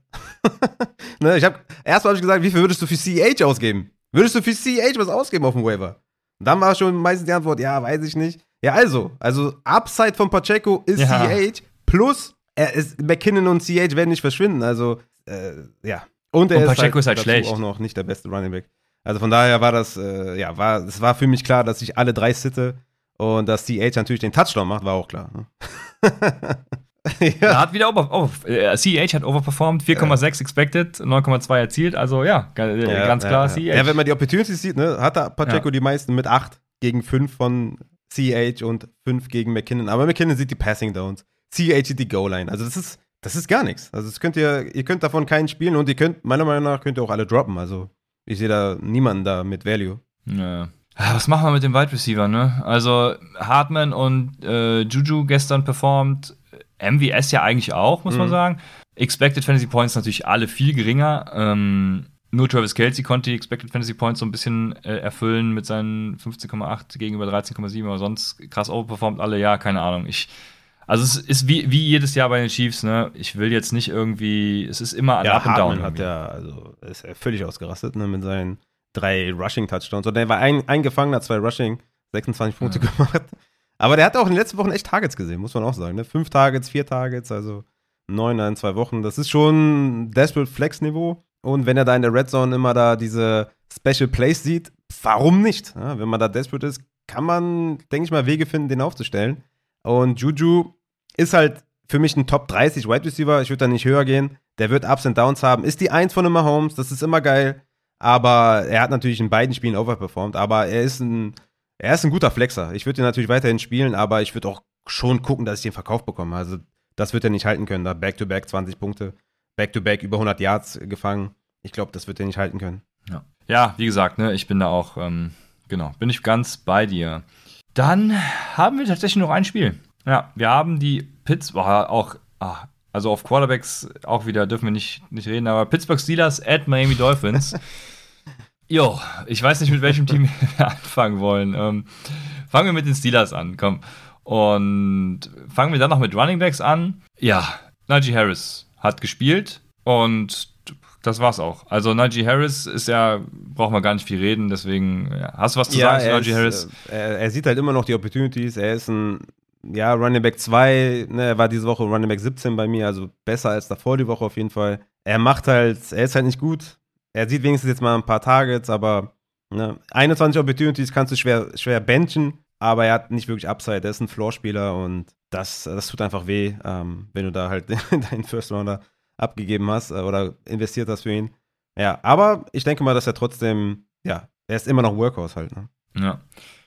ne, ich habe erstmal habe ich gesagt, wie viel würdest du für CH ausgeben? Würdest du für CH was ausgeben auf dem Waiver? Und dann war schon meistens die Antwort, ja, weiß ich nicht. Ja, also, also Upside von Pacheco ist Ja. CH plus er ist, McKinnon und CH werden nicht verschwinden. Also, äh, ja. Und er Und ist, halt ist halt schlecht. auch noch nicht der beste Running Back. Also von daher war das, äh, ja, war, es war für mich klar, dass ich alle drei sitte und dass CH natürlich den Touchdown macht, war auch klar. Ne? Er ja. hat wieder over, over äh, CH hat overperformed, 4,6 expected, 9,2 erzielt, also ja, äh, Ja, ganz ja, klar ja. CH. Ja, wenn man die Opportunities sieht, ne, hat da Pacheco Ja. die meisten mit 8 gegen 5 von CH und 5 gegen McKinnon. Aber McKinnon sieht die Passing Downs. CH sieht die Goal-Line. Also das ist, das ist gar nichts. Also das könnt ihr, ihr könnt davon keinen spielen und ihr könnt, meiner Meinung nach, könnt ihr auch alle droppen. Also ich sehe da niemanden da mit Value. Ja. Ah, Was machen wir mit dem Wide Receiver, ne? Also Hartman und äh, Juju gestern performt, MVS ja eigentlich auch, muss man Mhm. sagen. Expected Fantasy Points natürlich alle viel geringer. Ähm, nur Travis Kelsey konnte die Expected Fantasy Points so ein bisschen äh, erfüllen mit seinen 15,8 gegenüber 13,7, aber sonst krass overperformt alle, ja, keine Ahnung. Ich, also es ist wie, wie jedes Jahr bei den Chiefs, ne? Ich will jetzt nicht irgendwie, es ist immer ein Up and Down. Hat ja, also ist er völlig ausgerastet ne, mit seinen drei Rushing-Touchdowns. Und der war ein, eingefangen, hat zwei Rushing, 26 Punkte gemacht. Aber der hat auch in den letzten Wochen echt Targets gesehen, muss man auch sagen. Ne? Fünf Targets, vier Targets, also neun in zwei Wochen. Das ist schon Desperate Flex-Niveau. Und wenn er da in der Red Zone immer da diese Special Plays sieht, warum nicht? Ja, wenn man da desperate ist, kann man, denke ich mal, Wege finden, den aufzustellen. Und Juju ist halt für mich ein Top 30 Wide Receiver. Ich würde da nicht höher gehen. Der wird Ups und Downs haben. Ist die Eins von einem Mahomes, das ist immer geil. Aber er hat natürlich in beiden Spielen overperformed. Aber er ist ein, er ist ein guter Flexer. Ich würde ihn natürlich weiterhin spielen, aber ich würde auch schon gucken, dass ich den Verkauf bekomme. Also das wird er nicht halten können. Da Back-to-Back 20 Punkte, Back-to-Back über 100 Yards gefangen. Ich glaube, das wird er nicht halten können. Ja. ja, wie gesagt, ne, ich bin da auch, ähm, genau, bin ich ganz bei dir. Dann haben wir tatsächlich noch ein Spiel. Ja, wir haben die Pittsburgh, auch, ah, also auf Quarterbacks auch wieder dürfen wir nicht, nicht reden, aber Pittsburgh Steelers at Miami Dolphins. Jo, ich weiß nicht, mit welchem Team wir anfangen wollen. Ähm, fangen wir mit den Steelers an, komm. Und fangen wir dann noch mit Running Backs an. Ja, Najee Harris hat gespielt und das war's auch. Also Najee Harris ist ja, brauchen wir gar nicht viel reden, deswegen ja. hast du was zu sagen zu Najee ist, Harris? äh, er, er sieht halt immer noch die Opportunities. Er ist ein, ja, Running Back 2. Ne, er war diese Woche Running Back 17 bei mir, also besser als davor die Woche auf jeden Fall. Er macht halt, er ist halt nicht gut. Er sieht wenigstens jetzt mal ein paar Targets, aber ne, 21 Opportunities kannst du schwer, schwer benchen, aber er hat nicht wirklich Upside. Er ist ein Floorspieler und das, das tut einfach weh, ähm, wenn du da halt deinen First Rounder abgegeben hast äh, oder investiert hast für ihn. Ja, aber ich denke mal, dass er trotzdem, ja, er ist immer noch Workhorse halt. Ne? Ja.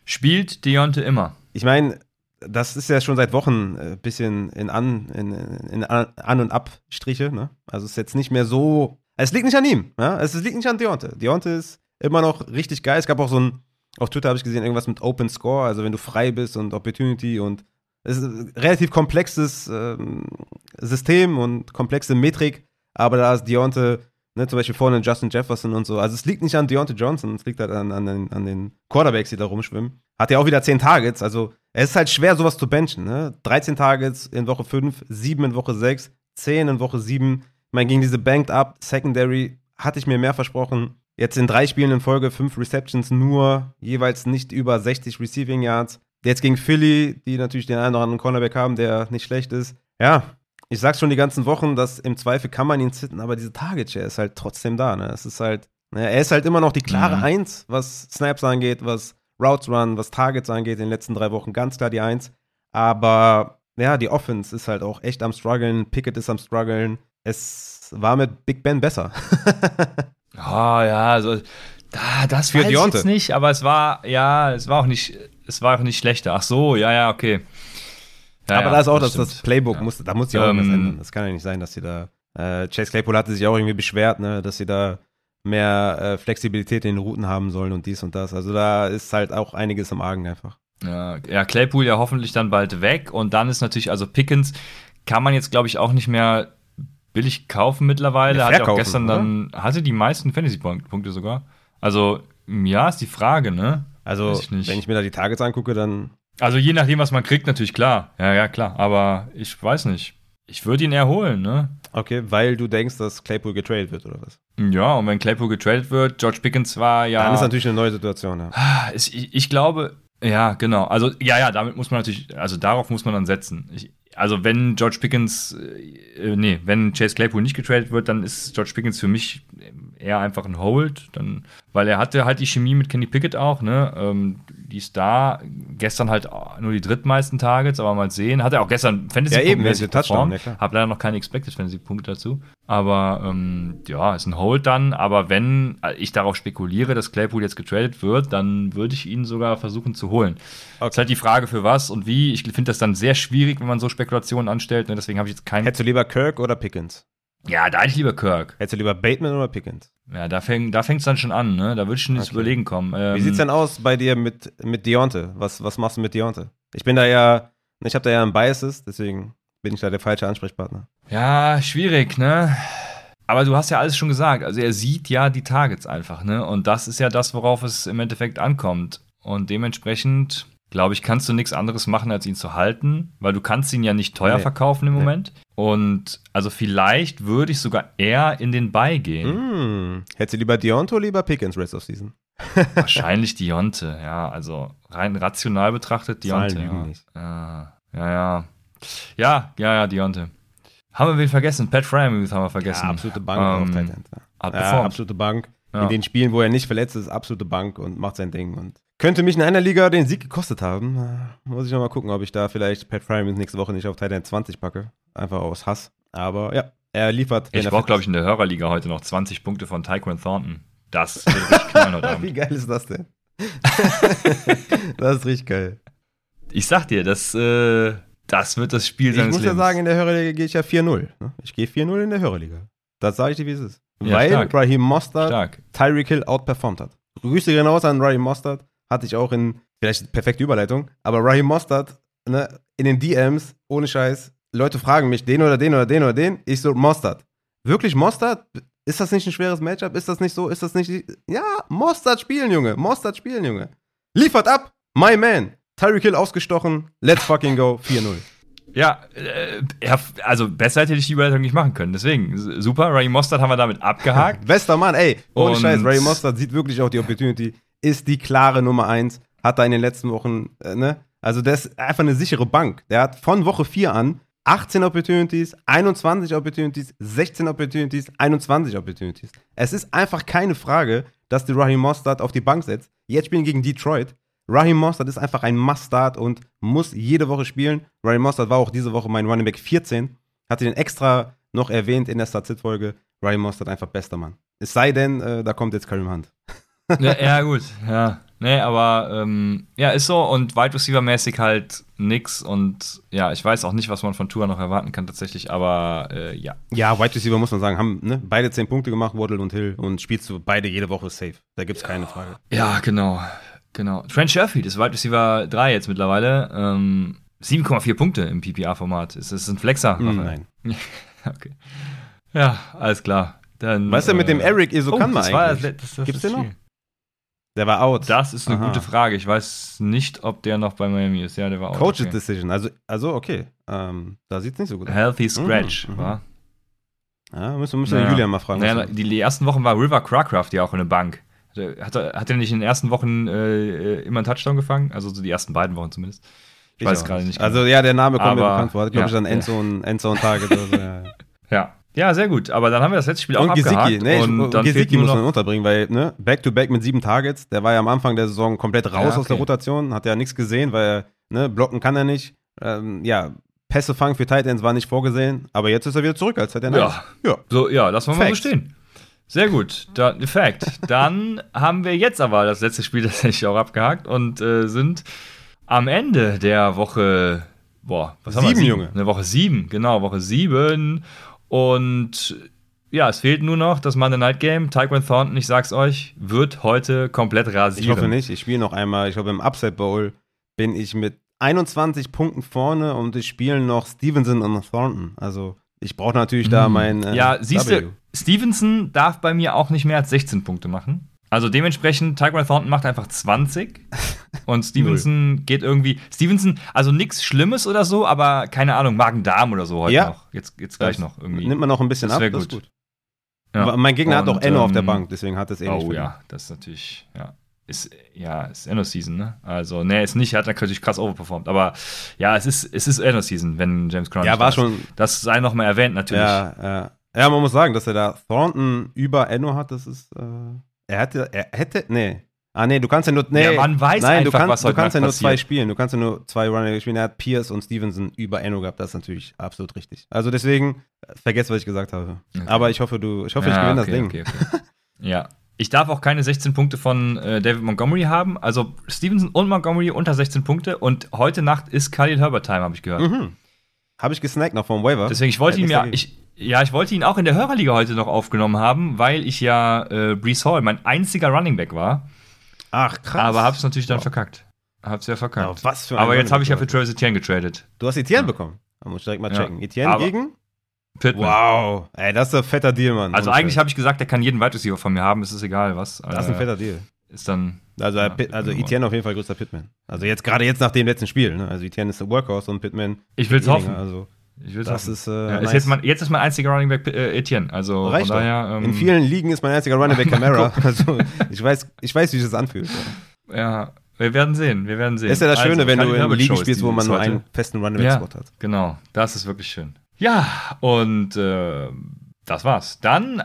Spielt Deontay immer. Ich meine, das ist ja schon seit Wochen ein bisschen in An, in, in An- und Abstriche. Ne? Also es ist jetzt nicht mehr so. Es liegt nicht an ihm. Ja? Es liegt nicht an Deontay. Deontay ist immer noch richtig geil. Es gab auch so ein, auf Twitter habe ich gesehen, irgendwas mit Open Score, also wenn du frei bist und Opportunity und es ist ein relativ komplexes ähm, System und komplexe Metrik, aber da ist Deontay, ne, zum Beispiel vorne Justin Jefferson und so. Also es liegt nicht an Deontay Johnson, es liegt halt an, an, den, an den Quarterbacks, die da rumschwimmen. Hat ja auch wieder 10 Targets, also es ist halt schwer, sowas zu benchen. Ne? 13 Targets in Woche 5, 7 in Woche 6, 10 in Woche 7. Ich meine, gegen diese Banked Up Secondary hatte ich mir mehr versprochen. Jetzt in drei Spielen in Folge, fünf Receptions nur, jeweils nicht über 60 Receiving Yards. Jetzt gegen Philly, die natürlich den einen oder anderen Cornerback haben, der nicht schlecht ist. Ja, ich sag's schon die ganzen Wochen, dass im Zweifel kann man ihn sitten, aber diese Target Share ist halt trotzdem da. Ne? Es ist halt, ne, er ist halt immer noch die klare Mhm. Eins, was Snaps angeht, was Routes Run, was Targets angeht in den letzten drei Wochen, ganz klar die Eins. Aber ja, die Offense ist halt auch echt am struggeln. Pickett ist am struggeln. Es war mit Big Ben besser. Ah, ja, also da, das Für weiß ich Deontay. jetzt nicht, aber es war, ja, es war auch nicht, es war auch nicht schlechter. Ach so, ja, ja, okay. Ja, aber ja, da ist auch das, das Playbook, Ja. muss, da muss sich auch Ähm, irgendwas ändern. Das kann ja nicht sein, dass sie da. Äh, Chase Claypool hatte sich auch irgendwie beschwert, ne, dass sie da mehr äh, Flexibilität in den Routen haben sollen und dies und das. Also da ist halt auch einiges im Argen einfach. Ja, ja, Claypool ja hoffentlich dann bald weg und dann ist natürlich, also Pickens kann man jetzt, glaube ich, auch nicht mehr billig kaufen mittlerweile. Ja, Hat ja auch gestern oder? dann, hatte die meisten Fantasy-Punkte sogar. Also, ja, ist die Frage, ne? Also, ich wenn ich mir da die Targets angucke, dann. Also je nachdem, was man kriegt, natürlich klar. Ja, ja, klar. Aber ich weiß nicht. Ich würde ihn eher holen, ne? Okay, weil du denkst, dass Claypool getradet wird oder was? Ja, und wenn Claypool getradet wird, George Pickens war ja. Dann ist natürlich eine neue Situation, ja. Es- ich, ich glaube, ja, genau. Also, ja, ja, damit muss man natürlich, also darauf muss man dann setzen. Ich, also wenn George Pickens, äh, nee, wenn Chase Claypool nicht getradet wird, dann ist George Pickens für mich eher einfach ein Hold, dann, weil er hatte halt die Chemie mit Kenny Pickett auch, ne? Ähm, die ist da. Gestern halt nur die drittmeisten Targets, aber mal sehen. Hat er auch gestern Fantasy ja, eben, mäßig Touchdown, ja, Hab leider noch keine Expected Fantasy Punkte dazu. Aber ähm, ja, ist ein Hold dann. Aber wenn ich darauf spekuliere, dass Claypool jetzt getradet wird, dann würde ich ihn sogar versuchen zu holen. Okay. Ist halt die Frage für was und wie. Ich finde das dann sehr schwierig, wenn man so Spekulationen anstellt. Ne? Deswegen habe ich jetzt keinen. Hättest du lieber Kirk oder Pickens? Ja, da hätte ich lieber Kirk. Hättest du lieber Bateman oder Pickens? Ja, da fängt da fängt's dann schon an, ne? Da würde ich schon ins okay. Überlegen kommen. Ähm, Wie sieht's denn aus bei dir mit, mit Deonte? Was, was machst du mit Deonte? Ich bin da ja, ich habe da ja ein Biases, deswegen bin ich da der falsche Ansprechpartner. Ja, schwierig, ne? Aber du hast ja alles schon gesagt. Also er sieht ja die Targets einfach, ne? Und das ist ja das, worauf es im Endeffekt ankommt. Und dementsprechend glaube ich, kannst du nichts anderes machen, als ihn zu halten, weil du kannst ihn ja nicht teuer nee. verkaufen im nee. Moment. Und also vielleicht würde ich sogar eher in den Buy gehen. Mm. Hättest du lieber Deonte oder lieber Pickens Rest of Season? Wahrscheinlich Dionte, ja. Also rein rational betrachtet Dionte. Ja. Ja, ja, ja. Ja, ja, ja, Dionte. Haben wir wen vergessen? Pat Fryermuth haben wir vergessen. Ja, absolute Bank ähm, auf Tight End. Ja, absolute Bank. Ja. In den Spielen, wo er nicht verletzt ist, absolute Bank und macht sein Ding. Und könnte mich in einer Liga den Sieg gekostet haben. Muss ich noch mal gucken, ob ich da vielleicht Pat Fryermuth nächste Woche nicht auf Titan 20 packe. Einfach aus Hass. Aber ja, er liefert. Ich brauche, glaube ich, in der Hörerliga heute noch 20 Punkte von Tyquan Thornton. Das wird richtig knallen heute Abend. Wie geil ist das denn? das ist richtig geil. Ich sag dir, das, äh, das wird das Spiel sein. Ich muss Lebens. ja sagen, in der Hörerliga gehe ich ja 4-0. Ne? Ich gehe 4-0 in der Hörerliga. Das sage ich dir, wie es ist. Ja, Weil stark. Raheem Mostert Tyreek Hill outperformt hat. Grüße genau an Raheem Mostert hatte ich auch in, vielleicht perfekte Überleitung, aber Raheem Mostert, ne, in den DMs, ohne Scheiß, Leute fragen mich, den oder den oder den oder den, ich so, Mostert. Wirklich Mostert? Ist das nicht ein schweres Matchup? Ist das nicht so? Ist das nicht. Ja, Mostert spielen, Junge. Mostert spielen, Junge. Liefert ab! My man! Tyreek Hill ausgestochen. Let's fucking go. 4-0. Ja, äh, also besser hätte ich die Überleitung nicht machen können. Deswegen, super. Ray Mostert haben wir damit abgehakt. Bester Mann, ey. Ohne Und Scheiß. Ray Mostert sieht wirklich auch die Opportunity ist die klare Nummer 1. Hat er in den letzten Wochen, äh, ne? Also, der ist einfach eine sichere Bank. Der hat von Woche 4 an 18 Opportunities, 21 Opportunities, 16 Opportunities, 21 Opportunities. Es ist einfach keine Frage, dass die Raheem Mostert auf die Bank setzt. Jetzt spielen gegen Detroit. Raheem Mostert ist einfach ein Must-Start und muss jede Woche spielen. Raheem Mostert war auch diese Woche mein Running Back 14. Hatte den extra noch erwähnt in der Start-Sit-Folge. Raheem Mostert einfach bester Mann. Es sei denn, äh, da kommt jetzt Karim Hunt. Ja, ja, gut, ja. Nee, aber ähm, ja, ist so und Wide Receiver-mäßig halt nix und ja, ich weiß auch nicht, was man von Tour noch erwarten kann tatsächlich, aber äh, ja. Ja, Wide Receiver muss man sagen, haben ne, beide 10 Punkte gemacht, Waddle und Hill und spielst du beide jede Woche safe. Da gibt's ja. keine Frage. Ja, genau. Genau. Trent Sherfield ist Wide Receiver 3 jetzt mittlerweile. Ähm, 7,4 Punkte im PPA-Format. Ist das ein Flexer? Mm, nein. okay. Ja, alles klar. Dann, Was ist denn mit dem äh, Eric Isokanma oh, eigentlich? War, das, das Gibt's den noch? Der war out. Das ist eine Aha. gute Frage. Ich weiß nicht, ob der noch bei Miami ist. Ja, der war out. Coach's okay. Decision. Also, also okay. Ähm, da sieht's nicht so gut aus. Healthy Scratch, mhm. war. Ja, müssen, müssen naja. Julian mal fragen. Naja, die ersten Wochen war River Crackraft ja auch in der Bank. Hat er, hat er nicht in den ersten Wochen äh, immer einen Touchdown gefangen? Also so die ersten beiden Wochen zumindest. Ich, ich weiß gerade nicht. Also ja, der Name kommt Aber, mir bekannt vor. Hat, glaube ja, ich, dann Endzone, ja. Endzone-Target oder so. Ja. ja. Ja, sehr gut. Aber dann haben wir das letzte Spiel und auch Gesicki, abgehakt. Nee, und dann Gesicki muss man unterbringen, weil ne, Back-to-Back -back mit sieben Targets, der war ja am Anfang der Saison komplett raus ja, okay. aus der Rotation, hat ja nichts gesehen, weil ne, blocken kann er nicht. Ähm, ja, Pässe fangen für Titans war nicht vorgesehen, aber jetzt ist er wieder zurück, als hätte er Ja, ja. So, ja, lassen wir mal so stehen. Sehr gut, da, Fact. Dann haben wir jetzt aber das letzte Spiel tatsächlich auch abgehakt und äh, sind am Ende der Woche, boah, was sieben, haben wir? Sieben, Junge. Eine Woche sieben, genau, Woche sieben. Und ja, es fehlt nur noch das Monday Night Game. Tyquan Thornton, ich sag's euch, wird heute komplett rasieren. Ich hoffe nicht. Ich spiele noch einmal. Ich glaube, im Upset Bowl bin ich mit 21 Punkten vorne und ich spiele noch Stevenson und Thornton. Also ich brauche natürlich da mhm. mein. Äh, ja, siehst du, Stevenson darf bei mir auch nicht mehr als 16 Punkte machen. Also dementsprechend, Tyquan Thornton macht einfach 20 und Stevenson geht irgendwie. Stevenson, also nichts Schlimmes oder so, aber keine Ahnung, Magen-Darm oder so heute ja. noch. Jetzt, jetzt gleich das noch irgendwie. Nimmt man noch ein bisschen das ab, gut. das ist gut. Ja. Mein Gegner und, hat doch Enno ähm, auf der ähm, Bank, deswegen hat es eh nicht. Oh ja, das ist natürlich, ja. ist, ja, ist End-of-Season, ne? Also, ne, ist nicht, er hat natürlich krass overperformed, aber ja, es ist, es ist End-of-Season, wenn James Conner Ja, war schon- Das sei noch mal erwähnt, natürlich. Ja, ja. ja, man muss sagen, dass er da Thornton über Enno hat, das ist, äh, er hätte, er hätte, nee. Ah, nee, du kannst ja nur, nee. Ja, man weiß Nein, du einfach, kannst, was du heute kannst ja nur zwei spielen. Du kannst ja nur zwei Running spielen. Er hat Pierce und Stevenson über Enno gehabt. Das ist natürlich absolut richtig. Also deswegen, äh, vergesst, was ich gesagt habe. Okay. Aber ich hoffe, du, ich hoffe, ich Ja, gewinne okay, das Ding. Okay, okay. ja. Ich darf auch keine 16 Punkte von äh, David Montgomery haben. Also Stevenson und Montgomery unter 16 Punkte. Und heute Nacht ist Khalil Herbert Time, habe ich gehört. Mhm. Habe ich gesnackt noch vom Waiver. Deswegen, ich wollte Ja, ihn nichts ja, ich, ja, ich wollte ihn auch in der Hörerliga heute noch aufgenommen haben, weil ich ja äh, Brees Hall mein einziger Running Back war. Ach, krass. Aber hab's natürlich dann Wow. verkackt. Hab's ja verkackt. Ja, was für ein aber jetzt habe ich ja für Travis Etienne getradet. Du hast Etienne bekommen. Da muss ich direkt mal Ja. checken. Etienne Aber- gegen? Pittman. Wow. Ey, das ist ein fetter Deal, Mann. Also eigentlich habe ich gesagt, er kann jeden Wide Receiver von mir haben, es ist egal was. Das ist ein Äh, fetter Deal. Ist dann. Also, Ja, also. Etienne auf jeden Fall größter Pitman. Also jetzt gerade jetzt nach dem letzten Spiel. Ne? Also Etienne ist der Workhorse und Pitman. Ich will's weniger. hoffen. Also Ich will's das hoffen. ist, äh, ja, ist nice. jetzt, mein, jetzt ist mein einziger Running Back äh, Etienne. Also Reicht von daher. Ähm, In vielen Ligen ist mein einziger Running Back Camara. also ich weiß, ich weiß, wie sich das anfühlt. Ja, wir werden sehen. Wir werden sehen. ist ja das Also, Schöne, wenn Khalil du in Ligen Show spielst, wo man nur einen festen Running Ja. Back Spot hat. Genau, das ist wirklich schön. Ja, und äh, das war's. Dann äh,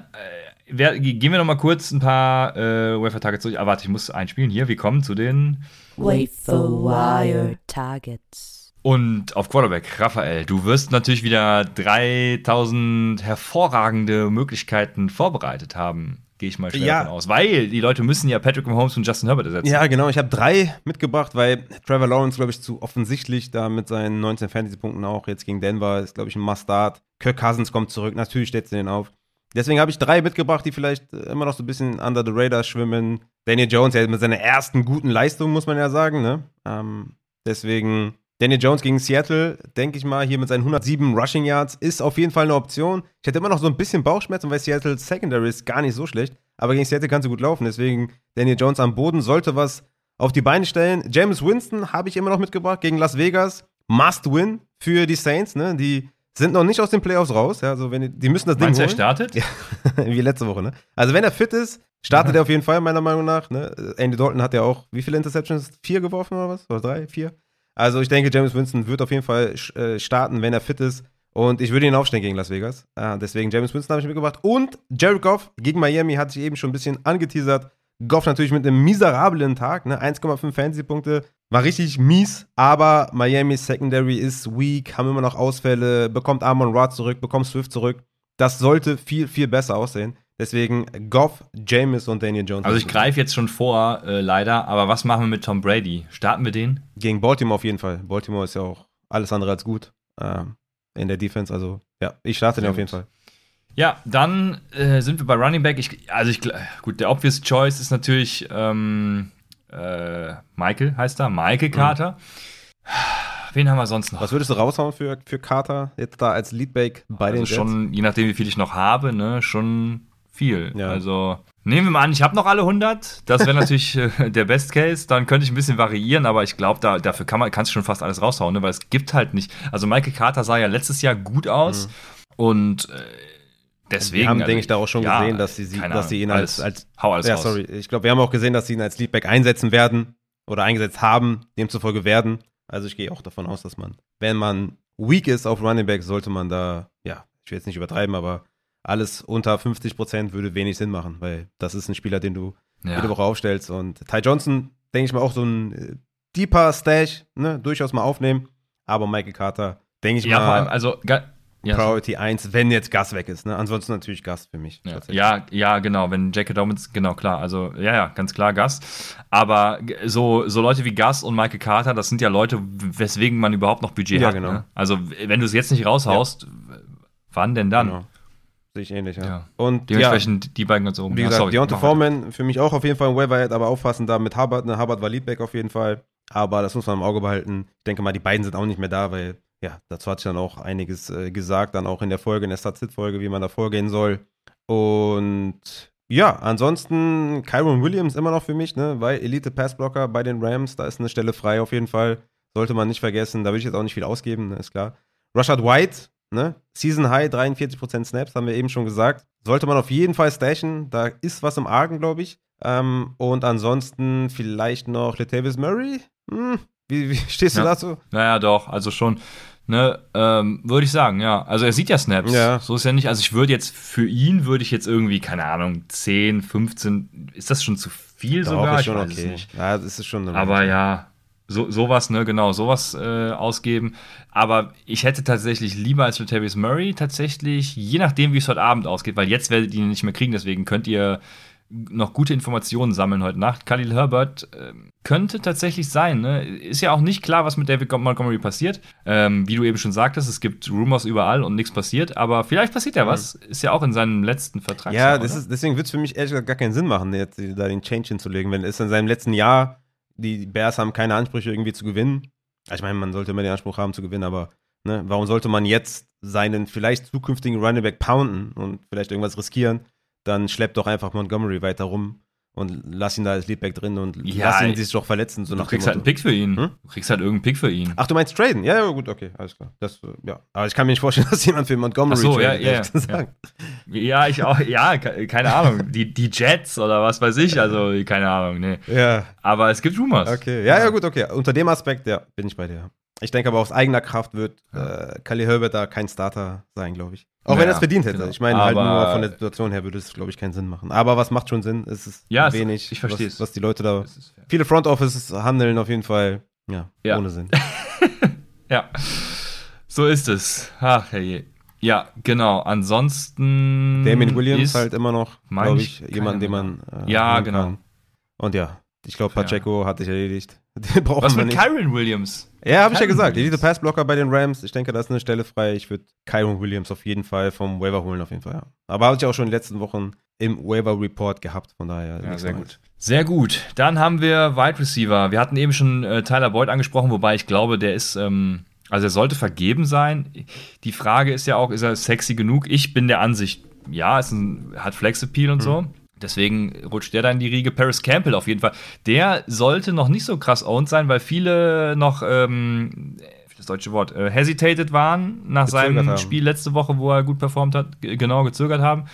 wer, gehen wir noch mal kurz ein paar äh, Wafer-Targets durch. Ah, warte, ich muss einspielen hier. Wir kommen zu den Wafer Wire Targets. Und auf Quarterback, Raphael, du wirst natürlich wieder 3000 hervorragende Möglichkeiten vorbereitet haben. Gehe ich mal schnell Ja. davon aus. Weil die Leute müssen ja Patrick Mahomes und Justin Herbert ersetzen. Ja, genau. Ich habe drei mitgebracht, weil Trevor Lawrence, glaube ich, zu offensichtlich da mit seinen 19 Fantasy-Punkten auch jetzt gegen Denver ist, glaube ich, ein Must-Start. Kirk Cousins kommt zurück. Natürlich steht sie den auf. Deswegen habe ich drei mitgebracht, die vielleicht äh, immer noch so ein bisschen under the radar schwimmen. Daniel Jones, ja, mit seiner ersten guten Leistung, muss man ja sagen. Ne? Ähm, deswegen Daniel Jones gegen Seattle, denke ich mal, hier mit seinen 107 Rushing Yards, ist auf jeden Fall eine Option. Ich hätte immer noch so ein bisschen Bauchschmerzen, weil Seattle Secondary ist gar nicht so schlecht. Aber gegen Seattle kannst du gut laufen. Deswegen Daniel Jones am Boden sollte was auf die Beine stellen. James Winston habe ich immer noch mitgebracht gegen Las Vegas. Must win für die Saints. Ne? Die sind noch nicht aus den Playoffs raus. Ja? Also wenn die, die müssen das Ding Meinst er startet? Ja. Wie letzte Woche, ne? Also wenn er fit ist, startet Ja. er auf jeden Fall, meiner Meinung nach. Ne? Andy Dalton hat ja auch, wie viele Interceptions? Vier geworfen oder was? Oder drei? Vier? Also ich denke, James Winston wird auf jeden Fall äh, starten, wenn er fit ist. Und ich würde ihn aufstellen gegen Las Vegas. Ah, deswegen James Winston habe ich mitgebracht. Und Jared Goff gegen Miami hatte ich eben schon ein bisschen angeteasert. Goff natürlich mit einem miserablen Tag, ne? 1,5 Fantasy-Punkte. War richtig mies, aber Miami's Secondary ist weak, haben immer noch Ausfälle, bekommt Amon Rod zurück, bekommt Swift zurück. Das sollte viel, viel besser aussehen. Deswegen Goff, James und Daniel Jones. Also ich greife jetzt schon vor, äh, leider. Aber was machen wir mit Tom Brady? Starten wir den? Gegen Baltimore auf jeden Fall. Baltimore ist ja auch alles andere als gut ähm, in der Defense. Also ja, ich starte den Sehr auf jeden gut. Fall. Ja, dann äh, sind wir bei Running Back. Ich, also ich, gut, der obvious choice ist natürlich ähm, äh, Michael, heißt er, Michael Carter. Wen haben wir sonst noch? Was würdest du raushauen für, für Carter jetzt da als Leadback bei also den Jets? schon, je nachdem, wie viel ich noch habe, ne, schon viel. Ja. Also nehmen wir mal an, ich habe noch alle 100. Das wäre natürlich äh, der Best Case. Dann könnte ich ein bisschen variieren, aber ich glaube, da, dafür kann man, kannst du schon fast alles raushauen, ne, weil es gibt halt nicht. Also Michael Carter sah ja letztes Jahr gut aus und äh, deswegen. Wir haben, also, denke ich, da auch schon ja, gesehen, dass sie, sie, dass sie ihn als, als alles ja, raus. sorry. Ich glaube, wir haben auch gesehen, dass sie ihn als Leadback einsetzen werden oder eingesetzt haben, demzufolge werden. Also ich gehe auch davon aus, dass man, wenn man weak ist auf Running Back, sollte man da, ja, ich will jetzt nicht übertreiben, aber alles unter 50 Prozent würde wenig Sinn machen, weil das ist ein Spieler, den du Ja. jede Woche aufstellst. Und Ty Johnson, denke ich mal, auch so ein äh, deeper Stash, ne, durchaus mal aufnehmen. Aber Michael Carter, denke ich Ja, mal, vor allem, also. Ja, Priority 1, wenn jetzt Gas weg ist. Ne? Ansonsten natürlich Gas für mich. Ja, ja, ja, genau. Wenn J.K. Dobbins, genau, klar. Also, ja, ja, ganz klar Gas. Aber so, so Leute wie Gas und Michael Carter, das sind ja Leute, weswegen man überhaupt noch Budget Ja, hat. genau. Ne? Also, wenn du es jetzt nicht raushaust, wann denn dann? Genau. Sehe ich ähnlich, ja. Ja. Und ja, Dementsprechend die beiden ganz oben. wie Ja, gesagt, sorry, Deontay. Foreman für mich auch auf jeden Fall ein Waiver, aber aufpassen da mit Hubbard. Ne? Hubbard war Leadback auf jeden Fall. Aber das muss man im Auge behalten. Ich denke mal, die beiden sind auch nicht mehr da, weil ja, dazu hat sich dann auch einiges äh, gesagt, dann auch in der Folge, in der Start-Sit-Folge, wie man da vorgehen soll. Und ja, ansonsten Kyron Williams immer noch für mich, ne? weil Elite Passblocker bei den Rams, da ist eine Stelle frei auf jeden Fall. Sollte man nicht vergessen. Da will ich jetzt auch nicht viel ausgeben, ne? ist klar. Rashad White, ne? Season High, 43% Snaps, haben wir eben schon gesagt. Sollte man auf jeden Fall stashen. Da ist was im Argen, glaube ich. Ähm, und ansonsten vielleicht noch Latavius Murray. Hm, wie, wie stehst du Ja. dazu? Naja, doch, also schon, ne, ähm, würde ich sagen, ja. Also er sieht ja Snaps. Ja. So ist ja nicht. Also ich würde jetzt, für ihn würde ich jetzt irgendwie, keine Ahnung, 10, 15, ist das schon zu viel sogar? Doch, ist Ich schon weiß es okay. nicht. Ja, das ist schon. eine Aber Range. ja, so, sowas, ne, genau, sowas äh, ausgeben. Aber ich hätte tatsächlich lieber als Latavius Murray tatsächlich, je nachdem, wie es heute Abend ausgeht, weil jetzt werdet ihr ihn nicht mehr kriegen, deswegen könnt ihr noch gute Informationen sammeln heute Nacht. Khalil Herbert ähm, könnte tatsächlich sein. Ne? Ist ja auch nicht klar, was mit David Montgomery passiert. Ähm, wie du eben schon sagtest, es gibt Rumors überall und nichts passiert. Aber vielleicht passiert ja was. Ist ja auch in seinem letzten Vertrag. Ja, das ist, deswegen wird es für mich ehrlich gesagt gar keinen Sinn machen, jetzt da den Change hinzulegen. Wenn es in seinem letzten Jahr, die Bears haben keine Ansprüche irgendwie zu gewinnen. Ich meine, man sollte immer den Anspruch haben zu gewinnen, aber ne, warum sollte man jetzt seinen vielleicht zukünftigen Running Back pounden und vielleicht irgendwas riskieren? Dann schleppt doch einfach Montgomery weiter rum und lass ihn da als Leadback drin und Ja, lass ihn sich doch verletzen. So du kriegst halt einen. Pick für ihn. Hm? Du kriegst halt irgendeinen Pick für ihn. Ach, du meinst traden? Ja, ja, gut, okay, alles klar. Das, äh, ja. Aber ich kann mir nicht vorstellen, dass jemand für Montgomery Ach so, ja, tradet, ja, ja. gesagt. Ja, ich auch. Ja, ke- keine Ahnung. Die, die Jets oder was weiß ich. Also, keine Ahnung. Nee. Ja, Aber es gibt Rumors. okay. Ja, ja, gut, okay. Unter dem Aspekt, ja, bin ich bei dir. Ich denke aber aus eigener Kraft wird äh, Khalil Herbert da kein Starter sein, glaube ich. Auch wenn Ja, er es verdient hätte. genau. Ich meine, halt nur von der Situation her würde es, glaube ich, keinen Sinn machen. Aber was macht schon Sinn? Es ist Ja, es- wenig, ich was, was die Leute da. Ist. Viele Front Offices handeln auf jeden Fall, ja, Ja. ohne Sinn. Ja, so ist es. Ach, hey. Ja, genau. Ansonsten. Damien Williams ist, halt immer noch, glaube ich, jemand, den man. äh, Ja, genau. kann. Und ja, ich glaube, Ja. Pacheco hat sich erledigt. Den brauchen Was mit nicht. Kyron Williams? Ja, habe ich ja gesagt. Elite Passblocker bei den Rams. Ich denke, da ist eine Stelle frei. Ich würde Kyron Williams auf jeden Fall vom Waiver holen, auf jeden Fall. Ja. Aber habe ich auch schon in den letzten Wochen im Waiver Report gehabt. Von daher. Ja, sehr gut. Sehr gut. Dann haben wir Wide Receiver. Wir hatten eben schon äh, Tyler Boyd angesprochen, wobei ich glaube, der ist, ähm, also er sollte vergeben sein. Die Frage ist ja auch, ist er sexy genug? Ich bin der Ansicht, ja, ein, hat Flex-Appeal und so. Deswegen rutscht der da in die Riege. Paris Campbell auf jeden Fall. Der sollte noch nicht so krass owned sein, weil viele noch, ähm, das deutsche Wort, äh, hesitated waren nach Gezögert seinem haben. Spiel letzte Woche, wo er gut performt hat, genau gezögert haben.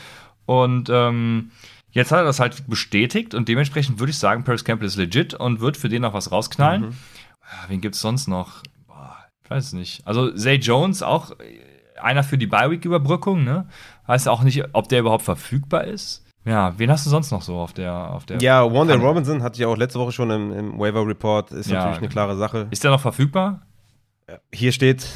Und ähm, jetzt hat er das halt bestätigt und dementsprechend würde ich sagen, Paris Campbell ist legit und wird für den noch was rausknallen. Mhm. Ja, wen gibt es sonst noch? Boah, ich weiß es nicht. Also Zay Jones auch äh, einer für die Bi-Week-Überbrückung, ne? Weiß auch nicht, ob der überhaupt verfügbar ist. Ja, wen hast du sonst noch so auf der auf der Ja, Wanda? Robinson hatte ich auch letzte Woche schon im, im Waiver Report. Ist Ja, natürlich eine genau. klare Sache. Ist der noch verfügbar? Hier steht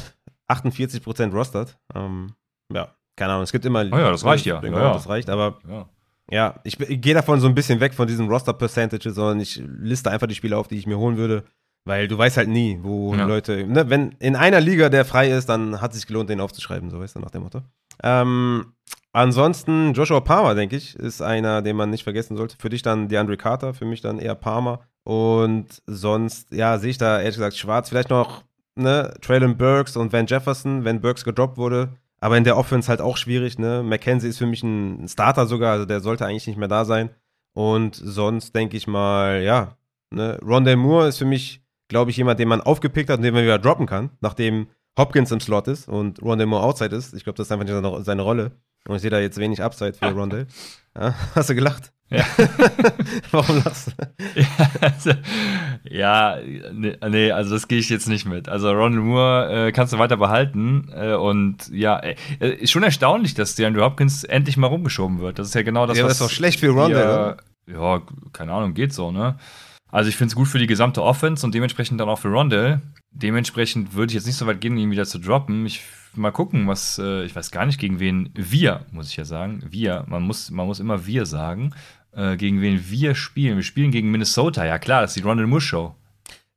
48% rostered. Ähm, ja, keine Ahnung. Es gibt immer. Oh ja, das reicht ja. Ich denke Ja, ja. Das reicht, aber Ja. Ja, ich, ich gehe davon so ein bisschen weg von diesen Roster-Percentages, sondern ich liste einfach die Spieler auf, die ich mir holen würde, weil du weißt halt nie, wo Ja. Leute, ne, wenn in einer Liga der frei ist, dann hat es sich gelohnt, den aufzuschreiben, so weißt du, nach dem Motto. Ähm, ansonsten, Joshua Palmer, denke ich, ist einer, den man nicht vergessen sollte. Für dich dann DeAndre Carter, für mich dann eher Palmer. Und sonst, ja, sehe ich da ehrlich gesagt schwarz. Vielleicht noch, ne, Traylon Burks und Van Jefferson, wenn Burks gedroppt wurde. Aber in der Offense halt auch schwierig, ne? McKenzie ist für mich ein Starter sogar, also der sollte eigentlich nicht mehr da sein. Und sonst denke ich mal, ja, ne? Rondell Moore ist für mich, glaube ich, jemand, den man aufgepickt hat und den man wieder droppen kann, nachdem Hopkins im Slot ist und Rondell Moore outside ist. Ich glaube, das ist einfach nicht seine, seine Rolle. Und ich sehe da jetzt wenig Upside für Rondell. Ja, hast du gelacht? Ja. Warum lachst du? Ja, also, ja, nee, nee, also das gehe ich jetzt nicht mit. Also Ronald Moore äh, kannst du weiter behalten äh, und ja, äh, ist schon erstaunlich, dass DeAndre Hopkins endlich mal rumgeschoben wird. Das ist ja genau das, Ja, was das ist doch schlecht für Rondell, Ja, ja, keine Ahnung, geht so, ne? Also ich finde es gut für die gesamte Offense und dementsprechend dann auch für Rondell. Dementsprechend würde ich jetzt nicht so weit gehen, ihn wieder zu droppen. Ich mal gucken, was, äh, ich weiß gar nicht, gegen wen wir, muss ich ja sagen, wir, man muss, man muss immer wir sagen, äh, gegen wen wir spielen. Wir spielen gegen Minnesota, ja klar, das ist die Rondell Moore Show.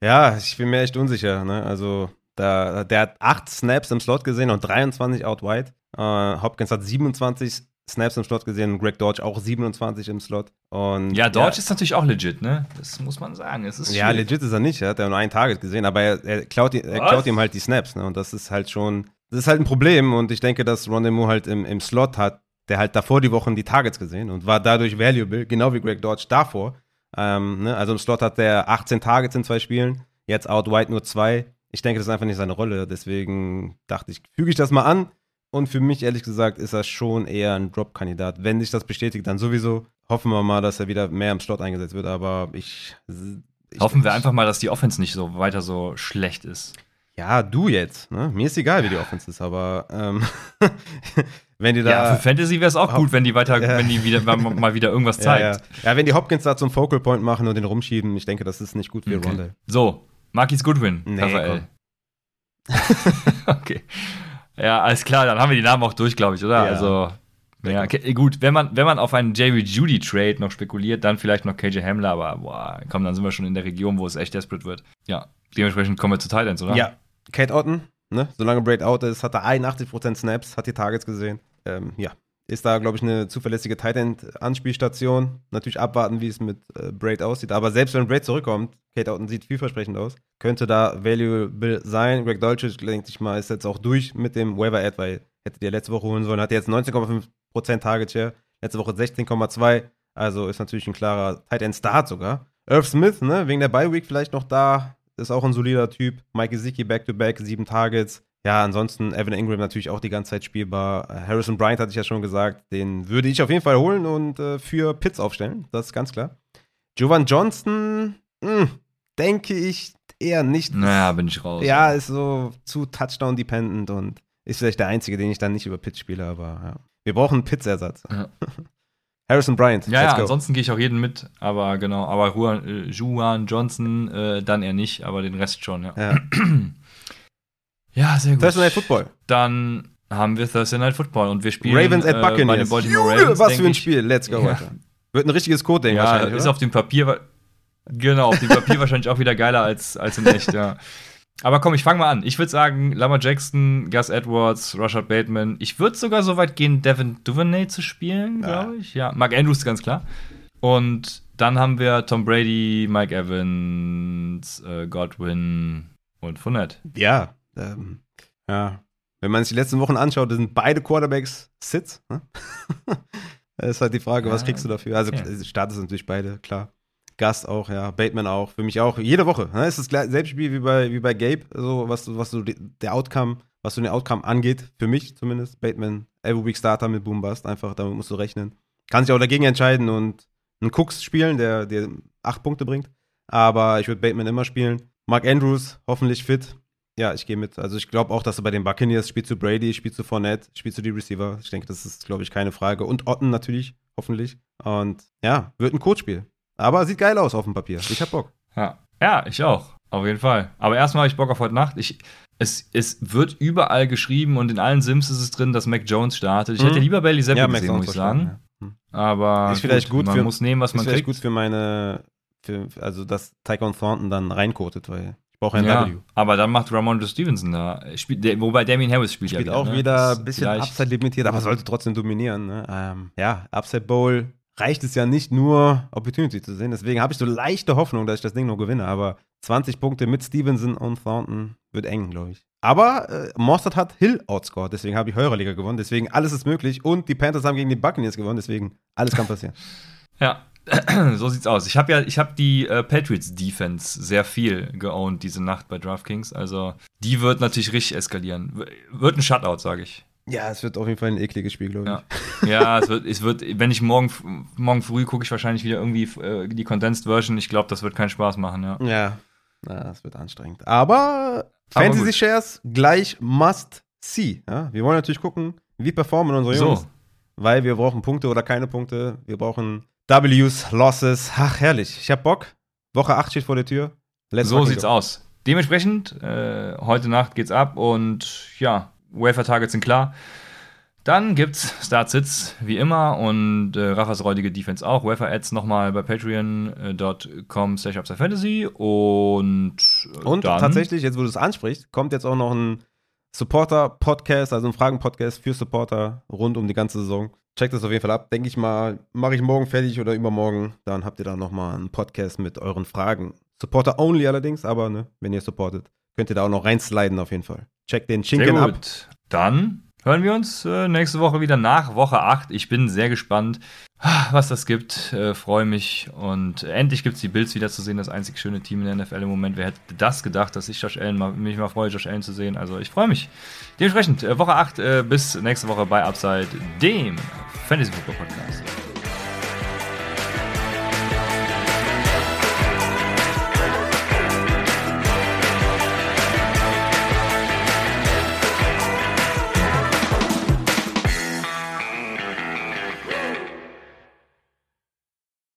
Ja, ich bin mir echt unsicher. Ne? Also, da, der hat acht Snaps im Slot gesehen und 23 out wide. Äh, Hopkins hat 27 Snaps im Slot gesehen und Greg Dodge auch 27 im Slot. Und, Ja, Dodge ist natürlich auch legit, ne? Das muss man sagen. Es ist Ja, schwierig. legit ist er nicht. Er hat ja nur ein Target gesehen, aber er, er, klaut, ihm- er klaut ihm halt die Snaps. Ne? Und das ist halt schon, das ist halt ein Problem. Und ich denke, dass Rondell Moore halt im, im Slot hat, der halt davor die Wochen die Targets gesehen und war dadurch valuable, genau wie Greg Dodge davor. Ähm, ne? Also im Slot hat er 18 Targets in zwei Spielen, jetzt out wide nur zwei. Ich denke, das ist einfach nicht seine Rolle. Deswegen dachte ich, füge ich das mal an. Und für mich, ehrlich gesagt, ist er schon eher ein Drop-Kandidat. Wenn sich das bestätigt, dann sowieso. hoffen wir mal, dass er wieder mehr im Slot eingesetzt wird, aber ich. ich Hoffen wir einfach mal, dass die Offense nicht so weiter so schlecht ist. Ja, du jetzt. Ne? Mir ist egal, wie die Offense ist, aber ähm, wenn die da. Ja, für Fantasy wäre es auch gut, wenn die weiter, Ja. wenn die wieder mal, wieder irgendwas zeigt. ja. ja, wenn die Hopkins da zum Focal Point machen und den rumschieben, ich denke, das ist nicht gut für Okay. Rondell. So, Marquis Goodwin, Nee, Raphael. okay. Ja, alles klar, dann haben wir die Namen auch durch, glaube ich, oder? Ja. Also, ja, okay, gut, wenn man, wenn man auf einen Jerry Judy Trade noch spekuliert, dann vielleicht noch KJ Hamler, aber boah, komm, dann sind wir schon in der Region, wo es echt desperate wird. Ja, dementsprechend kommen wir zu Titans, oder? Ja, Kate Otten, ne? solange Braid out ist, hat er 81% Snaps, hat die Targets gesehen. Ähm, ja, ist da, glaube ich, eine zuverlässige Tight End-Anspielstation. Natürlich abwarten, wie es mit äh, Braid aussieht. Aber selbst wenn Braid zurückkommt, Kate Otten sieht vielversprechend aus, könnte da valuable sein. Greg Dolcic, denke ich mal, ist jetzt auch durch mit dem Waiver-Ad, weil hätte der letzte Woche holen sollen, hat jetzt 19,5% Target Share, letzte Woche 16,2%. Also ist natürlich ein klarer Tight End Start sogar. Irv Smith, ne, wegen der Bye Week vielleicht noch da, ist auch ein solider Typ. Mike Gesicki back-to-back, sieben Targets. Ja, ansonsten Evan Ingram natürlich auch die ganze Zeit spielbar. Harrison Bryant hatte ich ja schon gesagt, den würde ich auf jeden Fall holen und äh, für Pitts aufstellen, das ist ganz klar. Jovan Johnston, mh, denke ich eher nicht. Naja, bin ich raus. Ja, ist so zu Touchdown-dependent und ist vielleicht der einzige, den ich dann nicht über Pitts spiele, aber ja. Wir brauchen einen Pitts-Ersatz. Ja. Harrison Bryant, Ja, ja, ansonsten gehe ich auch jeden mit, aber genau, aber Juan, äh, Juan Johnson äh, dann eher nicht, aber den Rest schon, ja. Ja. Ja, sehr gut. Thursday Night Football. Dann haben wir Thursday Night Football und wir spielen Ravens at äh, bei den Buccaneers. Baltimore Ravens, was für ein ich. Spiel. Let's go, Ja. Alter. Wird ein richtiges Code-Ding Ja, wahrscheinlich, ist oder? auf dem Papier, genau, auf dem Papier wahrscheinlich auch wieder geiler als, als in echt, ja. Aber komm, ich fange mal an. Ich würde sagen, Lamar Jackson, Gus Edwards, Rashad Bateman. Ich würde sogar so weit gehen, Devin Duvernay zu spielen, glaube ich. Ja, Mark Andrews, ganz klar. Und dann haben wir Tom Brady, Mike Evans, äh, Godwin und Fournette. Ja, ähm, ja. Wenn man sich die letzten Wochen anschaut, sind beide Quarterbacks Sits. Ne? ist halt die Frage, was kriegst du dafür? Also, okay. Start ist natürlich beide, klar. Gast auch, ja. Bateman auch. Für mich auch. Jede Woche. Ne? Ist das selbe Spiel wie bei, wie bei Gabe, so, was, was so der Outcome, was so den Outcome angeht. Für mich zumindest. Bateman, Every Week Starter mit Boom Bust. Einfach, damit musst du rechnen. Kann sich auch dagegen entscheiden und einen Cooks spielen, der, der acht Punkte bringt. Aber ich würde Bateman immer spielen. Mark Andrews, hoffentlich fit. Ja, ich gehe mit. Also ich glaube auch, dass du bei den Buccaneers spielst du Brady, spielst du Fournette, spielst du die Receiver. Ich denke, das ist, glaube ich, keine Frage. Und Otten natürlich, hoffentlich. Und ja, wird ein Codespiel. Aber sieht geil aus auf dem Papier. Ich hab Bock. Ja. ja, ich auch. Auf jeden Fall. Aber erstmal habe ich Bock auf heute Nacht. Ich, es, es wird überall geschrieben und in allen Sims ist es drin, dass Mac Jones startet. Ich Mhm. hätte lieber Bailey Zappi Max gesehen, muss ich sagen. ja. Hm. Aber Ist vielleicht gut man für- muss nehmen, was Ist man vielleicht kriegt. gut für meine, für, also dass Tycon Thornton dann reinkotet, weil ich brauche ein ja, W. aber dann macht Ramondre Stevenson da. Spielt, der, wobei Damien Harris spielt, Spielt ja auch ne? wieder ein bisschen Upside limitiert, aber sollte trotzdem dominieren. Ne? Ähm, ja, Upside Bowl reicht es ja nicht nur Opportunity zu sehen. Deswegen habe ich so leichte Hoffnung, dass ich das Ding noch gewinne. Aber 20 Punkte mit Stevenson und Thornton wird eng, glaube ich. Aber äh, Mostert hat Hill outscored, deswegen habe ich Heurer Liga gewonnen. Deswegen alles ist möglich. Und die Panthers haben gegen die Buccaneers gewonnen, deswegen alles kann passieren. Ja, so sieht's aus. Ich habe ja, ich habe die äh, Patriots Defense sehr viel geowned diese Nacht bei DraftKings. Also die wird natürlich richtig eskalieren. Wird ein Shutout, sage ich. Ja, es wird auf jeden Fall ein ekliges Spiel, glaube ich. Ja. Ja, es wird, es wird, wenn ich morgen, morgen früh gucke ich wahrscheinlich wieder irgendwie äh, die Condensed Version. Ich glaube, das wird keinen Spaß machen, ja. Ja, na, es wird anstrengend. Aber Aber Fantasy gut. Shares gleich must see. Ja? Wir wollen natürlich gucken, wie performen unsere Jungs. So, Weil wir brauchen Punkte oder keine Punkte. Wir brauchen Ws, Losses. Ach, herrlich. Ich hab Bock. Woche 8 steht vor der Tür. Let's so sieht's go. aus. Dementsprechend, äh, heute Nacht geht's ab und ja, Wafer-Targets sind klar. Dann gibt's Start-Sits wie immer und äh, Rafas räudige Defense auch. Wafer-Ads nochmal bei patreon.com slash fantasy und, äh, Und dann, tatsächlich, jetzt wo du es ansprichst, kommt jetzt auch noch ein Supporter-Podcast, also ein Fragen-Podcast für Supporter rund um die ganze Saison. Checkt das auf jeden Fall ab. Denke ich mal, mache ich morgen fertig oder übermorgen. Dann habt ihr da nochmal einen Podcast mit euren Fragen. Supporter-only allerdings, aber ne, wenn ihr supportet, könnt ihr da auch noch reinsliden auf jeden Fall. Checkt den Schinken ab. gut. Dann hören wir uns äh, nächste Woche wieder nach Woche 8. Ich bin sehr gespannt, was das gibt. Äh, Freue mich. Und endlich gibt es die Bills wieder zu sehen. Das einzig schöne Team in der NFL im Moment. Wer hätte das gedacht, dass ich Josh Allen mal, mich mal freue, Josh Allen zu sehen? Also ich freue mich. Dementsprechend, äh, Woche 8 äh, bis nächste Woche bei Upside, dem Fantasy Football Podcast.